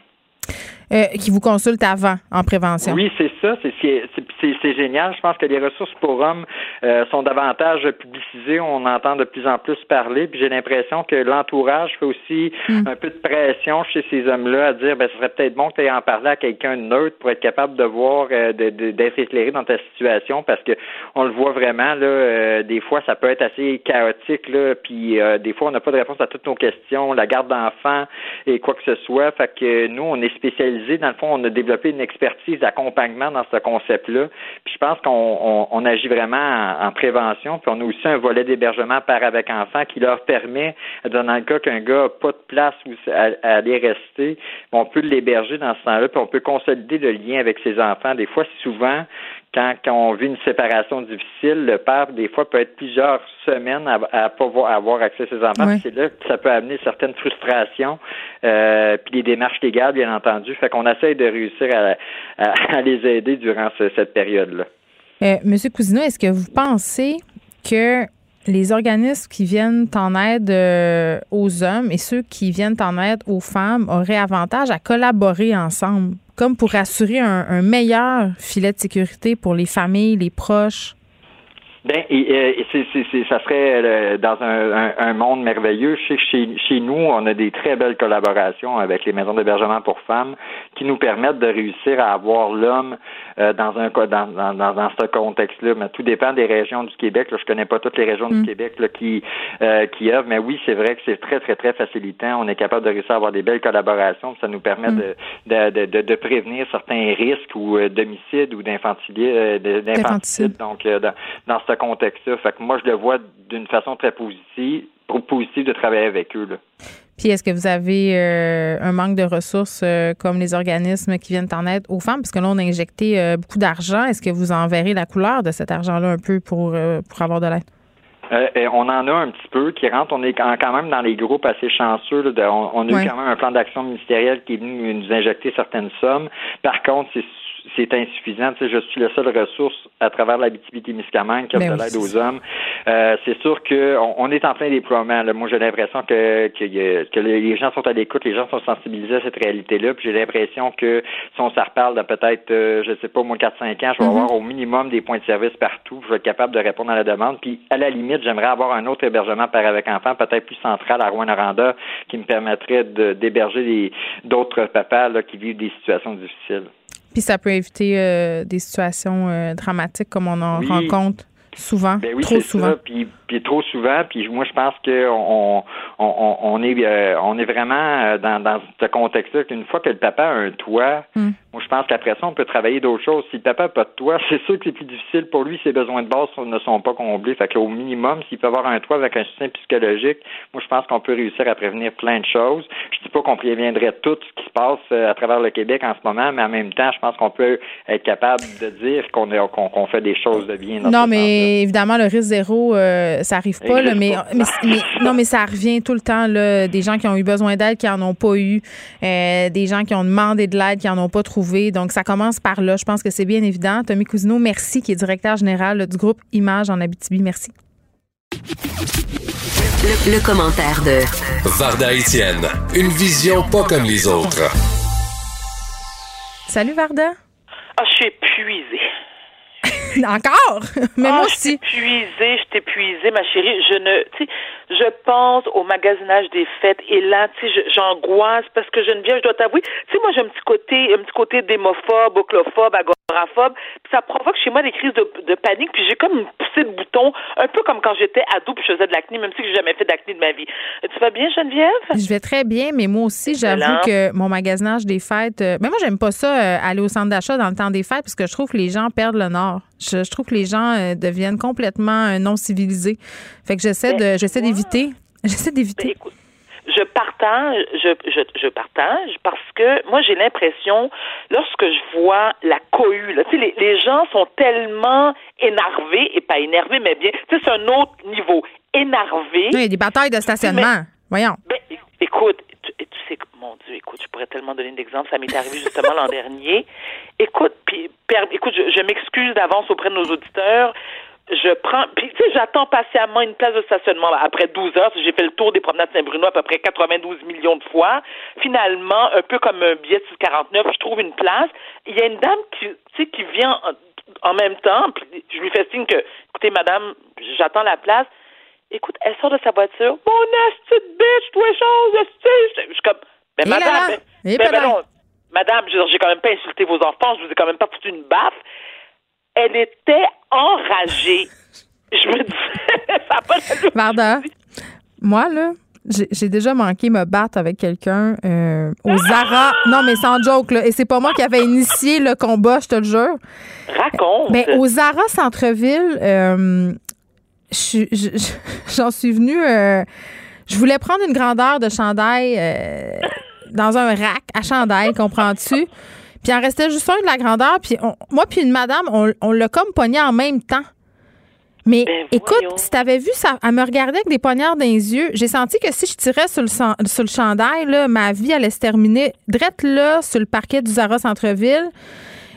Euh, qui vous consultent avant en prévention? Oui, c'est ça. C'est c'est- c'est- c'est génial. Je pense que les ressources pour hommes euh, sont davantage publicisées. On entend de plus en plus parler. Puis j'ai l'impression que l'entourage fait aussi un peu de pression chez ces hommes-là à dire, ben, ce serait peut-être bon que tu aies en parler à quelqu'un de neutre pour être capable de voir, euh, d'être éclairé dans ta situation, parce que on le voit vraiment là. euh, des fois, ça peut être assez chaotique là. Puis euh, des fois, on n'a pas de réponse à toutes nos questions, la garde d'enfants et quoi que ce soit. Fait que nous, on est spécialisés. Dans le fond, on a développé une expertise d'accompagnement dans ce concept-là. Puis je pense qu'on on, agit vraiment en, en prévention. Puis on a aussi un volet d'hébergement par avec enfant qui leur permet, dans le cas qu'un gars n'a pas de place où aller rester, on peut l'héberger dans ce temps-là. Puis on peut consolider le lien avec ses enfants. Des fois, souvent, quand, quand on vit une séparation difficile, le père, des fois, peut être plusieurs semaines à, à pas voir- à avoir accès à ses enfants. C'est là que ça peut amener certaines frustrations, euh, puis des démarches légales, bien entendu. Fait qu'on essaie de réussir à, à- à les aider durant ce- cette période-là. Euh, Monsieur Cousineau, est-ce que vous pensez que les organismes qui viennent en aide euh, aux hommes et ceux qui viennent en aide aux femmes auraient avantage à collaborer ensemble, comme pour assurer un, meilleur filet de sécurité pour les familles, les proches? Ben, et, euh, et ça serait euh, dans un, un, un monde merveilleux. Chez, chez, chez nous, on a des très belles collaborations avec les maisons d'hébergement pour femmes qui nous permettent de réussir à avoir l'homme euh, dans un dans, dans, dans, ce contexte-là. Mais tout dépend des régions du Québec. Là. Je connais pas toutes les régions du Québec là, qui euh, qui œuvrent, mais oui, c'est vrai que c'est très très très facilitant. On est capable de réussir à avoir des belles collaborations. Ça nous permet de, de, de, de, de prévenir certains risques ou euh, d'homicide ou d'infanticide, euh, de- d'infanticide. Donc euh, dans, dans ce contexte-là, fait que moi je le vois d'une façon très positive, positive de travailler avec eux. Là. Puis est-ce que vous avez euh, un manque de ressources euh, comme les organismes qui viennent en aide aux femmes? Parce que là, on a injecté euh, beaucoup d'argent. Est-ce que vous en verrez la couleur de cet argent-là un peu pour, pour avoir de l'aide? Et on en a un petit peu qui rentre. On est quand même dans les groupes assez chanceux. là, de- on, on a eu quand même un plan d'action ministériel qui est venu nous injecter certaines sommes. Par contre, c'est c'est insuffisant. Tu sais, je suis la seule ressource à travers la BTB-Témiscamingue qui Ben de l'aide aux hommes. Euh, c'est sûr que on, est en plein déploiement. Là. Moi, j'ai l'impression que, que, a- que les gens sont à l'écoute, les gens sont sensibilisés à cette réalité-là. Puis j'ai l'impression que si on s'en reparle dans peut-être, euh, je sais pas, au moins 4-5 ans, je vais Mhm. avoir au minimum des points de service partout. Je vais être capable de répondre à la demande. Puis à la limite, j'aimerais avoir un autre hébergement par avec enfants, peut-être plus central à Rouen-Noranda, qui me permettrait d'héberger d'autres papas là, qui vivent des situations difficiles. Puis ça peut éviter euh, des situations euh, dramatiques comme on en Oui. rencontre souvent, Ben oui, trop souvent. ça. Puis, puis trop souvent. Puis moi, je pense que on, on, est euh, on est vraiment euh, dans, dans ce contexte-là qu'une fois que le papa a un toit, Hmm. moi je pense qu'après ça, on peut travailler d'autres choses. Si le papa n'a pas de toit, (laughs) c'est sûr que c'est plus difficile pour lui. Ses besoins de base ne sont pas comblés. Fait qu'au minimum, s'il peut avoir un toit avec un soutien psychologique, moi je pense qu'on peut réussir à prévenir plein de choses. Je dis pas qu'on préviendrait tout ce qui se passe euh, à travers le Québec en ce moment, mais en même temps, je pense qu'on peut être capable de dire qu'on qu'on qu'on fait des choses de bien. dans Non, mais évidemment, le risque zéro, euh, ça arrive pas, là, mais, pas. mais, mais- non, mais ça revient tout le temps, là, des gens qui ont eu besoin d'aide, qui en ont pas eu, euh, des gens qui ont demandé de l'aide, qui en ont pas trouvé. Donc, ça commence par là. Je pense que c'est bien évident. Tommy Cousineau, merci, qui est directeur général là, du groupe Image en Abitibi. Merci. Le, le commentaire de Varda Étienne, une vision pas comme les autres. Salut, Varda. Ah, je suis épuisée. (laughs) Encore? (laughs) Mais Ah, moi je suis aussi. épuisée, je suis épuisée, ma chérie. Je ne, tu sais, je pense au magasinage des fêtes et là, tu sais, je- j'angoisse parce que Geneviève, je dois t'avouer, tu sais, moi, j'ai un petit côté, un petit côté démophobe, oclophobe, agoraphobe, puis ça provoque chez moi des crises de, de panique, puis j'ai comme une poussée de bouton, un peu comme quand j'étais ado puis je faisais de l'acné, même si j'ai jamais fait d'acné de ma vie. Tu vas bien, Geneviève? Je vais très bien, mais moi aussi, j'avoue que mon magasinage des fêtes. euh, mais moi, j'aime pas ça, euh, aller au centre d'achat dans le temps des fêtes, parce que je trouve que les gens perdent le nord. Je, je trouve que les gens euh, deviennent complètement euh, non civilisés. Fait que j'essaie de, j'essaie d'éviter. (laughs) J'essaie d'éviter. je partage, je, je, je partage parce que moi j'ai l'impression lorsque je vois la cohue, là, les, les gens sont tellement énervés et pas énervés, mais bien, c'est un autre niveau, énervé. Non, Il y a des batailles de stationnement. Voyons. Ben, écoute, tu, tu sais, que- mon Dieu, écoute, je pourrais tellement donner d'exemples. Ça m'est arrivé justement l'an (laughs) dernier. Écoute, puis, écoute, je, je m'excuse d'avance auprès de nos auditeurs. Je prends, puis tu sais, j'attends patiemment une place de stationnement après 12 heures. J'ai fait le tour des promenades Saint-Bruno à peu près 92 millions de fois. Finalement, un peu comme un billet de 49, je trouve une place. Il y a une dame qui, tu sais, qui vient en, en même temps. Puis je lui fais signe que, écoutez, madame, j'attends la place. Écoute, elle sort de sa voiture. Mon asti de bitch, toi, chose, asti. Je suis comme, là madame, non, madame, j'ai quand même pas insulté vos enfants, je vous ai quand même pas foutu une baffe. Elle était enragée. Je me disais, (laughs) ça pas. Varda, moi, là, j'ai déjà manqué me battre avec quelqu'un euh, au Zara. Non, mais sans joke, là. Et c'est pas moi qui avais initié le combat, je te le jure. Raconte. Mais au Zara Centre-Ville, euh, (laughs) j'en suis venue. euh, je voulais prendre une grandeur de chandail euh, dans un rack à chandail, comprends-tu? Puis il en restait juste un de la grandeur. Puis on- moi, puis une madame, on, on l'a comme pogné en même temps. Mais écoute, si t'avais vu ça, elle me regardait avec des poignards dans les yeux. J'ai senti que si je tirais sur le, san- sur le chandail, là, ma vie allait se terminer drette là, sur le parquet du Zara Centre-Ville.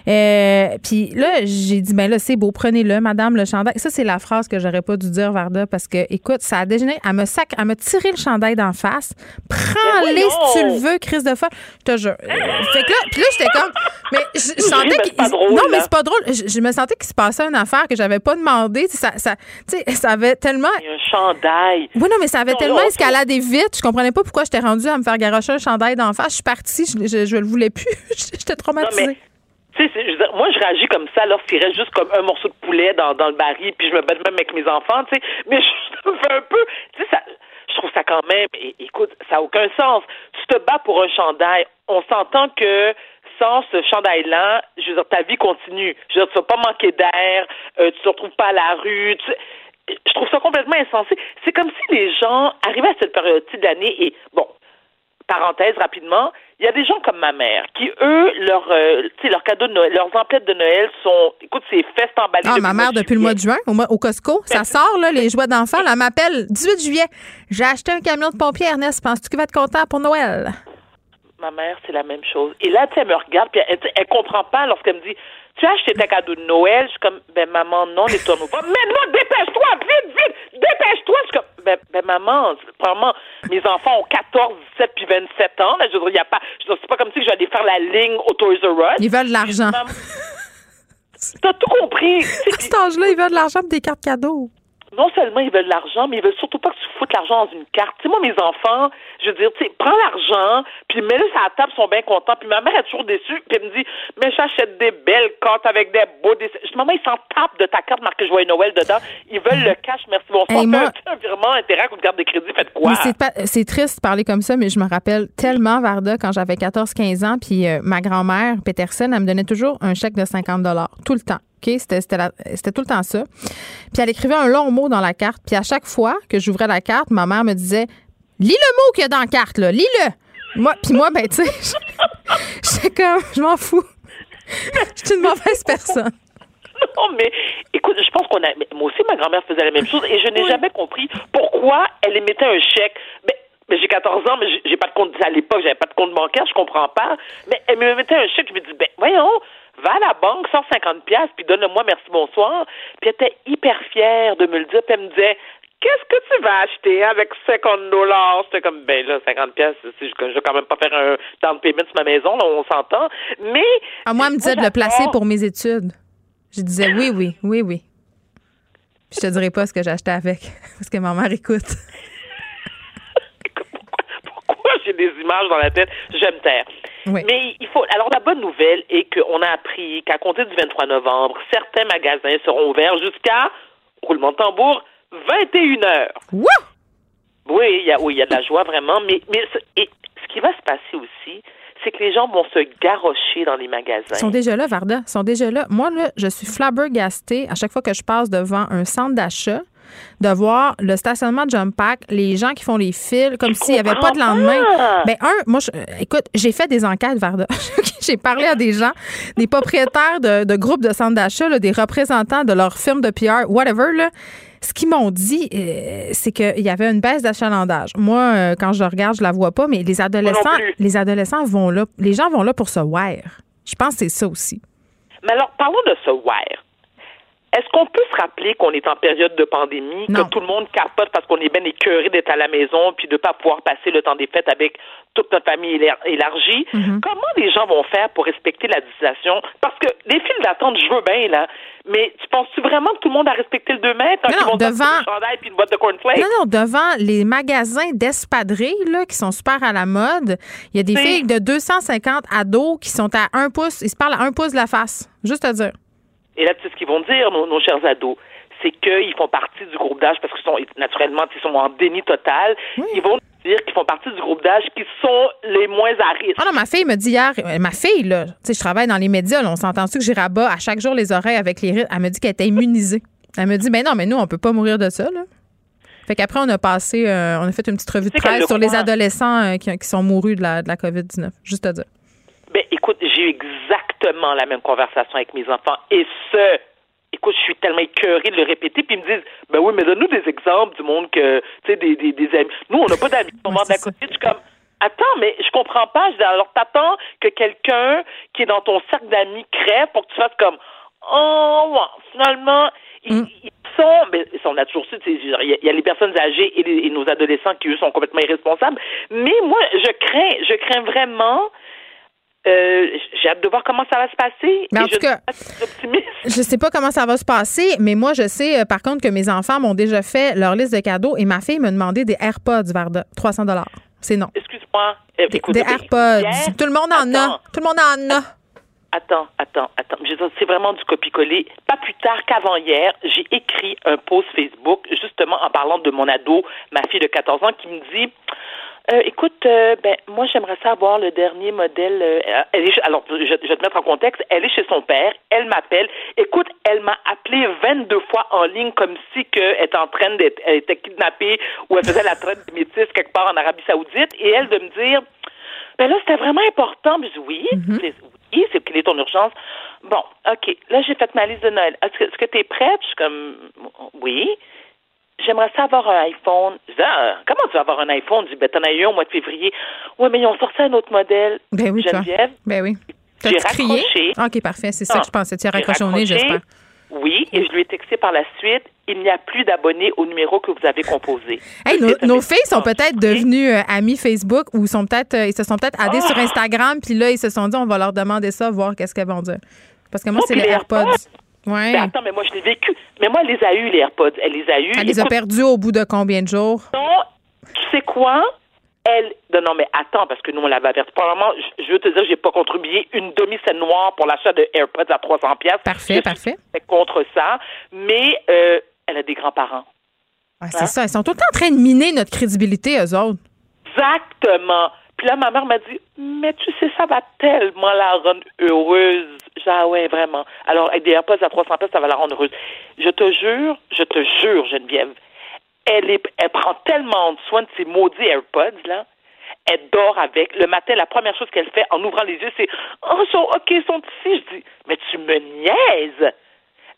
Euh, puis là, j'ai dit, ben là, c'est beau, prenez-le, madame, le chandail. Ça, c'est la phrase que j'aurais pas dû dire, Varda, parce que, écoute, ça a dégénéré. Elle me sac, elle m'a tiré le chandail d'en face. Prends-les si tu le veux, Chris de folle. Je te jure. Fait que là, puis là, j'étais comme, mais je, sentais qu'il. non, mais c'est pas drôle. Je, je me sentais qu'il se passait une affaire que j'avais pas demandé. Tu sais, Ça, ça, tu sais, ça avait tellement. Un chandail. Oui, non, mais ça avait Non, tellement escaladé vite. Je comprenais pas pourquoi j'étais rendue à me faire garocher un chandail d'en face. Je suis partie, je, je, je le voulais plus. (laughs) J'étais traumatisée. Non, mais, tu sais, je moi, je réagis comme ça lorsqu'il reste juste comme un morceau de poulet dans, dans le baril, puis je me bats même avec mes enfants, tu sais. Mais je (laughs) fais un peu, tu sais, ça, je trouve ça quand même, é- écoute, ça n'a aucun sens. Tu te bats pour un chandail. On s'entend que sans ce chandail-là, je veux dire, ta vie continue. Je veux dire, tu vas pas manquer d'air, euh, tu te retrouves pas à la rue, tu. Je trouve ça complètement insensé. C'est comme si les gens arrivaient à cette période-ci de l'année et, bon, parenthèse rapidement, il y a des gens comme ma mère qui, eux, leur, euh, leurs cadeaux de Noël, leurs emplettes de Noël sont, écoute, c'est festes emballées. Ah, ma mère, depuis le mois de juin, au, mois- au Costco, ça sort, là, les jouets d'enfants. là, Elle m'appelle 18 juillet. J'ai acheté un camion de pompiers, Ernest. Penses-tu qu'il va être content pour Noël? ma mère, c'est la même chose. Et là, tu sais, elle me regarde, puis elle, elle comprend pas lorsqu'elle me dit, tu as acheté ta cadeau de Noël? Je suis comme, ben maman, non, les tourneaux pas. (laughs) Mais non, dépêche-toi, vite, vite, dépêche-toi. Je suis comme, ben, ben maman, vraiment, mes enfants ont 14, 17 puis 27 ans. Là, je veux dire, y a pas, je veux dire, c'est pas comme si j'allais faire la ligne au Toys R Us. Ils veulent de l'argent. T'as tout compris. (laughs) À cet âge-là, ils veulent de l'argent pour des cartes cadeaux. Non seulement ils veulent de l'argent, mais ils veulent surtout pas que tu foutes l'argent dans une carte. Tu sais, moi, mes enfants, je veux dire, tu sais, prends l'argent, puis mets-le sur la table, ils sont bien contents. Puis ma mère est toujours déçue, puis elle me dit, mais j'achète des belles cartes avec des beaux dessins. Je dis, maman, ils s'en tapent de ta carte marquée Joyeux Noël dedans. Ils veulent le cash, merci, bonsoir. Hey, moi- un (laughs) virement, intérêt, ou une carte de crédit, faites quoi? C'est triste de parler comme ça, mais je me rappelle tellement, Varda, quand j'avais 14-15 ans, puis euh, ma grand-mère, Peterson, elle me donnait toujours un chèque de 50 tout le temps. OK? C'était tout le temps ça. Puis elle écrivait un long mot dans la carte. Puis à chaque fois que j'ouvrais la carte, ma mère me disait Lis le mot qu'il y a dans la carte, là. Lis-le. Moi, puis moi, ben, tu sais, (laughs) j'étais comme, je m'en fous. Je suis une mauvaise personne. Non, mais écoute, je pense qu'on a. Moi aussi, ma grand-mère faisait la même chose et je n'ai jamais compris pourquoi elle émettait un chèque. Mais, mais j'ai 14 ans, mais j'ai- j'ai pas de compte. À l'époque, j'avais pas de compte bancaire, je comprends pas. Mais elle me mettait un chèque, je me dis, ben, voyons, va à la banque, sors 50$, piastres, puis donne-le-moi, merci, bonsoir. Puis elle était hyper fière de me le dire, puis elle me disait, Qu'est-ce que tu vas acheter avec 50 dollars? C'était comme, ben là, 50 pièces, je je vais quand même pas faire un down payment sur ma maison, là, on s'entend. Mais. À Ah, moi, elle me disait de le placer pour mes études. Je disais oui, oui, oui, oui. Puis je te dirai pas ce que j'ai acheté avec, (laughs) parce que ma mère écoute. (laughs) j'ai des images dans la tête, je vais me taire. Oui. Mais il faut. Alors la bonne nouvelle est qu'on a appris qu'à compter du 23 novembre, certains magasins seront ouverts jusqu'à roulement de tambour 21 heures. Wouh! Oui, il y a, oui, il y a de la joie vraiment, mais mais ce, et ce qui va se passer aussi, c'est que les gens vont se garrocher dans les magasins. Ils sont déjà là, Varda. Ils sont déjà là. Moi, là, je suis flabbergastée à chaque fois que je passe devant un centre d'achat de voir le stationnement de Jump Pack, les gens qui font les fils, comme s'il n'y avait pas de lendemain. Ben, un, moi, je- euh, écoute, j'ai fait des enquêtes, Varda. (laughs) j'ai parlé à des gens, des propriétaires de, de groupes de centres d'achat, des représentants de leur firme de PR, whatever, là. Ce qu'ils m'ont dit, euh, c'est qu'il y avait une baisse d'achalandage. Moi, euh, quand je regarde, je la vois pas, mais les adolescents, les adolescents vont là, les gens vont là pour se wear. Je pense que c'est ça aussi. Mais alors, parlons de ce wire. Est-ce qu'on peut se rappeler qu'on est en période de pandémie, Non. que tout le monde capote parce qu'on est bien écœuré d'être à la maison puis de ne pas pouvoir passer le temps des fêtes avec toute notre famille élar- élargie? Mm-hmm. Comment les gens vont faire pour respecter la distanciation? Parce que les files d'attente, je veux bien, là, mais tu penses-tu vraiment que tout le monde a respecté le 2 mètres? Non, Ils non, vont devant- une chandail puis une boîte de cornflakes? Non, non, devant les magasins d'espadrilles, là, qui sont super à la mode, il y a des filles de 250 ados qui sont à un pouce, ils se parlent à un pouce de la face. Juste à dire. Et là, tu sais ce qu'ils vont dire, nos, nos chers ados, c'est qu'ils font partie du groupe d'âge parce qu'ils sont naturellement, ils sont en déni total. Ils vont dire qu'ils font partie du groupe d'âge qui sont les moins à risque. Ah non, ma fille me dit hier, euh, ma fille, là, tu sais, je travaille dans les médias, là, on s'entend-tu que j'ai rabat à chaque jour les oreilles avec les rides? Elle me dit qu'elle était immunisée. Elle me dit, ben non, mais nous, on peut pas mourir de ça, là. Fait qu'après, on a passé, euh, on a fait une petite revue de presse le sur les adolescents euh, qui, qui sont mourus de la, de la COVID-19. Juste à dire. Ben, écoute, j'ai eu exactement la même conversation avec mes enfants. Et ce, écoute, je suis tellement écœurée de le répéter. Puis ils me disent, ben oui, mais donne-nous des exemples du monde que, tu sais, des, des, des amis. Nous, on n'a pas d'amis. On va d'à côté. Je suis comme, attends, mais je comprends pas. Je dis, alors, t'attends que quelqu'un qui est dans ton cercle d'amis crève pour que tu fasses comme, oh, ouais, finalement, ils, ils sont, ben, on a toujours su, il y, a- il y a les personnes âgées et, les- et nos adolescents qui, eux, sont complètement irresponsables. Mais moi, je crains, je crains vraiment euh, j'ai hâte de voir comment ça va se passer. Mais en tout je cas. Je sais pas comment ça va se passer, mais moi, je sais, euh, par contre, que mes enfants m'ont déjà fait leur liste de cadeaux et ma fille m'a demandé des AirPods, Varda. 300 C'est non. Excuse-moi. Euh, Des, hier- AirPods. Tout le monde en a. Tout le monde en a. Attends, attends, attends. C'est vraiment du copier-coller. Pas plus tard qu'avant hier, j'ai écrit un post Facebook, justement en parlant de mon ado, ma fille de 14 ans, qui me dit euh, écoute, euh, ben moi j'aimerais savoir le dernier modèle. euh, elle est, alors, je, je vais te mettre en contexte. Elle est chez son père. Elle m'appelle. Écoute, elle m'a appelé 22 fois en ligne comme si que elle était en train d'être, elle était kidnappée ou elle faisait la traite des métis quelque part en Arabie Saoudite. Et elle de me dire, ben là c'était vraiment important. Je dis oui. C'est- Oui, c'est quelle est ton urgence? Bon, OK. Là, j'ai fait ma liste de Noël. Est-ce que, est-ce que tu es prête? Je suis comme, oui. J'aimerais ça avoir un iPhone. Je dis, ah, comment tu vas avoir un iPhone? Je dis, ben, t'en as eu un au mois de février. Oui, mais ils ont sorti un autre modèle. Ben oui, toi. Geneviève. Ben oui. Crié? raccroché. OK, parfait. C'est ça Non. que je pensais. Tu as raccroché au nez, j'espère. Oui, et je lui ai texté par la suite, il n'y a plus d'abonnés au numéro que vous avez composé. Hey, nos, filles sont peut-être devenues euh, amies Facebook ou sont peut-être euh, ils se sont peut-être addés Ah! sur Instagram puis là ils se sont dit on va leur demander ça voir qu'est-ce qu'elles vont dire. Parce que moi Oh, c'est les AirPods. AirPods. Ouais. Ben, attends, mais moi, je l'ai vécu. Mais moi, elle les a eus, les AirPods. Elle les a eus. Elle les a perdus au bout de combien de jours? Non, tu sais quoi? Elle, non, non, mais attends, parce que nous, on l'avait averti. Probablement, je, je veux te dire, j'ai pas contribué une demi-scène noire pour l'achat de AirPods à 300 pièces. Parfait, parfait. contre ça, mais euh, elle a des grands-parents. Ouais, c'est ça, ils sont tout le temps en train de miner notre crédibilité eux autres. Exactement. Puis là, ma mère m'a dit, mais tu sais, ça va tellement la rendre heureuse. Ah ouais, vraiment. Alors, avec des AirPods à 300 pièces, ça va la rendre heureuse. Je te jure, je te jure, Geneviève, elle, est, elle prend tellement soin de ces maudits AirPods, là. Elle dort avec. Le matin, la première chose qu'elle fait en ouvrant les yeux, c'est Oh, sont OK, ils sont ici. Je dis Mais tu me niaises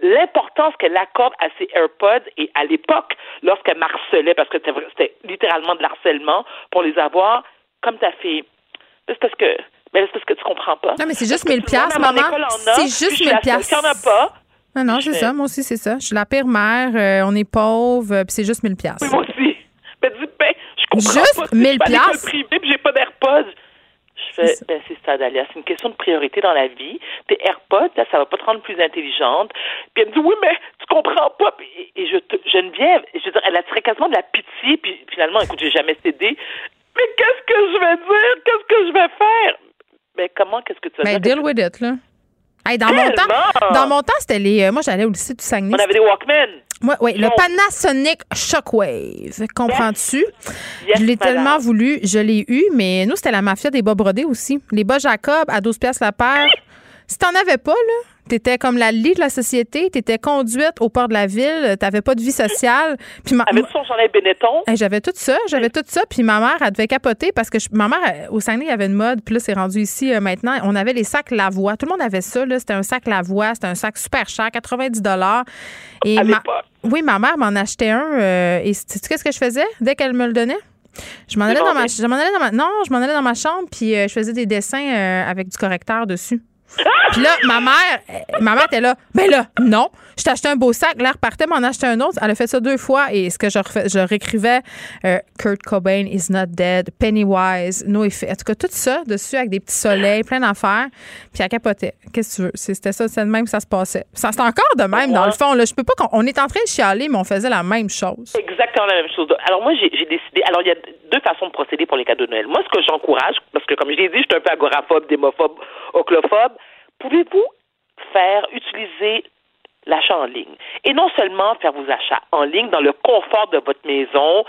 L'importance qu'elle accorde à ses AirPods et à l'époque, lorsqu'elle marcelait, parce que c'était littéralement de l'harcèlement, pour les avoir, comme ta fille. C'est parce que. Mais c'est parce que tu comprends pas. Non, mais c'est juste Parce que 1000 tout le monde piastres, maman. C'est juste je suis 1000 la seule piastres. qui en a pas. Non, non, c'est ça. Moi aussi, c'est ça. Je suis la pire mère. euh, on est pauvre, euh, puis c'est juste 1000 piastres. Oui, moi aussi. Ben, dis, ben, je comprends Juste pas. Si 1000 je vais à l'école piastres? privée puis j'ai pas d'AirPods. Je fais, ben, c'est ça, Dalia. C'est une question de priorité dans la vie. Tes AirPods, là, ça va pas te rendre plus intelligente. Puis elle me dit, oui, mais tu comprends pas. Puis- et, et je te, Geneviève, je veux dire, elle attirait quasiment de la pitié. Puis finalement, écoute, j'ai jamais cédé. Mais qu'est-ce que je vais dire? Qu'est-ce que je vais faire? Mais comment, qu'est-ce que tu vas Mais dire? deal with it, là. Hey, dans mon temps, dans mon temps, c'était les. euh, moi, j'allais au lycée du Saguenay. On avait des Walkman. Moi, oui, le. Panasonic Shockwave. Comprends-tu? Yes, je l'ai tellement voulu. Je l'ai eu, mais nous, c'était la mafia des bas brodés aussi. Les bas Jacob à 12 pièces la paire. Si t'en avais pas, là, t'étais comme la lit de la société, t'étais conduite au port de la ville, t'avais pas de vie sociale. Puis ma- Avec son Jean Benetton. Hey, j'avais tout ça, j'avais tout ça. Puis ma mère, elle devait capoter parce que je- ma mère, au Saguenay, il y avait une mode. Puis là, c'est rendu ici euh, maintenant. On avait les sacs Lavoie. Tout le monde avait ça. là. C'était un sac Lavoie. C'était un sac super cher, 90 Et À ma-. Oui, ma mère m'en achetait un. euh, et sais-tu qu'est-ce que je faisais? Dès qu'elle me le donnait? Je m'en allais dans ma, Demandez. je m'en allais dans ma, non, je m'en allais dans ma chambre puis euh, je faisais des dessins euh, avec du correcteur dessus. Puis là, ma mère, euh, ma mère était là. Ben là, non. Je t'ai acheté un beau sac. Là, repartait m'en acheter un autre. Elle a fait ça deux fois. Et ce que je, je réécrivais, euh, Kurt Cobain is not dead, Pennywise, No Effect. En tout cas, tout ça dessus avec des petits soleils, plein d'affaires. Puis elle capotait. Qu'est-ce que tu veux? C'était ça, c'est de même que ça se passait. Ça, c'est encore de même, dans le fond. Là. Je peux pas qu'on on est en train de chialer, mais on faisait la même chose. Exactement la même chose. Alors moi, j'ai décidé. Alors il y a deux façons de procéder pour les cadeaux de Noël. Moi, ce que j'encourage, parce que comme je l'ai dit, je suis un peu agoraphobe, démophobe, oclophobe. Pouvez-vous faire utiliser l'achat en ligne et non seulement faire vos achats en ligne dans le confort de votre maison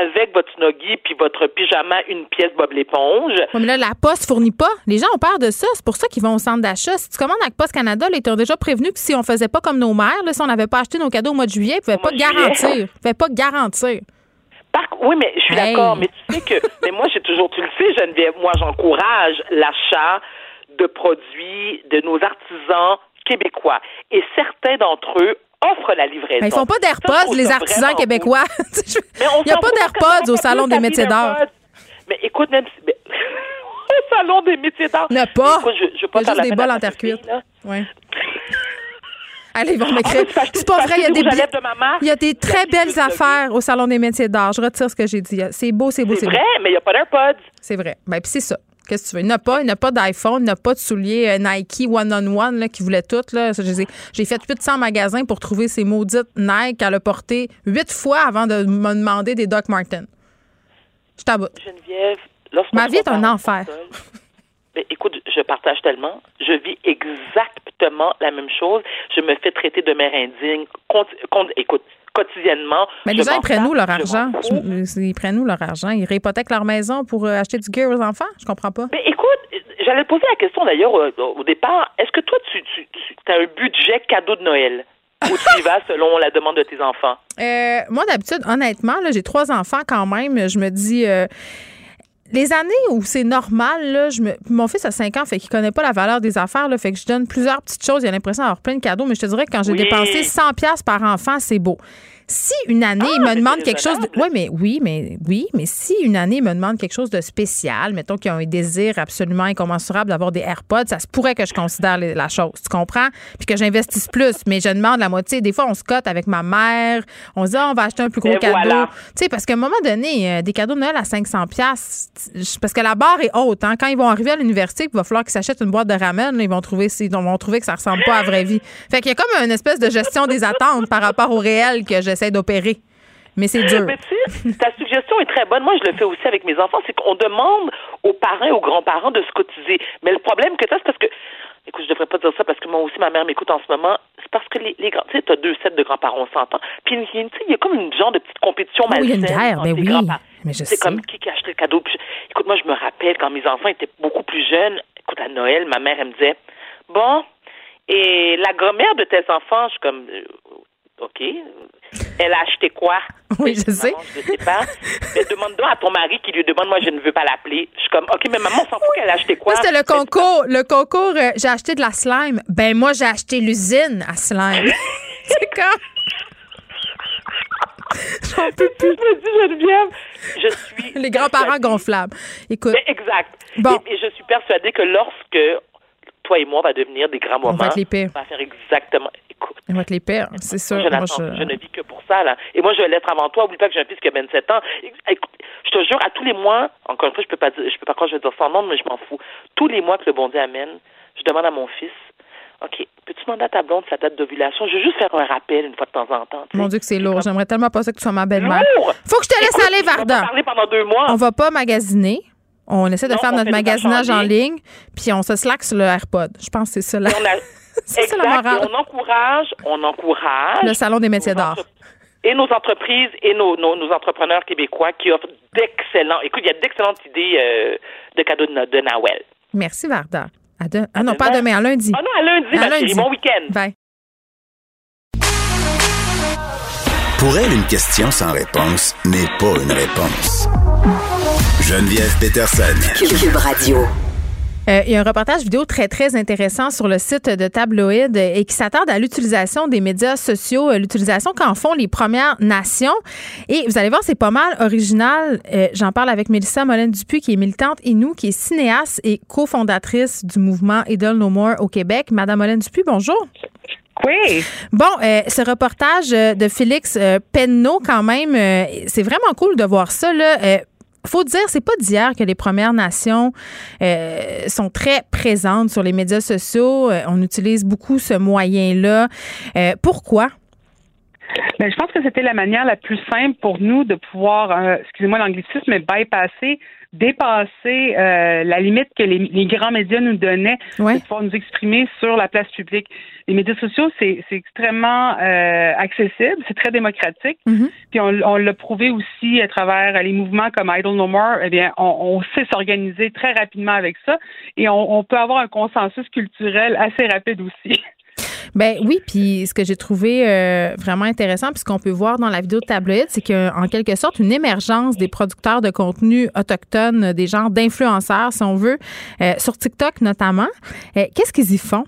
avec votre snuggie puis votre pyjama une pièce Bob l'éponge. Mais là, la Poste fournit pas. Les gens ont peur de ça. C'est pour ça qu'ils vont au centre d'achat. Si tu commandes avec Poste Canada, là, ils t'ont déjà prévenu que si on faisait pas comme nos mères, là, si on n'avait pas acheté nos cadeaux au mois de juillet, ils pouvaient pas garantir. Ils pouvaient pas garantir. Par- oui, mais je suis Hey. d'accord. Mais tu sais que, mais moi, j'ai toujours, tu le sais, Geneviève, moi, j'encourage l'achat de produits de nos artisans québécois. Et certains d'entre eux offrent la livraison. Mais ils font pas d'AirPods, les artisans québécois. (laughs) Il n'y a pas d'AirPods au Salon des métiers d'art. Mais écoute, même si- mais- (laughs) au Salon des métiers d'art. Il n'y a pas. Écoute, je, je veux pas Il y a juste des bols en terre cuite. Ouais. Allez, ils vont En m'écrire. (laughs) acheter- C'est pas vrai, il y a des de Il y a des très belles affaires au Salon des métiers d'art. Je retire ce que j'ai dit. C'est beau, c'est beau, c'est C'est beau. vrai, mais il n'y a pas d'AirPods. C'est vrai. Ben, puis c'est ça. Qu'est-ce que tu veux? Il n'y en a pas, il n'y a pas d'iPhone, il n'y a pas de souliers euh, Nike one-on-one là, qui voulaient toutes. Là. J'ai fait 800 magasins pour trouver ces maudites Nike qu'elle a portées huit fois avant de me demander des Doc Martens. Je t'aboute. Geneviève, Ma vie est un enfer. mais écoute, je partage tellement. Je vis exactement la même chose. Je me fais traiter de mère indigne. Con- écoute, quotidiennement. Mais les gens, ils prennent où leur argent? Ils prennent où leur argent? Ils réhypothèquent leur maison pour euh, acheter du gear aux enfants? Je comprends pas. Mais écoute, j'allais te poser la question d'ailleurs au départ. Est-ce que toi, tu, tu, as un budget cadeau de Noël? Ou tu y vas (laughs) selon la demande de tes enfants? Euh, moi, d'habitude, honnêtement, là, j'ai trois enfants quand même. Je me dis. euh, les années où c'est normal, là, je me, mon fils a 5 ans, fait qu'il connaît pas la valeur des affaires, là, fait que je donne plusieurs petites choses. Il a l'impression d'avoir plein de cadeaux, mais je te dirais que quand j'ai Oui. dépensé 100 pièces par enfant, c'est beau. Si une année, Ah, il me demande quelque chose de. Oui, mais oui, mais oui, mais si une année, il me demande quelque chose de spécial, mettons qu'il y a un désir absolument incommensurable d'avoir des AirPods, ça se pourrait que je considère la chose. Tu comprends? Puis que j'investisse plus. Mais je demande la moitié. Des fois, on se cote avec ma mère. On se dit, Ah, on va acheter un plus gros Et cadeau. voilà. Tu sais, parce qu'à un moment donné, euh, des cadeaux de Noël à 500 pièces parce que la barre est haute. Hein? Quand ils vont arriver à l'université, il va falloir qu'ils s'achètent une boîte de ramen. là, ils vont trouver, ils vont trouver que ça ressemble pas à la vraie vie. Fait qu'il y a comme une espèce de gestion des attentes par rapport au réel que j'essaie d'opérer. Mais c'est dur. Mais tu sais, ta suggestion est très bonne. Moi, je le fais aussi avec mes enfants. C'est qu'on demande aux parents aux grands-parents de se cotiser. Mais le problème que as, c'est parce que. Écoute, je devrais pas dire ça parce que moi aussi, ma mère m'écoute en ce moment. C'est parce que les, les grands. Tu sais, tu as deux sets de grands-parents, on s'entend. Puis, il y a- tu sais, il y a comme une genre de petite compétition Oh, il y a une malsaine guerre, mais les oui. Mais je C'est comme qui acheté le cadeau. Puis, écoute, moi, je me rappelle quand mes enfants étaient beaucoup plus jeunes. Écoute, à Noël, ma mère, elle me disait Bon, et la grand-mère de tes enfants, je suis comme euh, OK. Elle a acheté quoi? Oui, je sais. Maman, je ne sais pas. Mais demande donc à ton mari qui lui demande, moi, je ne veux pas l'appeler. Je suis comme, OK, mais maman, on s'en fout qu'elle a acheté quoi? C'était le concours. Le concours, euh, j'ai acheté de la slime. Ben, moi, j'ai acheté l'usine à slime. (laughs) c'est comme. J'en peux plus. Je me dis, Geneviève, je suis. (laughs) Les grands-parents gonflables. Écoute. Mais exact. Bon. Et, et je suis persuadée que lorsque toi et moi, on va devenir des grands moments, va les pires. on va faire exactement. On va être les pères, c'est sûr. moi, je, Moi, n'attends- je- je ne vis que pour ça, là. Et moi, je vais l'être avant toi. Oublie pas que j'ai un fils qui a 27 ans. Écoute, je te jure, à tous les mois, encore une fois, je peux pas dire, je peux pas croire que je vais dire sans nom, mais je m'en fous. Tous les mois que le bon Dieu amène, je demande à mon fils, OK, peux-tu demander à ta blonde sa date d'ovulation? Je veux juste faire un rappel une fois de temps en temps. Mon Dieu, que c'est lourd. J'aimerais tellement pas ça que tu sois ma belle-mère. Lourd! Faut que je te laisse Écoute, aller, on va Varda. pas parler pendant deux mois. On va pas magasiner. On essaie de Non, faire on notre magasinage en ligne, puis on se slack sur le AirPod. Je pense que c'est ça, on (laughs) c'est ça la exact, morale. et on encourage, on encourage Le Salon des métiers d'art. Et nos entreprises et nos, nos, nos entrepreneurs québécois qui offrent d'excellents. Écoute, il y a d'excellentes idées euh, de cadeaux de, de Noël. Merci, Varda. À de- Ah non, pas à demain, à lundi. Ah non, à lundi, À ma chérie. lundi. Bon week-end. Bye. Pour elle, une question sans réponse n'est pas une réponse. Geneviève Peterson. Cube Radio. Euh, il y a un reportage vidéo très, très intéressant sur le site de Tabloïd euh, et qui s'attarde à l'utilisation des médias sociaux, euh, l'utilisation qu'en font les Premières Nations. Et vous allez voir, c'est pas mal original. Euh, J'en parle avec Mélissa Molène-Dupuis, qui est militante et nous, qui est cinéaste et cofondatrice du mouvement Idle No More au Québec. Madame Molène-Dupuis, bonjour. Oui. Bon, euh, ce reportage de Félix euh, Penneau, quand même, euh, c'est vraiment cool de voir ça. Là. Faut dire, c'est pas d'hier que les Premières Nations euh, sont très présentes sur les médias sociaux. Euh, on utilise beaucoup ce moyen-là. Euh, pourquoi? Ben, je pense que c'était la manière la plus simple pour nous de pouvoir, excusez-moi l'anglicisme, mais bypasser, dépasser euh, la limite que les, les grands médias nous donnaient de pouvoir nous exprimer sur la place publique. Les médias sociaux, c'est extrêmement euh, accessible, c'est très démocratique. Puis on, on l'a prouvé aussi à travers les mouvements comme Idle No More. Eh bien, on, on sait s'organiser très rapidement avec ça et on, on peut avoir un consensus culturel assez rapide aussi. (laughs) Ben oui, puis ce que j'ai trouvé euh, vraiment intéressant, puis ce qu'on peut voir dans la vidéo de tabloïd, c'est qu'en quelque sorte, une émergence des producteurs de contenu autochtones, des genres d'influenceurs, si on veut, euh, sur TikTok notamment. Euh, Qu'est-ce qu'ils y font?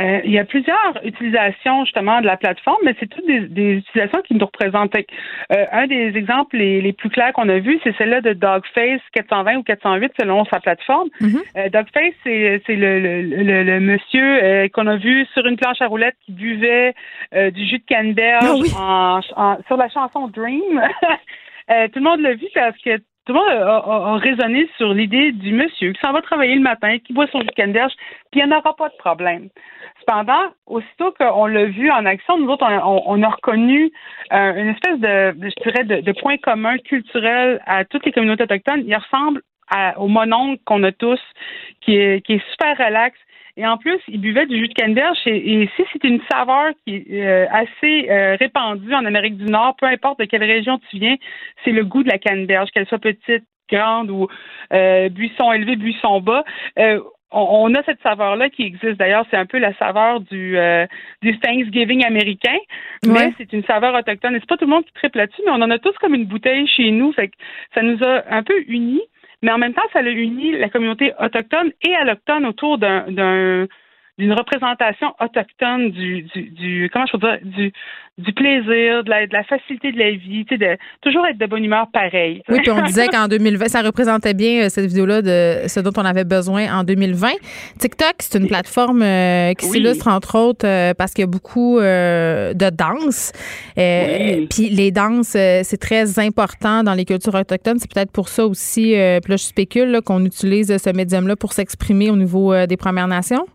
Euh, il y a plusieurs utilisations justement de la plateforme, mais c'est toutes des, des utilisations qui nous représentent. Euh, un des exemples les, les plus clairs qu'on a vus, c'est celle-là de Dogface 420 ou 408 selon sa plateforme. Euh, Dogface, c'est le, le, le, le monsieur euh, qu'on a vu sur une planche à roulettes qui buvait euh, du jus de canneberge en, en- sur la chanson Dream. (laughs) Euh, tout le monde l'a vu parce que tout le monde a, a- raisonné sur l'idée du monsieur qui s'en va travailler le matin, qui boit son jus de canneberge, puis il n'y en aura pas de problème. Cependant, aussitôt qu'on l'a vu en action, nous autres, on, a- on- on a reconnu euh, une espèce de, je dirais, de, point commun culturel à toutes les communautés autochtones. Il ressemble au mononcle qu'on a tous, qui est, qui est super relax. Et en plus, il buvait du jus de canneberge. Et, et si c'est une saveur qui est euh, assez euh, répandue en Amérique du Nord, peu importe de quelle région tu viens, c'est le goût de la canneberge, qu'elle soit petite, grande ou euh, buisson élevé, buisson bas. Euh, on, on a cette saveur-là qui existe. D'ailleurs, c'est un peu la saveur du, euh, du Thanksgiving américain, mais Ouais. c'est une saveur autochtone. Et c'est pas tout le monde qui triple là-dessus, mais on en a tous comme une bouteille chez nous. Fait que ça nous a un peu unis, mais en même temps, ça a uni la communauté autochtone et allochtone autour d'un d'une représentation autochtone du, du, du, comment je peux dire, du, du plaisir, de la, de la facilité de la vie, tu sais, de toujours être de bonne humeur pareil. Oui, puis on (laughs) disait qu'en 2020, ça représentait bien euh, cette vidéo-là de ce dont on avait besoin en 2020. TikTok, c'est une plateforme euh, qui s'illustre entre autres euh, parce qu'il y a beaucoup de danse. Puis les danses, c'est très important dans les cultures autochtones. C'est peut-être pour ça aussi, puis là je spécule, qu'on utilise ce médium-là pour s'exprimer au niveau des Premières Nations.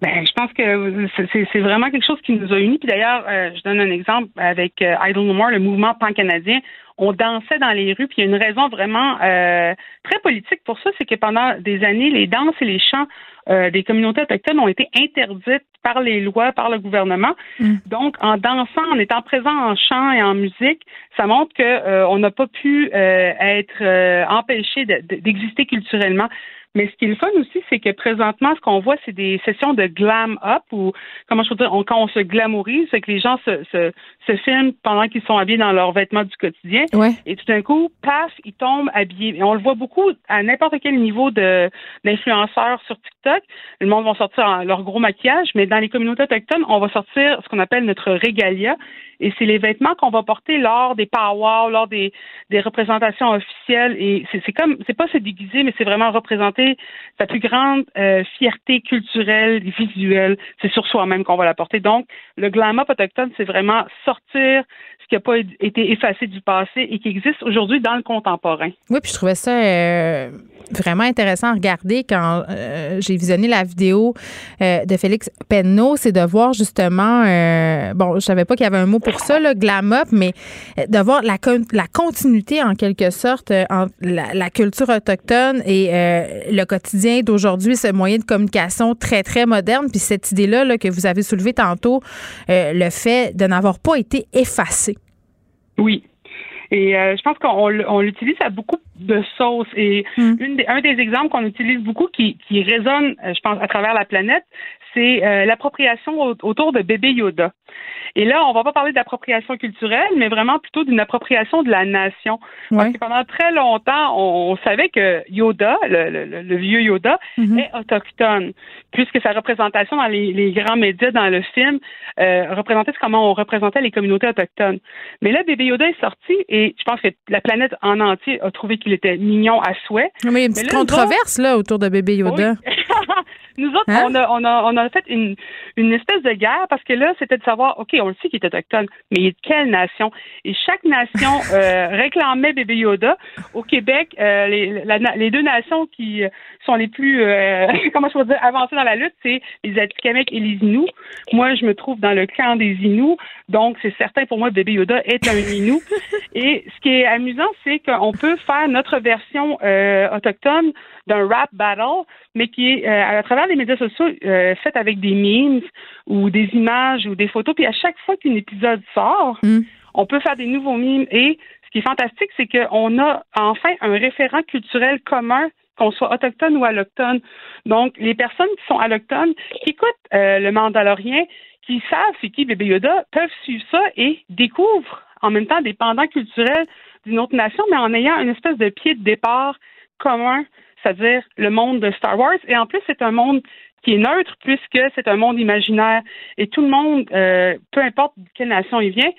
Ben, je pense que c'est vraiment quelque chose qui nous a unis. Puis d'ailleurs, euh, je donne un exemple avec euh, Idle No More, le mouvement pan-canadien. On dansait dans les rues, puis il y a une raison vraiment euh, très politique pour ça, c'est que pendant des années, les danses et les chants des communautés autochtones ont été interdites par les lois, par le gouvernement. Mm. Donc, en dansant, en étant présent en chant et en musique, ça montre que on n'a pas pu être empêché d'exister culturellement. Mais ce qui est le fun aussi, c'est que présentement, ce qu'on voit, c'est des sessions de glam up ou comment je peux dire, quand on se glamourise, c'est que les gens se, se, se filment pendant qu'ils sont habillés dans leurs vêtements du quotidien. Et tout d'un coup, paf, ils tombent habillés. Et on le voit beaucoup à n'importe quel niveau de d'influenceurs sur TikTok. Le monde va sortir leur gros maquillage, mais dans les communautés autochtones, on va sortir ce qu'on appelle notre régalia. Et c'est les vêtements qu'on va porter lors des powwows, lors des, représentations officielles. Et c'est comme, c'est pas se déguiser, mais c'est vraiment représenter sa plus grande euh, fierté culturelle, visuelle. C'est sur soi-même qu'on va la porter. Donc, le glam up autochtone, c'est vraiment sortir ce qui n'a pas été effacé du passé et qui existe aujourd'hui dans le contemporain. Oui, puis je trouvais ça euh, vraiment intéressant à regarder quand euh, j'ai visionné la vidéo de Félix Penneau, c'est de voir justement, bon, je savais pas qu'il y avait un mot pour ça, le glam up, mais euh, de voir la, la continuité en quelque sorte euh, entre la, culture autochtone et euh, le quotidien d'aujourd'hui, ce moyen de communication très, très moderne. Puis cette idée-là là, que vous avez soulevée tantôt, le fait de n'avoir pas été effacé. Oui, et je pense qu'on l'utilise à beaucoup de sauces. Et hmm. une un des exemples qu'on utilise beaucoup qui, qui résonne, je pense, à travers la planète, c'est l'appropriation autour de bébé Yoda. Et là, on va pas parler d'appropriation culturelle, mais vraiment plutôt d'une appropriation de la nation. Parce que pendant très longtemps, on, savait que Yoda, le, vieux Yoda, mhm. est autochtone, puisque sa représentation dans les, grands médias, dans le film, euh, représentait comment on représentait les communautés autochtones. Mais là, bébé Yoda est sorti et je pense que la planète en entier a trouvé qu'il était mignon à souhait. Mais il y a une petite controverse là autour de bébé Yoda. (laughs) Nous autres, hein? on, a, on, a, on a fait une, une espèce de guerre parce que là, c'était de savoir, OK, on le sait qu'il est autochtone, mais il est de quelle nation? Et chaque nation (laughs) euh, réclamait bébé Yoda. Au Québec, euh, les, les deux nations qui sont les plus, euh, (laughs) comment je peux dire, avancées dans la lutte, c'est les Atikamekw et les Inuits. Moi, je me trouve dans le camp des Inuits, donc c'est certain pour moi, bébé Yoda est un Inuit. (laughs) et ce qui est amusant, c'est qu'on peut faire notre version autochtone d'un rap battle, mais qui est euh, à travers les médias sociaux euh, fait avec des memes ou des images ou des photos. Puis à chaque fois qu'un épisode sort, mm. on peut faire des nouveaux memes. Et ce qui est fantastique, c'est qu'on a enfin un référent culturel commun qu'on soit autochtone ou allochtone. Donc, les personnes qui sont allochtones, qui écoutent euh, le Mandalorien, qui savent c'est qui Bébé Yoda, peuvent suivre ça et découvrent en même temps des pendants culturels d'une autre nation, mais en ayant une espèce de pied de départ commun c'est-à-dire le monde de Star Wars. Et en plus, c'est un monde qui est neutre puisque c'est un monde imaginaire. Et tout le monde, euh, peu importe de quelle nation il vient,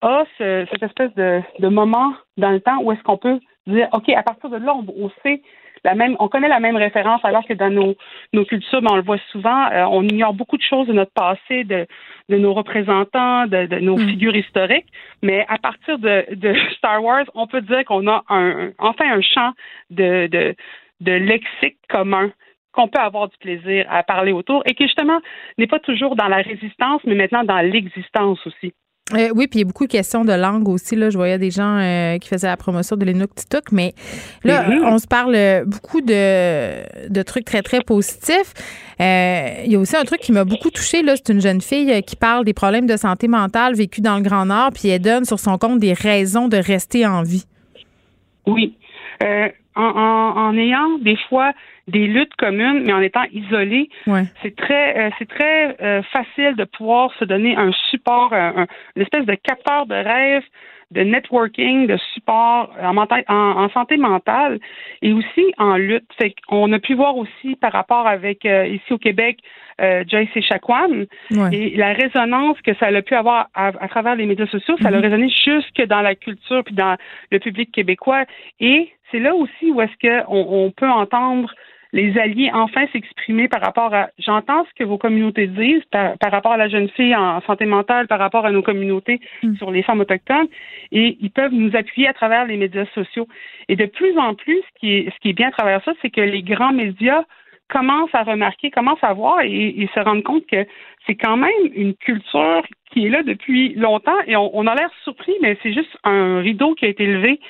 a cette espèce de, moment dans le temps où est-ce qu'on peut dire, OK, à partir de là, on, sait la même, on connaît la même référence, alors que dans nos, nos cultures, ben, on le voit souvent, euh, on ignore beaucoup de choses de notre passé, de, de nos représentants, de, de nos mm. figures historiques. Mais à partir de, de (laughs) Star Wars, on peut dire qu'on a un, enfin un champ de, de de lexique commun qu'on peut avoir du plaisir à parler autour et qui justement n'est pas toujours dans la résistance, mais maintenant dans l'existence aussi. Euh, oui, puis il y a beaucoup de questions de langue aussi. Là. Je voyais des gens euh, qui faisaient la promotion de l'Inuktitut, mais là, mm-hmm. on se parle beaucoup de, de trucs très, très positifs. Euh, il y a aussi un truc qui m'a beaucoup touchée. C'est une jeune fille qui parle des problèmes de santé mentale vécus dans le Grand Nord, puis elle donne sur son compte des raisons de rester en vie. Oui en, en, ayant des fois des luttes communes, mais en étant isolés. C'est très, euh, c'est très euh, facile de pouvoir se donner un support, un, une espèce de capteur de rêve de networking, de support en, en, santé mentale et aussi en lutte. Fait on a pu voir aussi par rapport avec euh, ici au Québec euh, Joyce Echaquan et la résonance que ça a pu avoir à, travers les médias sociaux, ça a mm-hmm. résonné jusque dans la culture puis dans le public québécois. Et c'est là aussi où est-ce qu'on on peut entendre les alliés enfin s'exprimer par rapport à j'entends ce que vos communautés disent par, rapport à la jeune fille en santé mentale, par rapport à nos communautés mm. sur les femmes autochtones et ils peuvent nous appuyer à travers les médias sociaux. Et de plus en plus, ce qui est, ce qui est bien à travers ça, c'est que les grands médias commencent à remarquer, commencent à voir et, et se rendent compte que c'est quand même une culture qui est là depuis longtemps et on, on a l'air surpris, mais c'est juste un rideau qui a été levé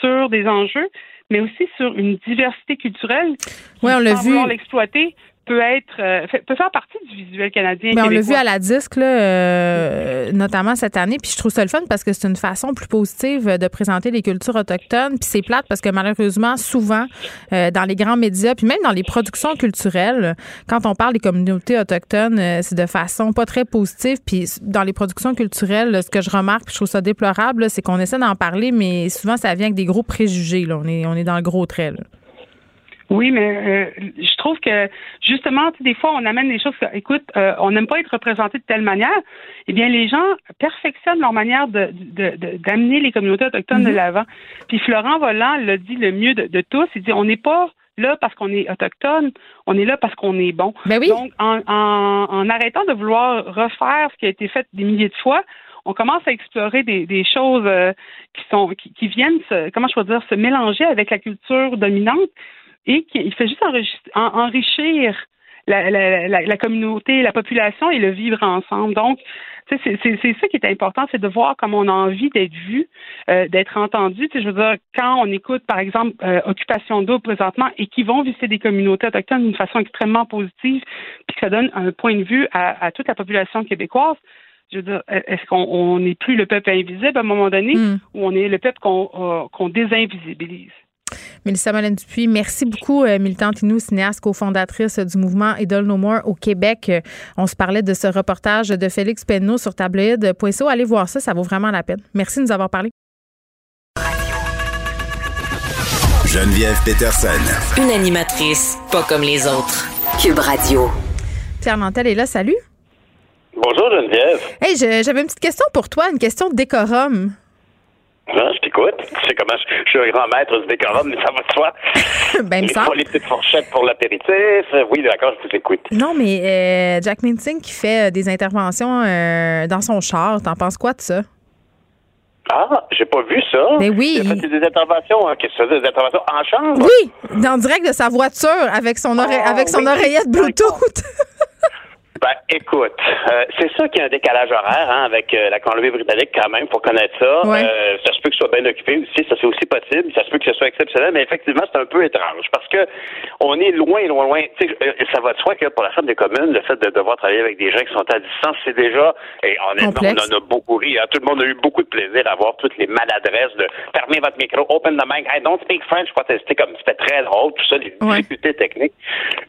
sur des enjeux mais aussi sur une diversité culturelle. Oui, on l'a vu. l'exploiter peut être euh, peut faire partie du visuel canadien. Mais on l'a vu à la disque, là, euh, notamment cette année. Puis je trouve ça le fun parce que c'est une façon plus positive de présenter les cultures autochtones. Puis c'est plate parce que malheureusement, souvent, euh, dans les grands médias, puis même dans les productions culturelles, quand on parle des communautés autochtones, c'est de façon pas très positive. Puis dans les productions culturelles, ce que je remarque, puis je trouve ça déplorable, c'est qu'on essaie d'en parler, mais souvent ça vient avec des gros préjugés. Là. On, est, on est dans le gros trait. Là. Oui, mais euh, je trouve que justement, des fois, on amène des choses. Que, écoute, euh, on n'aime pas être représenté de telle manière. Eh bien, les gens perfectionnent leur manière de, d'amener les communautés autochtones de mhm. l'avant. Puis Florent Volant l'a dit le mieux de, tous. Il dit, on n'est pas là parce qu'on est autochtone, on est là parce qu'on est bon. Ben oui. Donc, en, en, arrêtant de vouloir refaire ce qui a été fait des milliers de fois, on commence à explorer des, des choses euh, qui sont qui, qui viennent se, comment je peux dire se mélanger avec la culture dominante et qui fait juste enrichir la, la, la, communauté, la population et le vivre ensemble. Donc, c'est ça qui est important, c'est de voir comme on a envie d'être vu, euh, d'être entendu. je veux dire, quand on écoute, par exemple, euh, Occupation d'eau présentement et qui vont visiter des communautés autochtones d'une façon extrêmement positive, puis que ça donne un point de vue à, toute la population québécoise, je veux dire, est-ce qu'on n'est plus le peuple invisible à un moment donné hmm. ou on est le peuple qu'on euh, qu'on désinvisibilise? Mélissa Molène Dupuis, merci beaucoup, euh, militante Inou, cinéaste, cofondatrice du mouvement Idol No More au Québec. Euh, on se parlait de ce reportage de Félix Penneau sur tabloïd.so. Allez voir ça, ça vaut vraiment la peine. Merci de nous avoir parlé. Geneviève Peterson. Une animatrice pas comme les autres. Cube Radio. Pierre Mantel est là, salut. Bonjour Geneviève. Hey, j'avais une petite question pour toi, une question de décorum. Non, je t'écoute. Tu sais comment je, suis un grand maître du décorum, mais ça va de soi. (laughs) ben, il faut les petites fourchettes pour l'apéritif. Oui, d'accord, je vous écoute. Non, mais euh, Jack Minting qui fait euh, des interventions euh, dans son char, t'en penses quoi de ça? Ah, j'ai pas vu ça. Mais ben oui. Il a fait des interventions, hein, qu'est-ce que des interventions en chambre? Oui, en direct de sa voiture avec son, ah, avec son oreillette Bluetooth. (laughs) Ben, écoute, euh, c'est ça qu'il y a un décalage horaire hein, avec euh, la Colombie-Britannique quand même, pour connaître ça. Euh, ça se peut que ce soit bien occupé aussi, ça c'est aussi possible. Ça se peut que ce soit exceptionnel, mais effectivement, c'est un peu étrange parce que on est loin, loin, loin. ça va de soi que pour la Chambre des communes, le fait de devoir travailler avec des gens qui sont à distance, c'est déjà, et honnêtement, on en a beaucoup ri. Hein. Tout le monde a eu beaucoup de plaisir à voir toutes les maladresses de fermer votre micro, open the mic, I don't speak French, protester comme c'était très drôle, tout ça, les difficultés techniques.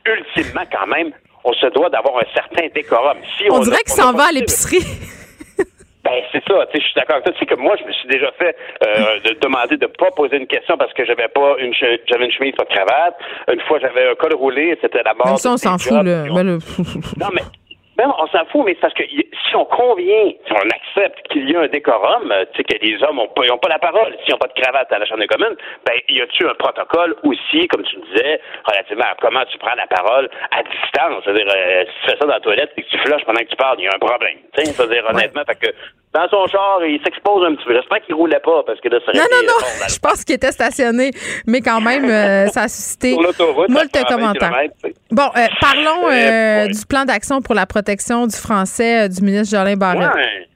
Ultimement, quand même, on se doit d'avoir un certain décorum. Si on, dirait qu'il s'en va à l'épicerie. (laughs) Ben, c'est ça, tu sais, je suis d'accord avec toi. Tu sais que moi, je me suis déjà fait euh, de demander de pas poser une question parce que j'avais pas une j'avais une chemise pas de cravate. Une fois, j'avais un col roulé, c'était la mort. ça, on s'en fout, là. Ben, non, mais ben, on s'en fout, mais c'est parce que si on convient, si on accepte qu'il y a un décorum, euh, tu sais, que les hommes n'ont pas, pas, la parole, s'ils n'ont pas de cravate à la Chambre des communes, ben, y a-tu un protocole aussi, comme tu disais, relativement à comment tu prends la parole à distance? C'est-à-dire, euh, si tu fais ça dans la toilette et que tu flushes pendant que tu parles, il y a un problème. Tu sais, c'est-à-dire, honnêtement, fait que dans son char, il s'expose un petit peu. J'espère qu'il roulait pas parce que là, ça Non, non, non. Je pense qu'il était stationné, mais quand même, euh, (laughs) ça a suscité moult commentaires. Bon, euh, parlons euh, du plan d'action pour la protection du français du ministre Jolin Barrette. Ouais.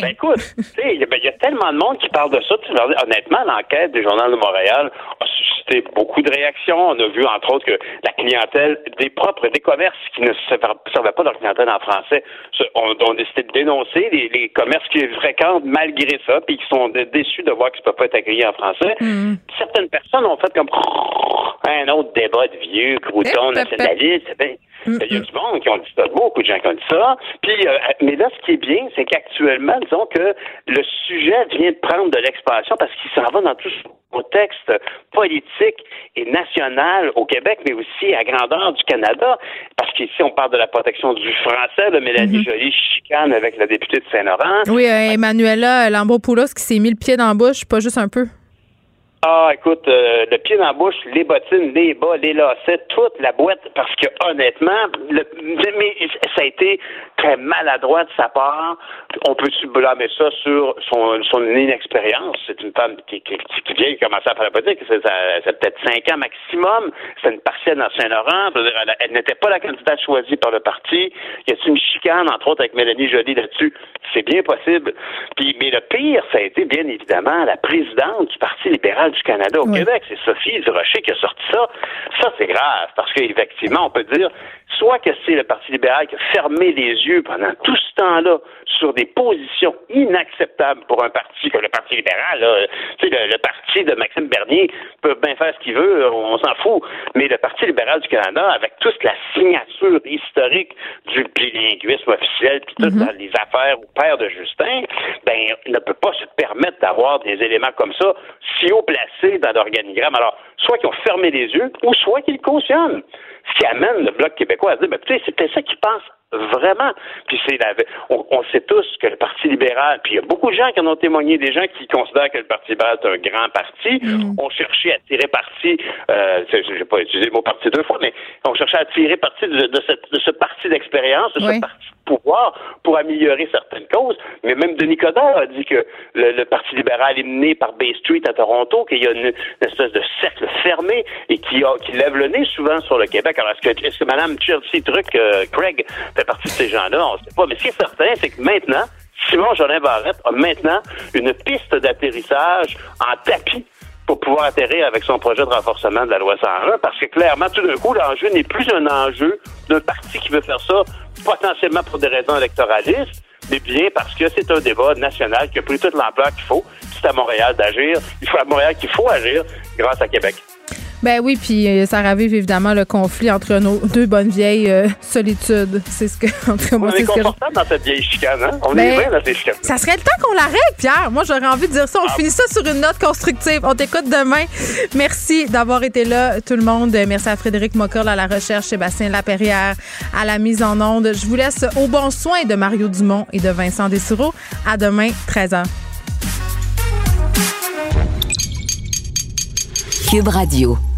Ben écoute, (laughs) il y, a tellement de monde qui parle de ça. honnêtement, l'enquête du Journal de Montréal a suscité beaucoup de réactions. On a vu, entre autres, que la clientèle des propres, des commerces qui ne servaient pas leur clientèle en français ont, décidé de dénoncer les, commerces qui fréquentent malgré ça, puis qui sont déçus de voir qu'ils ne peuvent pas être accueillis en français. Mm. Certaines personnes ont fait comme un autre débat de vieux, crouton, nationaliste. Il y a du monde qui ont dit ça, beaucoup de gens qui ont dit ça. Puis, euh, mais là, ce qui est bien, c'est qu'actuellement, disons que le sujet vient de prendre de l'expansion parce qu'il s'en va dans tout son contexte politique et national au Québec, mais aussi à grandeur du Canada. Parce qu'ici, on parle de la protection du français. de Mélanie mm Joly chicane avec la députée de Saint-Laurent. Oui, euh, Emmanuela Lambropoulos qui s'est mis le pied dans la bouche, pas juste un peu. Ah, écoute, euh, le pied dans la bouche, les bottines, les bas, les lacets, toute la boîte, parce que honnêtement, mais ça a été très maladroit de sa part. On peut-tu ça sur son, inexpérience? C'est une femme qui, qui, qui vient commencer à faire la politique, c'est, peut-être cinq ans maximum. C'est une partielle dans Saint-Laurent. Elle, n'était pas la candidate choisie par le parti. Y a une chicane, entre autres, avec Mélanie Joly là-dessus? C'est bien possible. Puis, mais le pire, ça a été bien évidemment la présidente du Parti libéral du Canada au Québec. C'est Sophie Durocher qui a sorti ça. Ça, c'est grave, parce qu'effectivement, on peut dire soit que c'est le Parti libéral qui a fermé les yeux pendant tout ce temps-là sur des positions inacceptables pour un parti comme le Parti libéral. Là. Tu sais, le, parti de Maxime Bernier peut bien faire ce qu'il veut, on s'en fout. Mais le Parti libéral du Canada, avec toute la signature historique du bilinguisme officiel, puis toutes mm-hmm. les affaires au père de Justin, ben, ne peut pas se permettre d'avoir des éléments comme ça si haut placés dans l'organigramme. Alors, soit qu'ils ont fermé les yeux, ou soit qu'ils cautionnent. Ce qui amène le Bloc québécois à dire, ben, c'est peut-être ça qu'ils pensent vraiment. Puis c'est on, sait tous que le Parti libéral, puis il y a beaucoup de gens qui en ont témoigné, des gens qui considèrent que le Parti libéral est un grand parti, mm. ont cherché à tirer parti, euh, je n'ai pas utilisé le mot parti deux fois, mais ont cherché à tirer parti de, ce parti d'expérience, de ce parti pouvoir pour améliorer certaines causes. Mais même Denis Coderre a dit que le, Parti libéral est mené par Bay Street à Toronto, qu'il y a une, espèce de cercle fermé et qui, qui lève le nez souvent sur le Québec. Alors, est-ce que, est-ce que Mme Chelsea Truc, euh, Craig, fait partie de ces gens-là? On ne sait pas. Mais ce qui est certain, c'est que maintenant, Simon Jolin Barrette a maintenant une piste d'atterrissage en tapis pour pouvoir atterrir avec son projet de renforcement de la loi 101, parce que clairement, tout d'un coup, l'enjeu n'est plus un enjeu d'un parti qui veut faire ça potentiellement pour des raisons électoralistes, mais bien parce que c'est un débat national qui a pris toute l'ampleur qu'il faut. C'est à Montréal d'agir. Il faut à Montréal qu'il faut agir grâce à Québec. Ben oui, puis euh, ça ravive évidemment le conflit entre nos deux bonnes vieilles euh, solitudes. C'est ce que, (laughs) en tout cas, moi, c'est ce que je... dans cette vieille chicane, hein? On ben, est bien dans ces chicanes. Ça serait le temps qu'on l'arrête, Pierre. Moi, j'aurais envie de dire ça. On ah. finit ça sur une note constructive. On t'écoute demain. Merci d'avoir été là, tout le monde. Merci à Frédéric Mocorle à la recherche, Sébastien Laperrière à la mise en onde. Je vous laisse au bon soin de Mario Dumont et de Vincent Dessureau. À demain, 13h. Cube Radio.